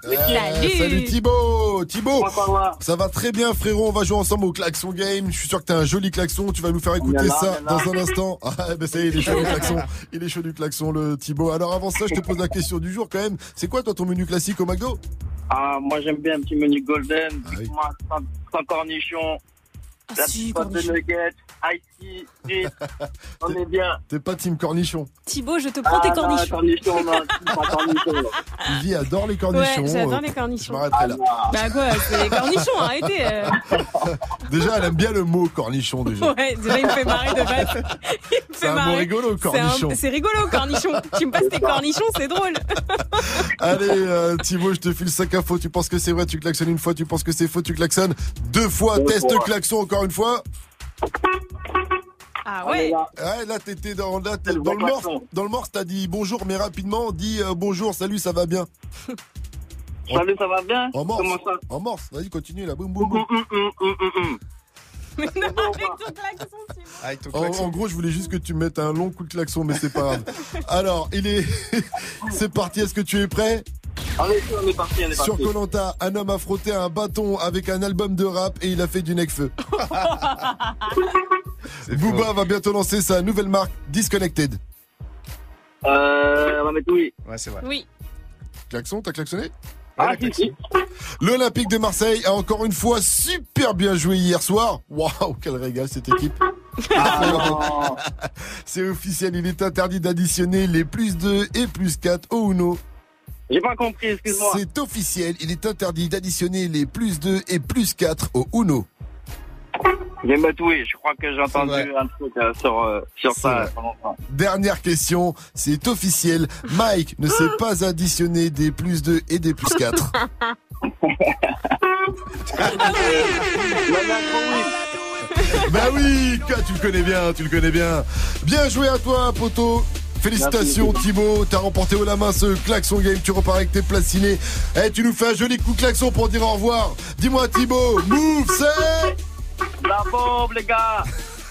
Salut. salut Thibaut Thibaut Ça va très bien frérot, on va jouer ensemble au klaxon game. Je suis sûr que t'as un joli klaxon, tu vas nous faire écouter là, ça dans un instant. Ah ben ça y est, il est chaud du klaxon. Il est chaud du klaxon le Thibaut. Alors avant ça, je te pose la question du jour quand même. C'est quoi toi ton menu classique au McDo? Ah, moi j'aime bien un petit menu golden, Mac, sans, sans cornichon, la petite pâte de nuggets, frites, on est bien. T'es pas team cornichon. Thibaut, je te prends tes Ah, non, cornichons. non, pas cornichons. Vivi adore les cornichons. Ouais, j'adore Euh, les cornichons. Je m'arrêterai là. Bah quoi, c'est les cornichons, arrêtez. euh. Déjà, elle aime bien le mot cornichon déjà. Ouais, déjà il me fait marrer de base. C'est un mot rigolo, C'est un- cornichon. C'est rigolo, cornichon. Tu me passes tes cornichons, c'est drôle. Allez, euh, Thibaut, je te file 5 infos. Tu penses que c'est vrai, tu klaxonnes une fois. Tu penses que c'est faux, tu klaxonnes deux fois. Deux Test fois. klaxon encore une fois. Ah ouais. Ouais, là, t'étais dans, là, t'es dans le morse. Dans le morse, t'as dit bonjour, mais rapidement, dis euh, bonjour, salut, ça va bien. Salut, ça va bien En morse. Comment ça En morse. Vas-y, continue là. Boum, boum, boum. Mais non, avec ton klaxon, Thibaut. En, en gros, je voulais juste que tu mettes un long coup de klaxon, mais c'est pas grave. Alors, il est. c'est parti. Est-ce que tu es prêt? Allez, on est parti, on est Sur. Colanta, un homme a frotté un bâton avec un album de rap et il a fait du necfeu. Booba va bientôt lancer sa nouvelle marque Disconnected. Euh, on va mettre oui. Ouais, c'est vrai. Oui. Klaxon, t'as klaxonné? Ah, si, si. L'Olympique de Marseille a encore une fois super bien joué hier soir. Waouh, quel régal cette équipe. Ah, C'est officiel, il est interdit d'additionner les plus 2 et plus 4 au Uno. J'ai pas compris, excuse-moi. C'est officiel, il est interdit d'additionner les plus 2 et plus 4 au Uno. Je vais mettre oui. Je crois que j'ai entendu un truc euh, sur, euh, sur ça. Dernière question, c'est officiel, Mike ne sait pas additionner des plus 2 et des plus 4. bah oui, tu le connais bien, tu le connais bien. Bien joué à toi, poto. Félicitations Thibaut, t'as remporté haut la main ce klaxon game, tu repars avec tes placinés. Eh, tu nous fais un joli coup klaxon pour dire au revoir. Dis-moi Thibaut, move, c'est... La bombe, les gars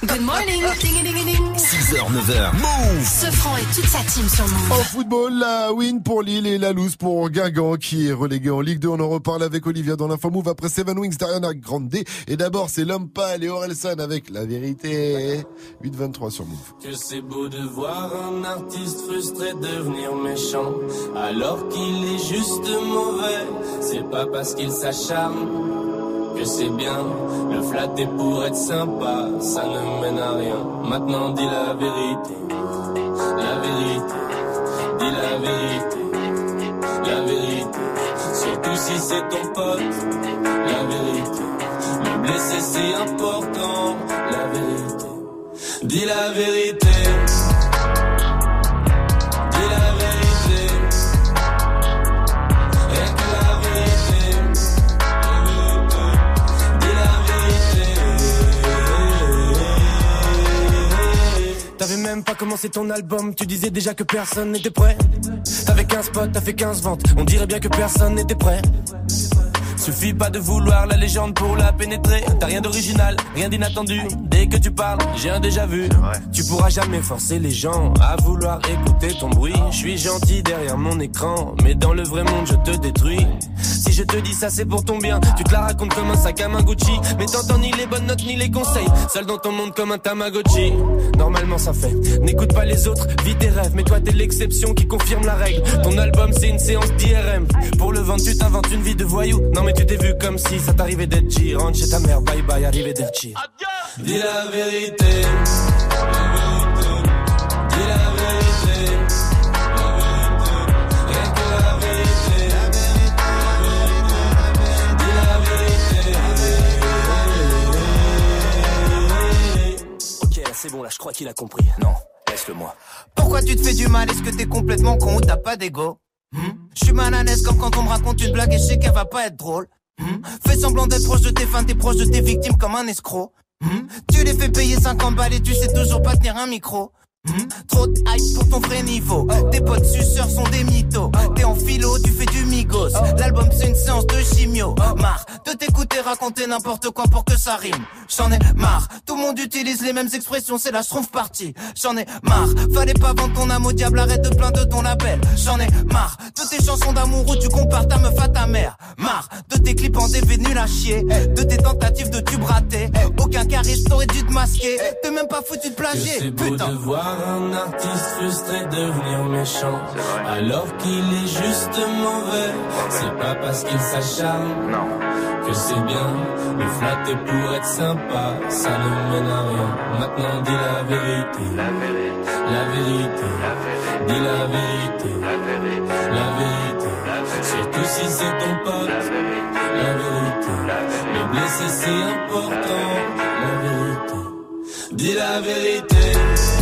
Good morning. Ding, ding, ding. 6h, 9h. Move Sofran et toute sa team sur En Move. football, la win pour Lille et la lose pour Guingamp qui est relégué en Ligue 2. On en reparle avec Olivia dans l'info move après Seven Wings d'Ariana Grande. Et d'abord, c'est l'homme pâle et Orelsan avec la vérité. 8-23 sur Move. Que c'est beau de voir un artiste frustré devenir méchant, alors qu'il est juste mauvais. C'est pas parce qu'il s'acharne que c'est bien. Le flatter pour être sympa, ça ne mène à rien. Maintenant dis la vérité, la vérité, dis la vérité, la vérité. Surtout si c'est ton pote, la vérité. Me blesser c'est important, la vérité. Dis la vérité. Même pas commencé ton album, tu disais déjà que personne n'était prêt. T'avais 15 potes, t'as fait 15 ventes, on dirait bien que personne n'était prêt. Suffit pas de vouloir la légende pour la pénétrer. T'as rien d'original, rien d'inattendu. Dès que tu parles, j'ai un déjà vu. Tu pourras jamais forcer les gens à vouloir écouter ton bruit. Je suis gentil derrière mon écran, mais dans le vrai monde je te détruis. Si je te dis ça c'est pour ton bien, tu te la racontes comme un sac à main Gucci. Mais t'entends ni les bonnes notes ni les conseils. Seul dans ton monde comme un Tamagotchi. Normalement ça fait. N'écoute pas les autres, vis tes rêves. Mais toi t'es l'exception qui confirme la règle. Ton album c'est une séance d'IRM. Pour le vendre tu t'inventes une vie de voyou. Non mais tu t'es vu comme si ça t'arrivait d'être G. Rentre chez ta mère, bye bye, arrivé d'être G. Dis la vérité. La vérité. Dis la vérité. La vérité. Rien que la vérité. Dis la vérité. Ok, là c'est bon, là je crois qu'il a compris. Non, laisse-le moi. Pourquoi tu te fais du mal? Est-ce que t'es complètement con ou t'as pas d'ego? Je suis l'aise comme quand on me raconte une blague et je sais qu'elle va pas être drôle. Hmm? Fais semblant d'être proche de tes fans, t'es proche de tes victimes comme un escroc. Hmm? Tu les fais payer 50 balles et tu sais toujours pas tenir un micro. Hmm? Trop de hype pour ton vrai niveau. Tes potes suceurs sont des mythos. T'es en philo, tu fais du migos. L'album c'est une séance de chimio. Marre de t'écouter raconter n'importe quoi pour que ça rime. J'en ai marre. Tout le monde utilise les mêmes expressions, c'est la schtroumpf partie. J'en ai marre. Fallait pas vendre ton âme au diable, arrête de plaindre de ton label. J'en ai marre de tes chansons d'amour où tu compares ta meuf à ta mère. De tes clips en DV nuls à chier. De tes tentatives de tube raté. Aucun charisme t'aurait dû te masquer. T'es même pas foutu de Que plagier. c'est beau Putain. de voir un artiste frustré devenir méchant alors qu'il est juste mauvais. C'est pas parce qu'il s'acharne que c'est bien. Le flatter pour être sympa, ça ne mène à rien. Maintenant dis la vérité, la vérité, dis la vérité, la vérité. Surtout si c'est ton pote, la vérité. Le blesser c'est important, la vérité. Dis la vérité.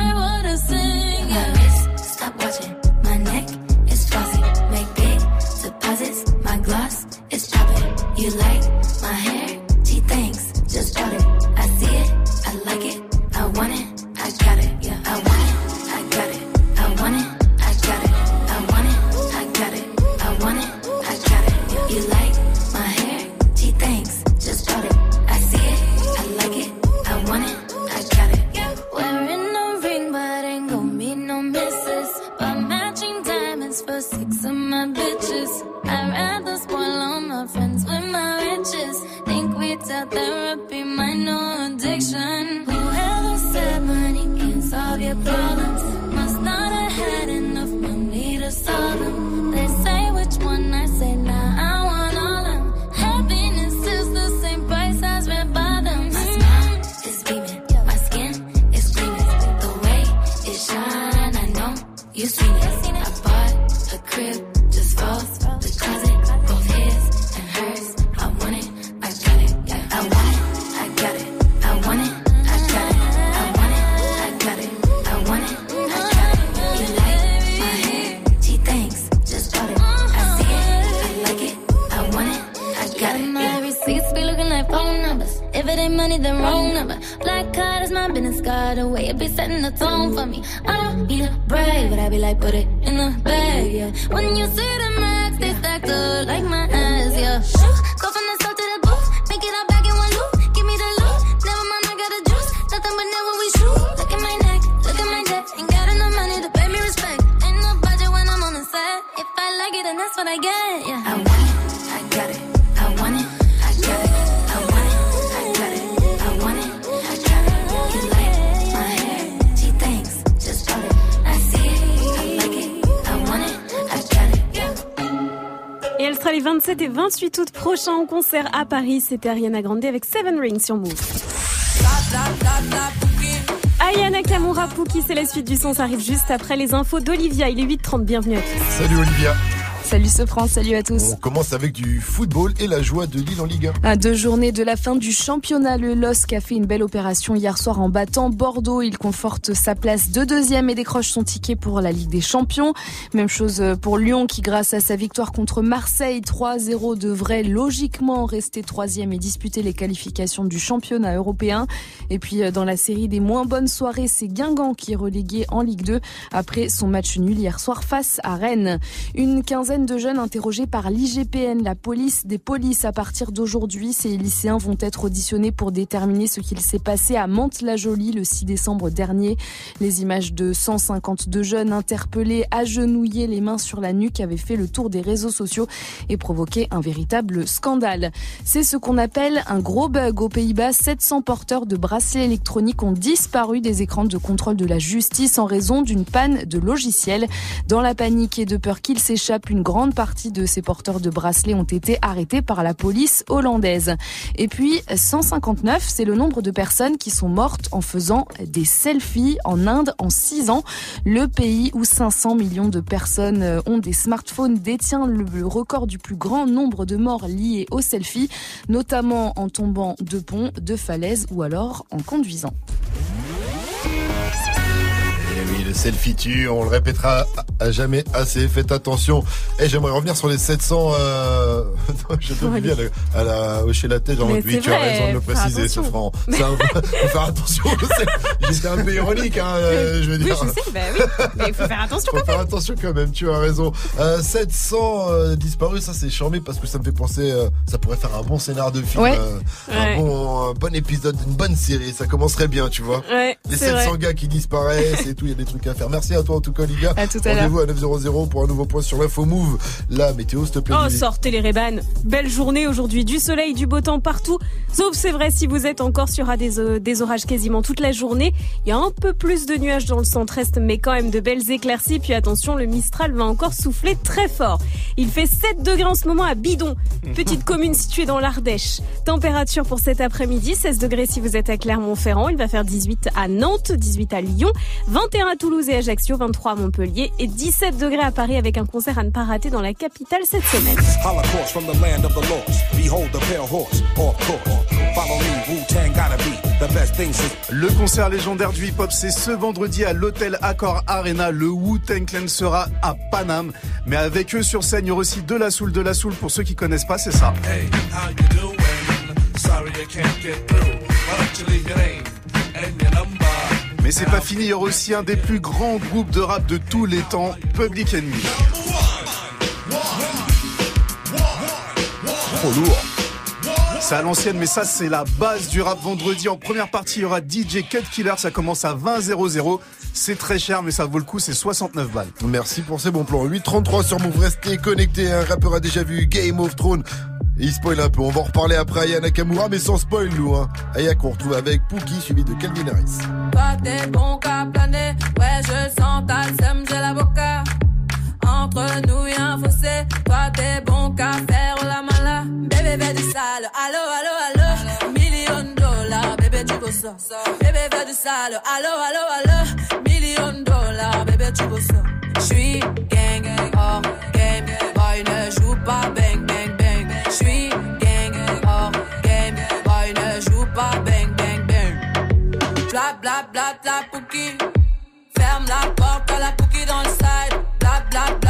I I sing. Yeah. Stop watching then wrong number. Black card is my business card away. It be setting the tone for me. I don't need a brag, but I be like, put it in the bag, yeah. When you see the max, they stacked up like my ass, yeah. Les 27 et 28 août prochains en concert à Paris. C'était Ariana Grande avec Seven Rings sur Move. Aya Nakamura Pookie, c'est la suite du son, ça arrive juste après les infos d'Olivia. Il est 8h30, bienvenue à tous. Salut Olivia. Salut Sofran, salut à tous. On commence avec du football et la joie de Lille en Ligue 1. À deux journées de la fin du championnat, le LOSC a fait une belle opération hier soir en battant Bordeaux. Il conforte sa place de deuxième et décroche son ticket pour la Ligue des Champions. Même chose pour Lyon qui, grâce à sa victoire contre Marseille 3-0, devrait logiquement rester troisième et disputer les qualifications du championnat européen. Et puis dans la série des moins bonnes soirées, c'est Guingamp qui est relégué en Ligue 2 après son match nul hier soir face à Rennes. Une quinzaine de jeunes interrogés par l'IGPN, la police des polices. À partir d'aujourd'hui, ces lycéens vont être auditionnés pour déterminer ce qu'il s'est passé à Mantes-la-Jolie le 6 décembre dernier. Les images de 152 jeunes interpellés, agenouillés, les mains sur la nuque, avaient fait le tour des réseaux sociaux et provoqué un véritable scandale. C'est ce qu'on appelle un gros bug aux Pays-Bas. 700 porteurs de bracelets électroniques ont disparu des écrans de contrôle de la justice en raison d'une panne de logiciel. Dans la panique et de peur qu'il s'échappe, une grande partie de ces porteurs de bracelets ont été arrêtés par la police hollandaise. Et puis 159, c'est le nombre de personnes qui sont mortes en faisant des selfies en Inde en 6 ans. Le pays où 500 millions de personnes ont des smartphones détient le record du plus grand nombre de morts liées aux selfies, notamment en tombant de ponts, de falaises ou alors en conduisant. Oui, le selfie tue, on le répétera à jamais assez. Faites attention. Et j'aimerais revenir sur les 700. Euh... je te bien à la hocher la tête. Genre, oui, tu as raison de le faire préciser, ce. Ça, faut faire attention. J'étais un peu ironique, hein, euh, je veux Oui, dire. je sais, bah oui. Mais il faut faire attention Faut quand faire même. attention quand même, tu as raison. Euh, 700 euh, disparus, ça c'est charmé parce que ça me fait penser, euh, ça pourrait faire un bon scénar de film, Ouais. euh, Ouais. un, bon, un bon épisode, une bonne série, ça commencerait bien, tu vois. Ouais, Les c'est 700 vrai. gars qui disparaissent et tout, il y a des trucs à faire. Merci à toi en tout cas, Olivia. À tout à l'heure. Rendez-vous à 900 pour un nouveau point sur l'info move. La météo, s'il te plaît. Oh, Lily. sortez les rébanes. Belle journée aujourd'hui, du soleil, du beau temps partout. Sauf c'est vrai si vous êtes encore sur des, euh, des orages quasiment toute la journée. Il y a un peu plus de nuages dans le centre-est, mais quand même de belles éclaircies. Puis attention, le Mistral va encore souffler très fort. Il fait 7 degrés en ce moment à Bidon, petite commune située dans l'Ardèche. Température pour cet après-midi, 16 degrés si vous êtes à Clermont-Ferrand. Il va faire 18 à Nantes, 18 à Lyon, 21 à Toulouse et Ajaccio, 23 à Montpellier et 17 degrés à Paris avec un concert à ne pas rater dans la capitale cette semaine. Le concert légendaire du hip-hop, c'est ce vendredi à l'hôtel Accor Arena. Le Wu-Tang Clan sera à Paname. Mais avec eux sur scène, il y aura aussi de la soul, de la soul. Pour ceux qui connaissent pas, c'est ça. Hey, how you doing? Sorry I can't get through. Your name and your number? Mais c'est pas fini, il y aura aussi un des plus grands groupes de rap de tous les temps, Public Enemy. Trop lourd. C'est à l'ancienne, mais ça, c'est la base du rap vendredi. En première partie, il y aura DJ Cut Killer. Ça commence à 20 00. C'est très cher, mais ça vaut le coup, c'est 69 balles. Merci pour ces bons plans. 8.33 sur Move, restez connectés. Un rappeur a déjà vu Game of Thrones. Et il spoil un peu. On va en reparler après Aya Nakamura, mais sans spoil, nous. Hein. Aya qu'on retrouve avec Pookie, suivi de Calvin Harris. Toi t'es bon qu'à planer, ouais je sens ta sème, j'ai l'avocat. Entre nous a un fossé, toi t'es bon qu'à faire la mala. Bébé bébé du sale, allo allo allo, million dollars, bébé tu ça. Bébé bébé du sale, allo allo allo, million dollars, bébé tu ça. J'suis gang, hors game, boy ne joue pas bang J'suis gang, hors ne joue pas bang bang bang. Bla bla bla bla pouki. Ferme la porte à la pouki dans le side. Bla bla bla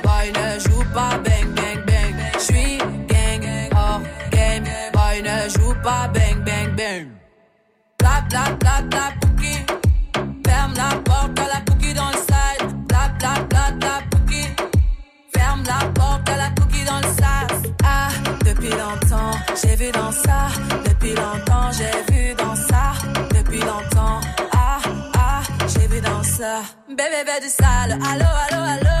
Boy ne joue pas bang bang bang. J'suis gang, hors game. Boy ne joue pas bang bang bang. Bla bla bla bla pouki. Ferme la porte à la pouki dans le side. Bla bla bla bla pouki. Ferme la porte à la pouki dans le sas. Ah, depuis longtemps, j'ai vu dans ça. Depuis longtemps, j'ai vu dans ça. Depuis longtemps, ah, ah, j'ai vu dans ça. Bébé, bébé du sale. Allo, allo, allo.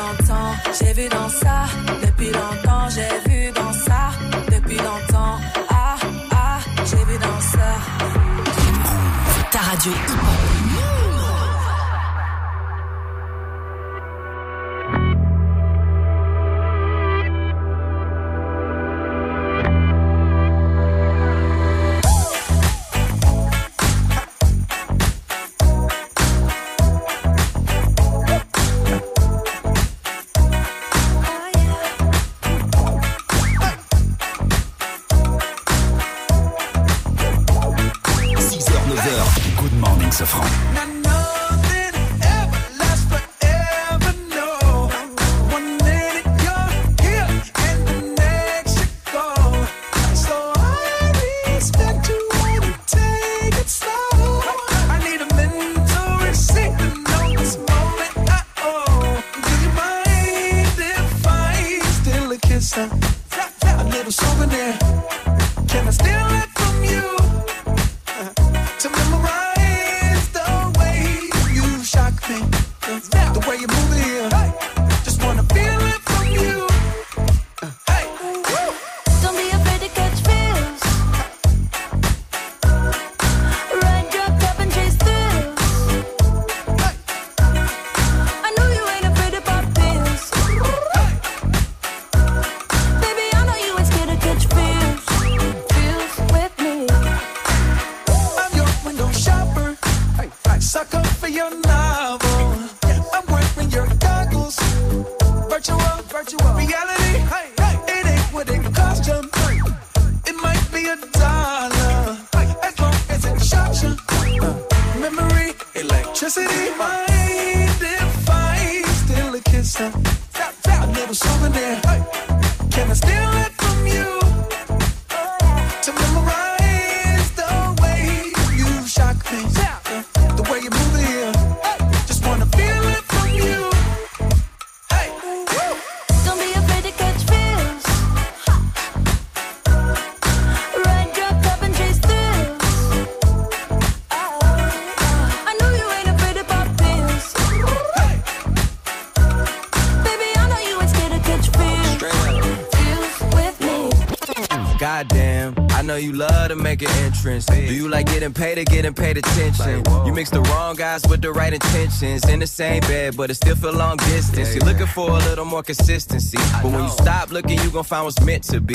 Longtemps, j'ai vu dans ça. Depuis longtemps, j'ai vu dans ça. Depuis longtemps, ah, ah, j'ai vu dans ça. Ta radio Do you like getting paid or getting paid attention? You mix the wrong guys with the right intentions. In the same bed, but it still feel long distance. You're looking for a little more consistency. But when you stop looking, you gon' find what's meant to be.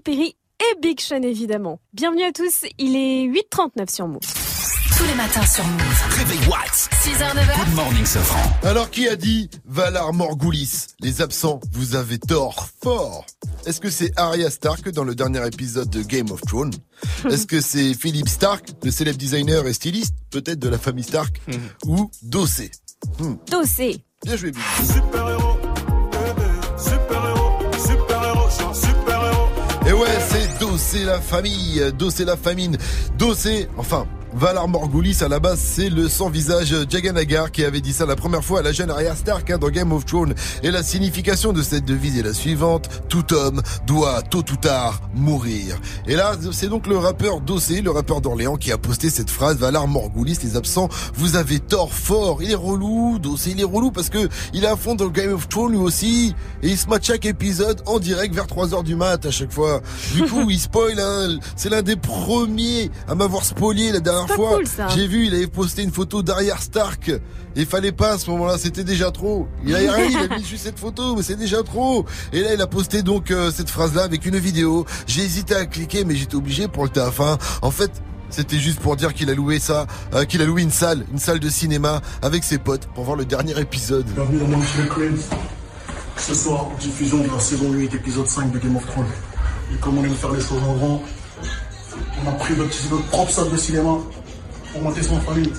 Katy Perry et Big Sean évidemment. Bienvenue à tous, il est 8h39 sur Move. Tous les matins sur Move. Réveil Watts. 6h, 9h. Good morning, Safran. Alors, qui a dit Valar Morghulis? Les absents, vous avez tort fort. Est-ce que c'est Arya Stark dans le dernier épisode de Game of Thrones? Est-ce que c'est Philip Stark, le célèbre designer et styliste, peut-être de la famille Stark Ou Dossé Hmm. Dossé. Bien joué, Bibi. Super-héros, super-héros, Dossé la famille, Dossé la famine, Dossé, enfin. Valar Morghulis, à la base, c'est le sans-visage Jaganagar qui avait dit ça la première fois à la jeune Arya Stark hein, dans Game of Thrones. Et la signification de cette devise est la suivante. Tout homme doit, tôt ou tard, mourir. Et là, c'est donc le rappeur Dossé, le rappeur d'Orléans, qui a posté cette phrase. Valar Morghulis, les absents, vous avez tort fort. Il est relou, Dossé, il est relou parce que il est à fond dans Game of Thrones lui aussi. Et il se mate chaque épisode en direct vers 3h du mat à chaque fois. Du coup, il spoil, hein. C'est l'un des premiers à m'avoir spoilé la dernière pas fois. cool, ça. J'ai vu, il avait posté une photo d'Arya Stark. Il fallait pas à ce moment-là, c'était déjà trop. Il a rien, il a mis juste cette photo, mais c'est déjà trop. Et là, il a posté donc euh, cette phrase-là avec une vidéo. J'ai hésité à cliquer, mais j'étais obligé pour le taf. hein. En fait, c'était juste pour dire qu'il a loué ça, euh, qu'il a loué une salle, une salle de cinéma avec ses potes pour voir le dernier épisode. Bienvenue dans Cribs. Ce soir, diffusion de la saison 8, épisode 5 de Game of Thrones. Et comme on aime faire les choses en grand, on a pris notre, notre propre salle de cinéma pour monter son famille.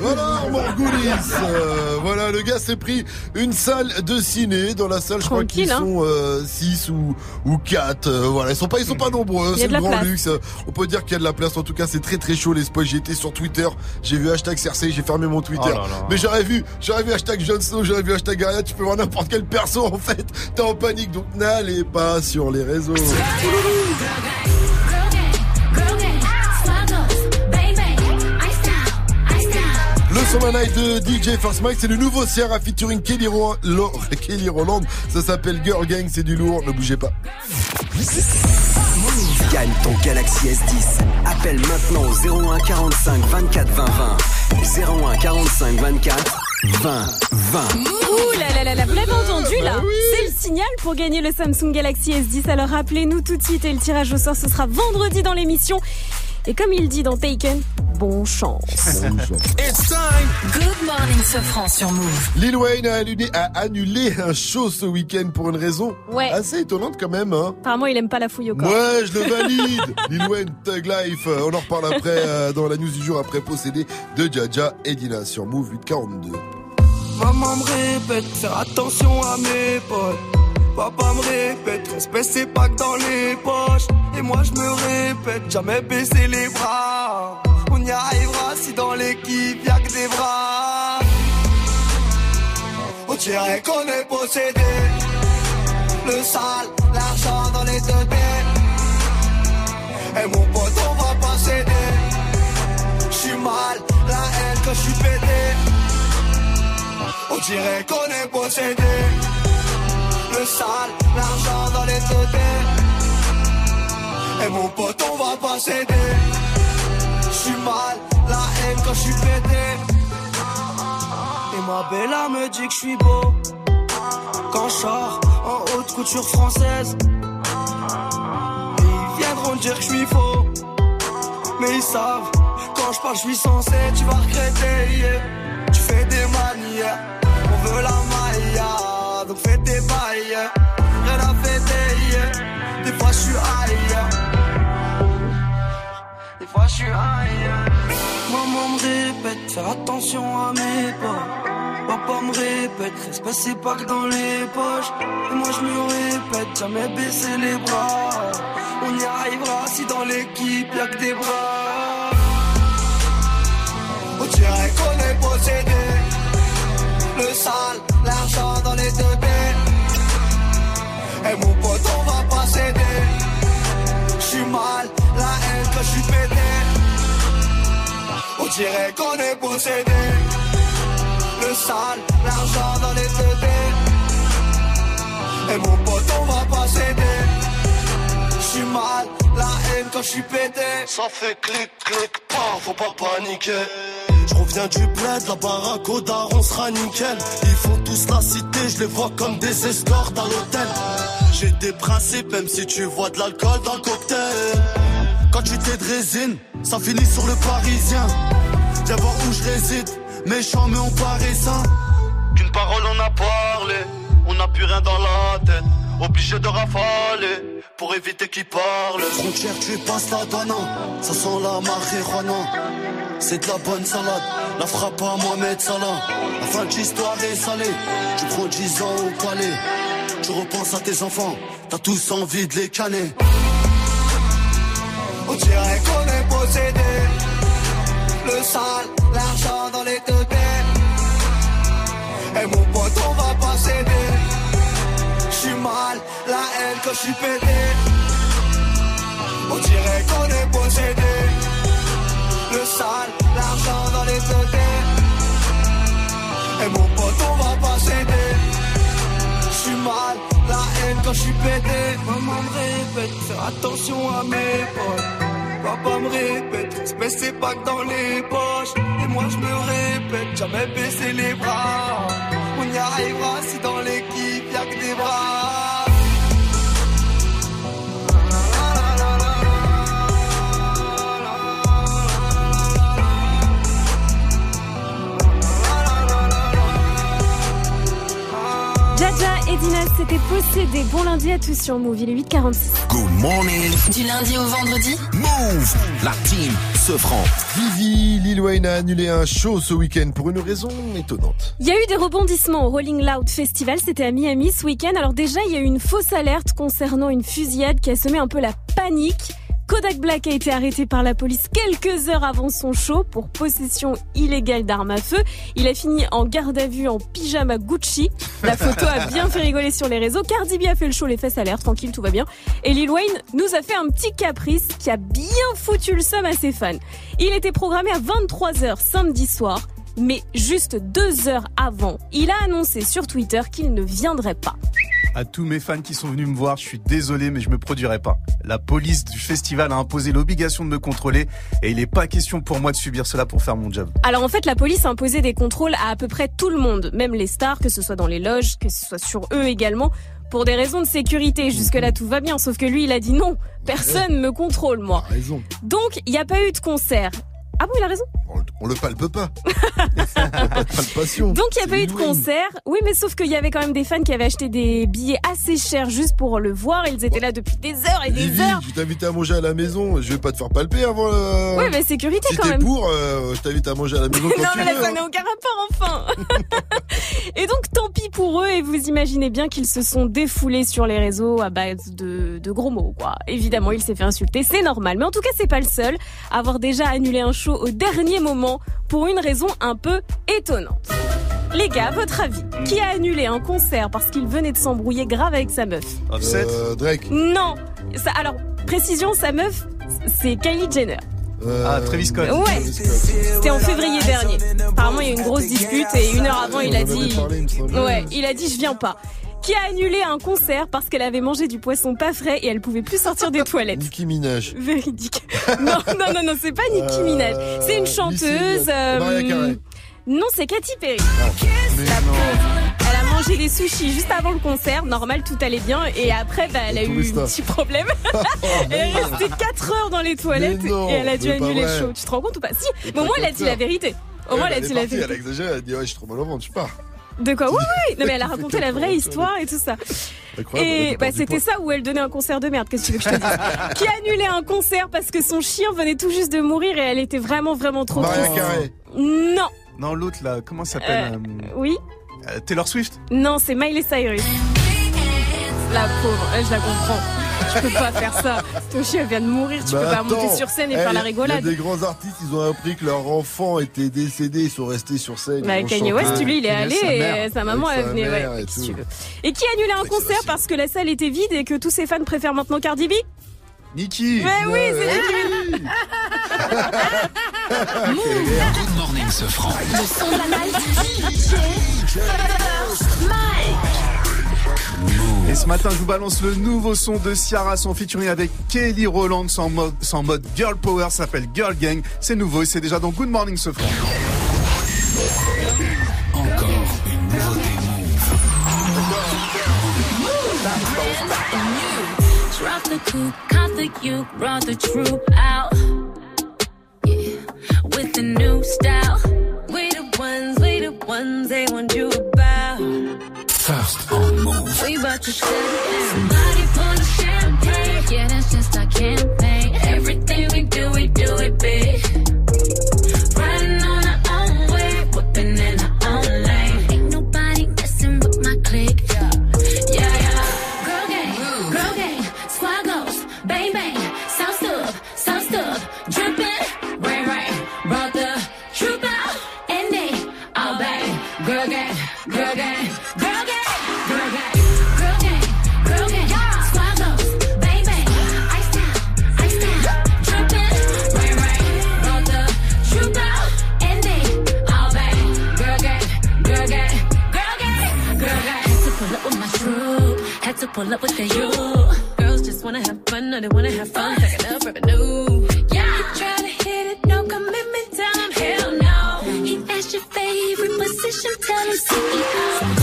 Voilà, Morghulis. Euh, voilà, le gars s'est pris une salle de ciné. Dans la salle, je crois qu'ils hein. sont 6 ou ou 4. voilà, ils sont pas ils sont pas nombreux. Il y a C'est de le la grand place. luxe. On peut dire qu'il y a de la place. En tout cas, c'est très très chaud les spoils. J'ai été sur Twitter. J'ai vu hashtag Cersei. J'ai fermé mon Twitter. Oh là là. Mais j'aurais vu, j'aurais vu hashtag Jon Snow. J'aurais vu hashtag Arya. Tu peux voir n'importe quel perso en fait. T'es en panique, donc n'allez pas sur les réseaux. Summer Night de DJ First Mike, c'est le nouveau Sierra featuring Kelly, Ro- Lo- Kelly Roland. Ça s'appelle Girl Gang, c'est du lourd, ne bougez pas. Gagne ton Galaxy S10. Appelle maintenant au 01 45 24 20 20. 01 45 24 20 20. Ouh là là là là, vous l'avez entendu là C'est le signal pour gagner le Samsung Galaxy S10. Alors rappelez-nous tout de suite et le tirage au sort ce sera vendredi dans l'émission. Et comme il dit dans Taken, bon chance. It's time. Good morning, Sofran sur Move. Lil Wayne a annulé, a annulé un show ce week-end pour une raison Ouais. assez étonnante quand même. Hein. Apparemment il aime pas la fouille au corps. Ouais, je le valide. Lil Wayne, Thug Life. On en reparle après euh, dans la news du jour après possédé de Jaja et Dina sur Move 842. Maman me répète, faire attention à mes potes. Papa me répète, respect c'est pas que dans les poches. Et moi je me répète, jamais baisser les bras. On y arrivera si dans l'équipe y'a que des bras. On dirait qu'on est possédé. Le sale, l'argent dans les deux pieds. Et mon pote, on va pas céder. J'suis mal, la haine quand j'suis pété. On dirait qu'on est possédé. Le sale, l'argent dans les côtés. Et mon pote, on va pas céder. J'suis mal, la haine quand j'suis pété. Et ma bella me dit que j'suis beau. quand je sors en haute couture française. Ils viendront dire que je suis faux, mais ils savent. Quand je parle, je suis censé, tu vas regretter. yeah. Tu fais des manières, on veut la maille, donc fais tes bails. yeah. Rien à fêter, yeah. des fois je suis ailleurs. Des fois je suis ailleurs. Maman me répète, fais attention à mes pas. Papa me répète, respect c'est pas que dans les poches. Et moi je me répète, jamais baisser les bras. On y arrivera si dans l'équipe y'a que des bras. On dirait qu'on est possédé. Le sale, l'argent dans les deux Et mon pote, on va pas céder. J'suis mal, la haine quand j'suis pété. On dirait qu'on est possédé. Le sale, l'argent dans les dés. Et mon pote, on va pas céder. J'suis mal, quand j'suis pété. Ça fait clic, clic, pas, faut pas paniquer. Je reviens du bled, la baraque au daron sera nickel. Ils font tous la cité, je les vois comme des escortes à l'hôtel. J'ai des principes, même si tu vois de l'alcool dans le cocktail. Quand tu t'es de résine, ça finit sur le parisien. Viens voir où je réside, méchant mais on paraît sain. Qu'une parole on a parlé, on n'a plus rien dans la tête. Obligé de rafaler pour éviter qu'ils parlent. Frontière, tu passes la donna, ça sent la marijuana. C'est de la bonne salade, la frappe à Mohamed Salah. La fin de l'histoire est salée, tu prends 10 ans au palais. Tu repenses à tes enfants, t'as tous envie de les canner. On dirait qu'on est possédé. Le sale, l'argent dans les deux. Et mon pote, on va la haine quand j'suis pété. On dirait qu'on est possédé. Le sale, l'argent dans les dés. Et mon pote, on va pas céder. J'suis mal, la haine quand j'suis pété. Maman me répète, fais attention à mes potes. Papa me répète, respect c'est pas que dans les poches. Et moi je me répète, jamais baisser les bras. On y arrivera si dans l'équipe y'a que des bras. Et Dinas s'étaient possédés. Bon lundi à tous sur Move, il est 8h46. Good morning. Du lundi au vendredi Move. La team se franc. Vivi, Lil Wayne a annulé un show ce week-end pour une raison étonnante. Il y a eu des rebondissements au Rolling Loud Festival, c'était à Miami ce week-end. Alors déjà, il y a eu une fausse alerte concernant une fusillade qui a semé un peu la panique. Kodak Black a été arrêté par la police quelques heures avant son show pour possession illégale d'armes à feu. Il a fini en garde à vue en pyjama Gucci. La photo a bien fait rigoler sur les réseaux. Cardi B a fait le show, les fesses à l'air, tranquille, tout va bien. Et Lil Wayne nous a fait un petit caprice qui a bien foutu le seum à ses fans. Il était programmé à 23h samedi soir. Mais juste deux heures avant, il a annoncé sur Twitter qu'il ne viendrait pas. À tous mes fans qui sont venus me voir, je suis désolé, mais je me produirai pas. La police du festival a imposé l'obligation de me contrôler et il n'est pas question pour moi de subir cela pour faire mon job. Alors en fait, la police a imposé des contrôles à à peu près tout le monde, même les stars, que ce soit dans les loges, que ce soit sur eux également, pour des raisons de sécurité. Jusque-là, tout va bien, sauf que lui, il a dit non, personne me contrôle, moi. Raison. Donc, il n'y a pas eu de concert. Ah bon, il a raison? On le palpe pas. pas de palpation. Donc il n'y a pas eu de concert. Oui, mais sauf qu'il y avait quand même des fans qui avaient acheté des billets assez chers juste pour le voir. Ils étaient là depuis des heures et des Vivi, heures. je t'invite à manger à la maison. Je vais pas te faire palper avant. euh, Oui, mais sécurité si quand même. pour, euh, je t'invite à manger à la maison quand non, tu mais là, veux. ça hein. n'a aucun rapport, enfin. et donc, tant pis pour eux. Et vous imaginez bien qu'ils se sont défoulés sur les réseaux à base de, de gros mots, quoi. Évidemment, il s'est fait insulter. C'est normal. Mais en tout cas, c'est pas le seul à avoir déjà annulé un show au dernier moment pour une raison un peu étonnante. Les gars, à votre avis, qui a annulé un concert parce qu'il venait de s'embrouiller grave avec sa meuf? Offset? Euh, Drake. Non. Ça, alors, précision, sa meuf, c'est Kylie Jenner. Ah, Travis Scott. Ouais, c'était en février dernier. Apparemment, il y a eu une grosse dispute et une heure avant, il a dit, ouais, il a dit je viens pas. Qui a annulé un concert parce qu'elle avait mangé du poisson pas frais et elle pouvait plus sortir des toilettes. Nicki Minaj. Véridique. Non, non, non, non, c'est pas Nicki Minaj. C'est une chanteuse. Euh, non, c'est Katy Perry. Mais La pauvre. Elle a mangé des sushis juste avant le concert. Normal, tout allait bien. Et après, bah, elle a eu un petit problème. elle est restée 4 heures dans les toilettes non, et elle a dû annuler le show. Tu te rends compte ou pas? Si, mais au moins, elle a dit la vérité. Au moins, elle a dit la Elle vérité. a exagéré, elle a dit ouais, je suis trop mal au ventre, je pars. De quoi Oui, oui. Non, mais elle a raconté la vraie histoire et tout ça. Et bah, c'était ça où elle donnait un concert de merde. Qu'est-ce que tu veux que je te dise Qui a annulé un concert parce que son chien venait tout juste de mourir et elle était vraiment, vraiment trop triste. Non. Non, l'autre là, comment ça s'appelle euh, Oui. euh, Taylor Swift Non, c'est Miley Cyrus. La pauvre, elle, je la comprends. Je peux pas faire ça. Ton chien vient de mourir, tu Bah peux pas monter sur scène et eh, faire la y a- rigolade. Il y a des grands artistes, ils ont appris que leur enfant était décédé, ils sont restés sur scène. Bah, Kanye. West, lui, il est allé sa et sa maman, elle venait. Ouais, et tu qui a annulé un concert parce que la salle était vide et que tous ses fans préfèrent maintenant Cardi B Nicki Mais oui, c'est Nicki Good morning, ce franc. Le son de la night. Et ce matin, je vous balance le nouveau son de Ciara, son featuring avec Kelly Rowland, sans mode, sans mode Girl Power, s'appelle Girl Gang. C'est nouveau et c'est déjà dans Good Morning ce franc. Encore une nouveauté Drop the coupe, cop the you, brought the troop out. Yeah, with the new style. We the ones, we the ones they want you. First on move. We about to shut. Somebody pour the champagne. Yeah, that's just our campaign. Everything we do, we do it big. To pull up with the you. Girls just wanna have fun, no, they wanna have fun, stacking up revenue. Yeah, you try to hit it, no commitment, him hell no. He asked your favorite position, tell him CEO.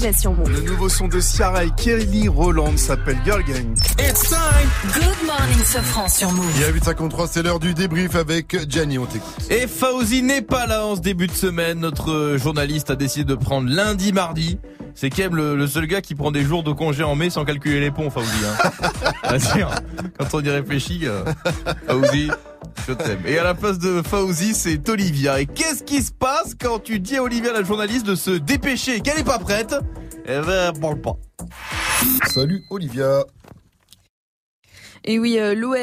Le nouveau son de Ciara et Kelly Rowland s'appelle Girl Gang. It's time. Good morning, ce franc sur Move. Il est à 8h53, c'est l'heure du débrief avec Gianni, on t'écoute. Et Fauzi n'est pas là en ce début de semaine. Notre journaliste a décidé de prendre lundi, mardi. C'est quand même le, le seul gars qui prend des jours de congé en mai sans calculer les ponts, Fauzi. Hein. Vas-y, hein. quand on y réfléchit, euh, Fauzi, je t'aime. Et à la place de Fauzi, c'est Olivia. Et qu'est-ce qui se passe quand tu dis à Olivia, la journaliste, de se dépêcher, qu'elle est pas prête? Eh ben, elle parle pas. Salut Olivia. Et oui, euh, l'OM.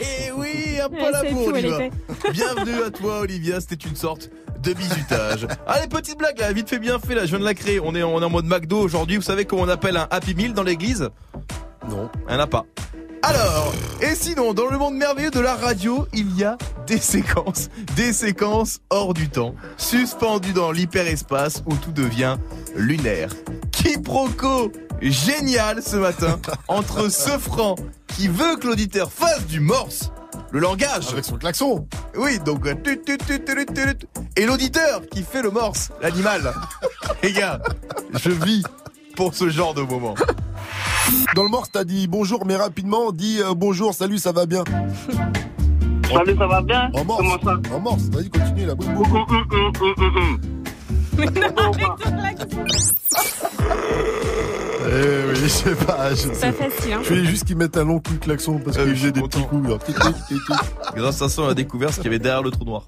Et oui, un peu la elle Olivia. Bienvenue à toi, Olivia. C'était une sorte de bizutage. Allez, petite blague, là, vite fait bien fait, là, je viens de la créer. On est, en- on est en mode McDo aujourd'hui. Vous savez comment on appelle un Happy Meal dans l'église? Non. Un n'a pas. Alors, et sinon, dans le monde merveilleux de la radio, il y a des séquences, des séquences hors du temps, suspendues dans l'hyperespace où tout devient lunaire. Quiproquo génial ce matin entre ce franc qui veut que l'auditeur fasse du morse, le langage. Avec son klaxon. Oui, donc euh, et l'auditeur qui fait le morse, l'animal. Les gars, je vis pour ce genre de moment. Dans le morse, t'as dit bonjour, mais rapidement, dis euh, bonjour, salut, ça va bien. Salut, ça va bien En morse. Comment ça En morse, vas-y, continue là. Boum, boum, boum. Eh oui, je sais pas. Je C'est sais pas facile, hein. Je voulais juste qu'ils mettent un long coup de klaxon parce que j'ai des petits coups. genre, tic, tic, tic, tic. Grâce à ça, on a découvert ce qu'il y avait derrière le trou noir.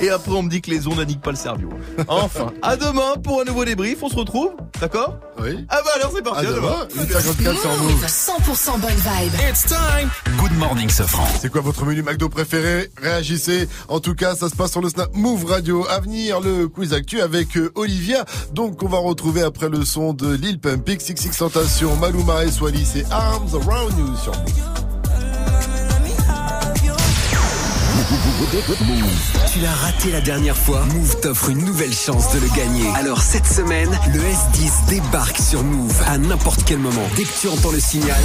Et après, on me dit que les ondes niquent pas le cerveau. Enfin, à demain pour un nouveau débrief. On se retrouve, d'accord? Oui. Ah bah alors c'est parti. À à demain, demain. 8h54 sur Move. 100% bonne vibe. It's time. Good morning, Sofran. C'est quoi votre menu McDo préféré? Réagissez. En tout cas, ça se passe sur le Snap Move Radio. À venir, le quiz actu avec euh, Olivia. Donc, on va retrouver après le son de Lil Pump, XX Tentation, Maluma et Swally. C'est Arms Around You sur. Tu l'as raté la dernière fois Move t'offre une nouvelle chance de le gagner. Alors cette semaine, le S10 débarque sur Move à n'importe quel moment. Dès que tu entends le signal,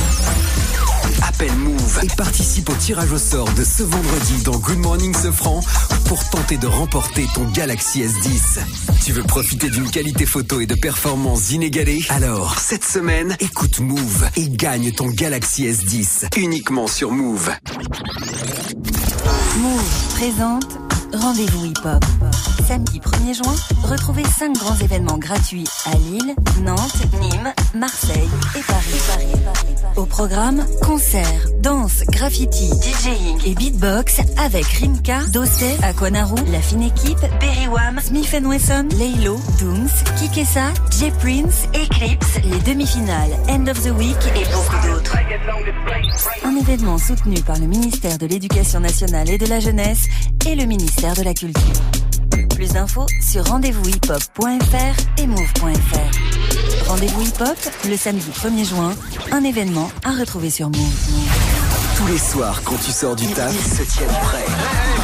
appelle Move et participe au tirage au sort de ce vendredi dans Good Morning Sofran pour tenter de remporter ton Galaxy S10. Tu veux profiter d'une qualité photo et de performances inégalées? Alors, cette semaine, écoute Move et gagne ton Galaxy S10 uniquement sur Move. Move présente Rendez-vous hip-hop. Samedi 1er juin, retrouvez 5 grands événements gratuits à Lille, Nantes, Nîmes, Marseille et Paris. Au programme, concerts, danse, graffiti, DJing et beatbox avec Rimka, Dossé, Aquanaru, La Fine Équipe, Berry Wham, Smith Wesson, Laylo, Dooms, Kikessa, J Prince, Eclipse, les demi-finales, End of the Week et beaucoup d'autres. Un événement soutenu par le ministère de l'Éducation nationale et de la jeunesse et le ministère de la Culture. Plus d'infos sur rendez-vous-hip-hop.fr et move.fr. Rendez-vous hip-hop le samedi 1er juin, un événement à retrouver sur Move. Tous les soirs, quand tu sors du taf, ils se tiennent prêts.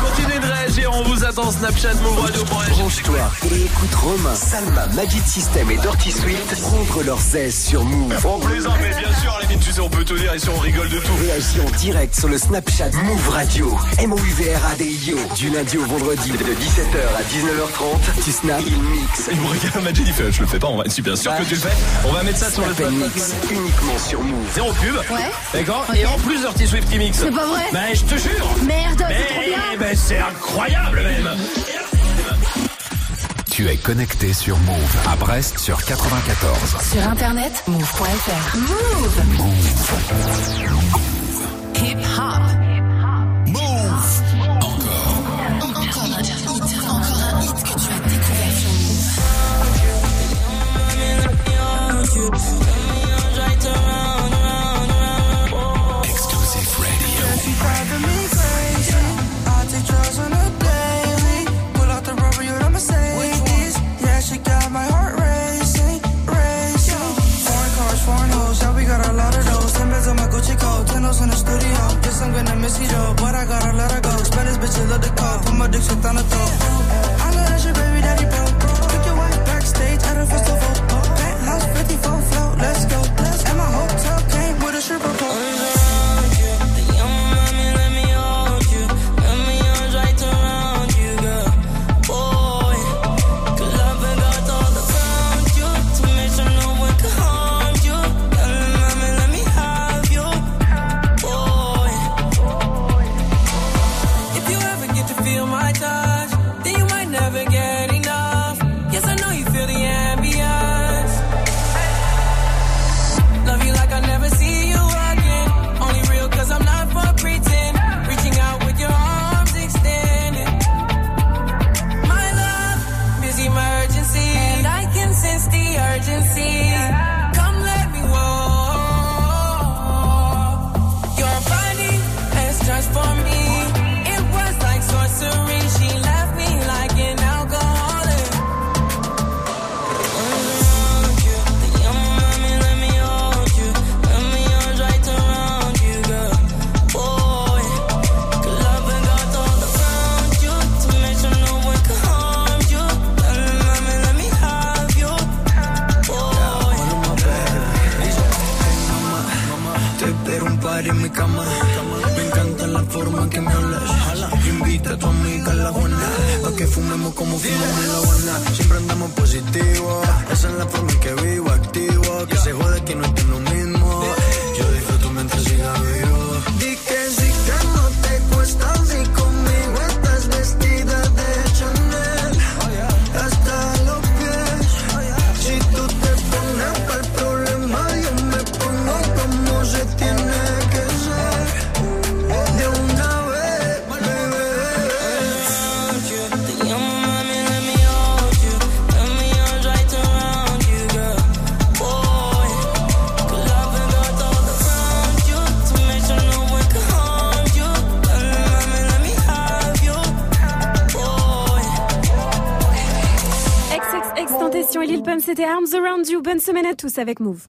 On vous attend Snapchat, Move Radio. Branche-toi et écoute Romain, Salma, Magic System et Dirty Swift prendre leurs aises sur Move. On plaisante, mais bien sûr, les tu sais, on peut tout dire ici, on rigole de tout. Réagis en direct sur le Snapchat Move Radio. M-O-U-V-R-A-D-I-O. Du lundi au vendredi de 17h à 19h30. Tu snap, il mix. Il me regarde, Magic, il fait, je le fais pas, on va, je suis bien sûr que tu le fais. On va mettre ça sur le mix uniquement sur Move. Zéro pub. Ouais. D'accord Et en plus, Dirty Swift qui mixe. C'est pas vrai Ben, je te jure. Merde, Mais, c'est trop bien ben, c'est incroyable même. Tu es connecté sur Move à Brest sur 94. Sur internet, move.fr. Move. Hip hop. My heart racing, racing. Foreign cars, foreign hoes, yeah, we got a lot of those. Ten beds on my Gucci coat, ten in the studio. Guess I'm gonna miss you though, but I gotta let her go. Spanish bitches love the call, put my dick shit on the throat. I know that's your baby daddy, bro. Took your wife backstage at a festival. Penthouse 54 float, let's go. como fumamos en La Habana. Siempre andamos positivo. Esa es la forma en que vivo, activo. Que se jode que no tengo c'était Arms Around You. Bonne semaine à tous avec Move.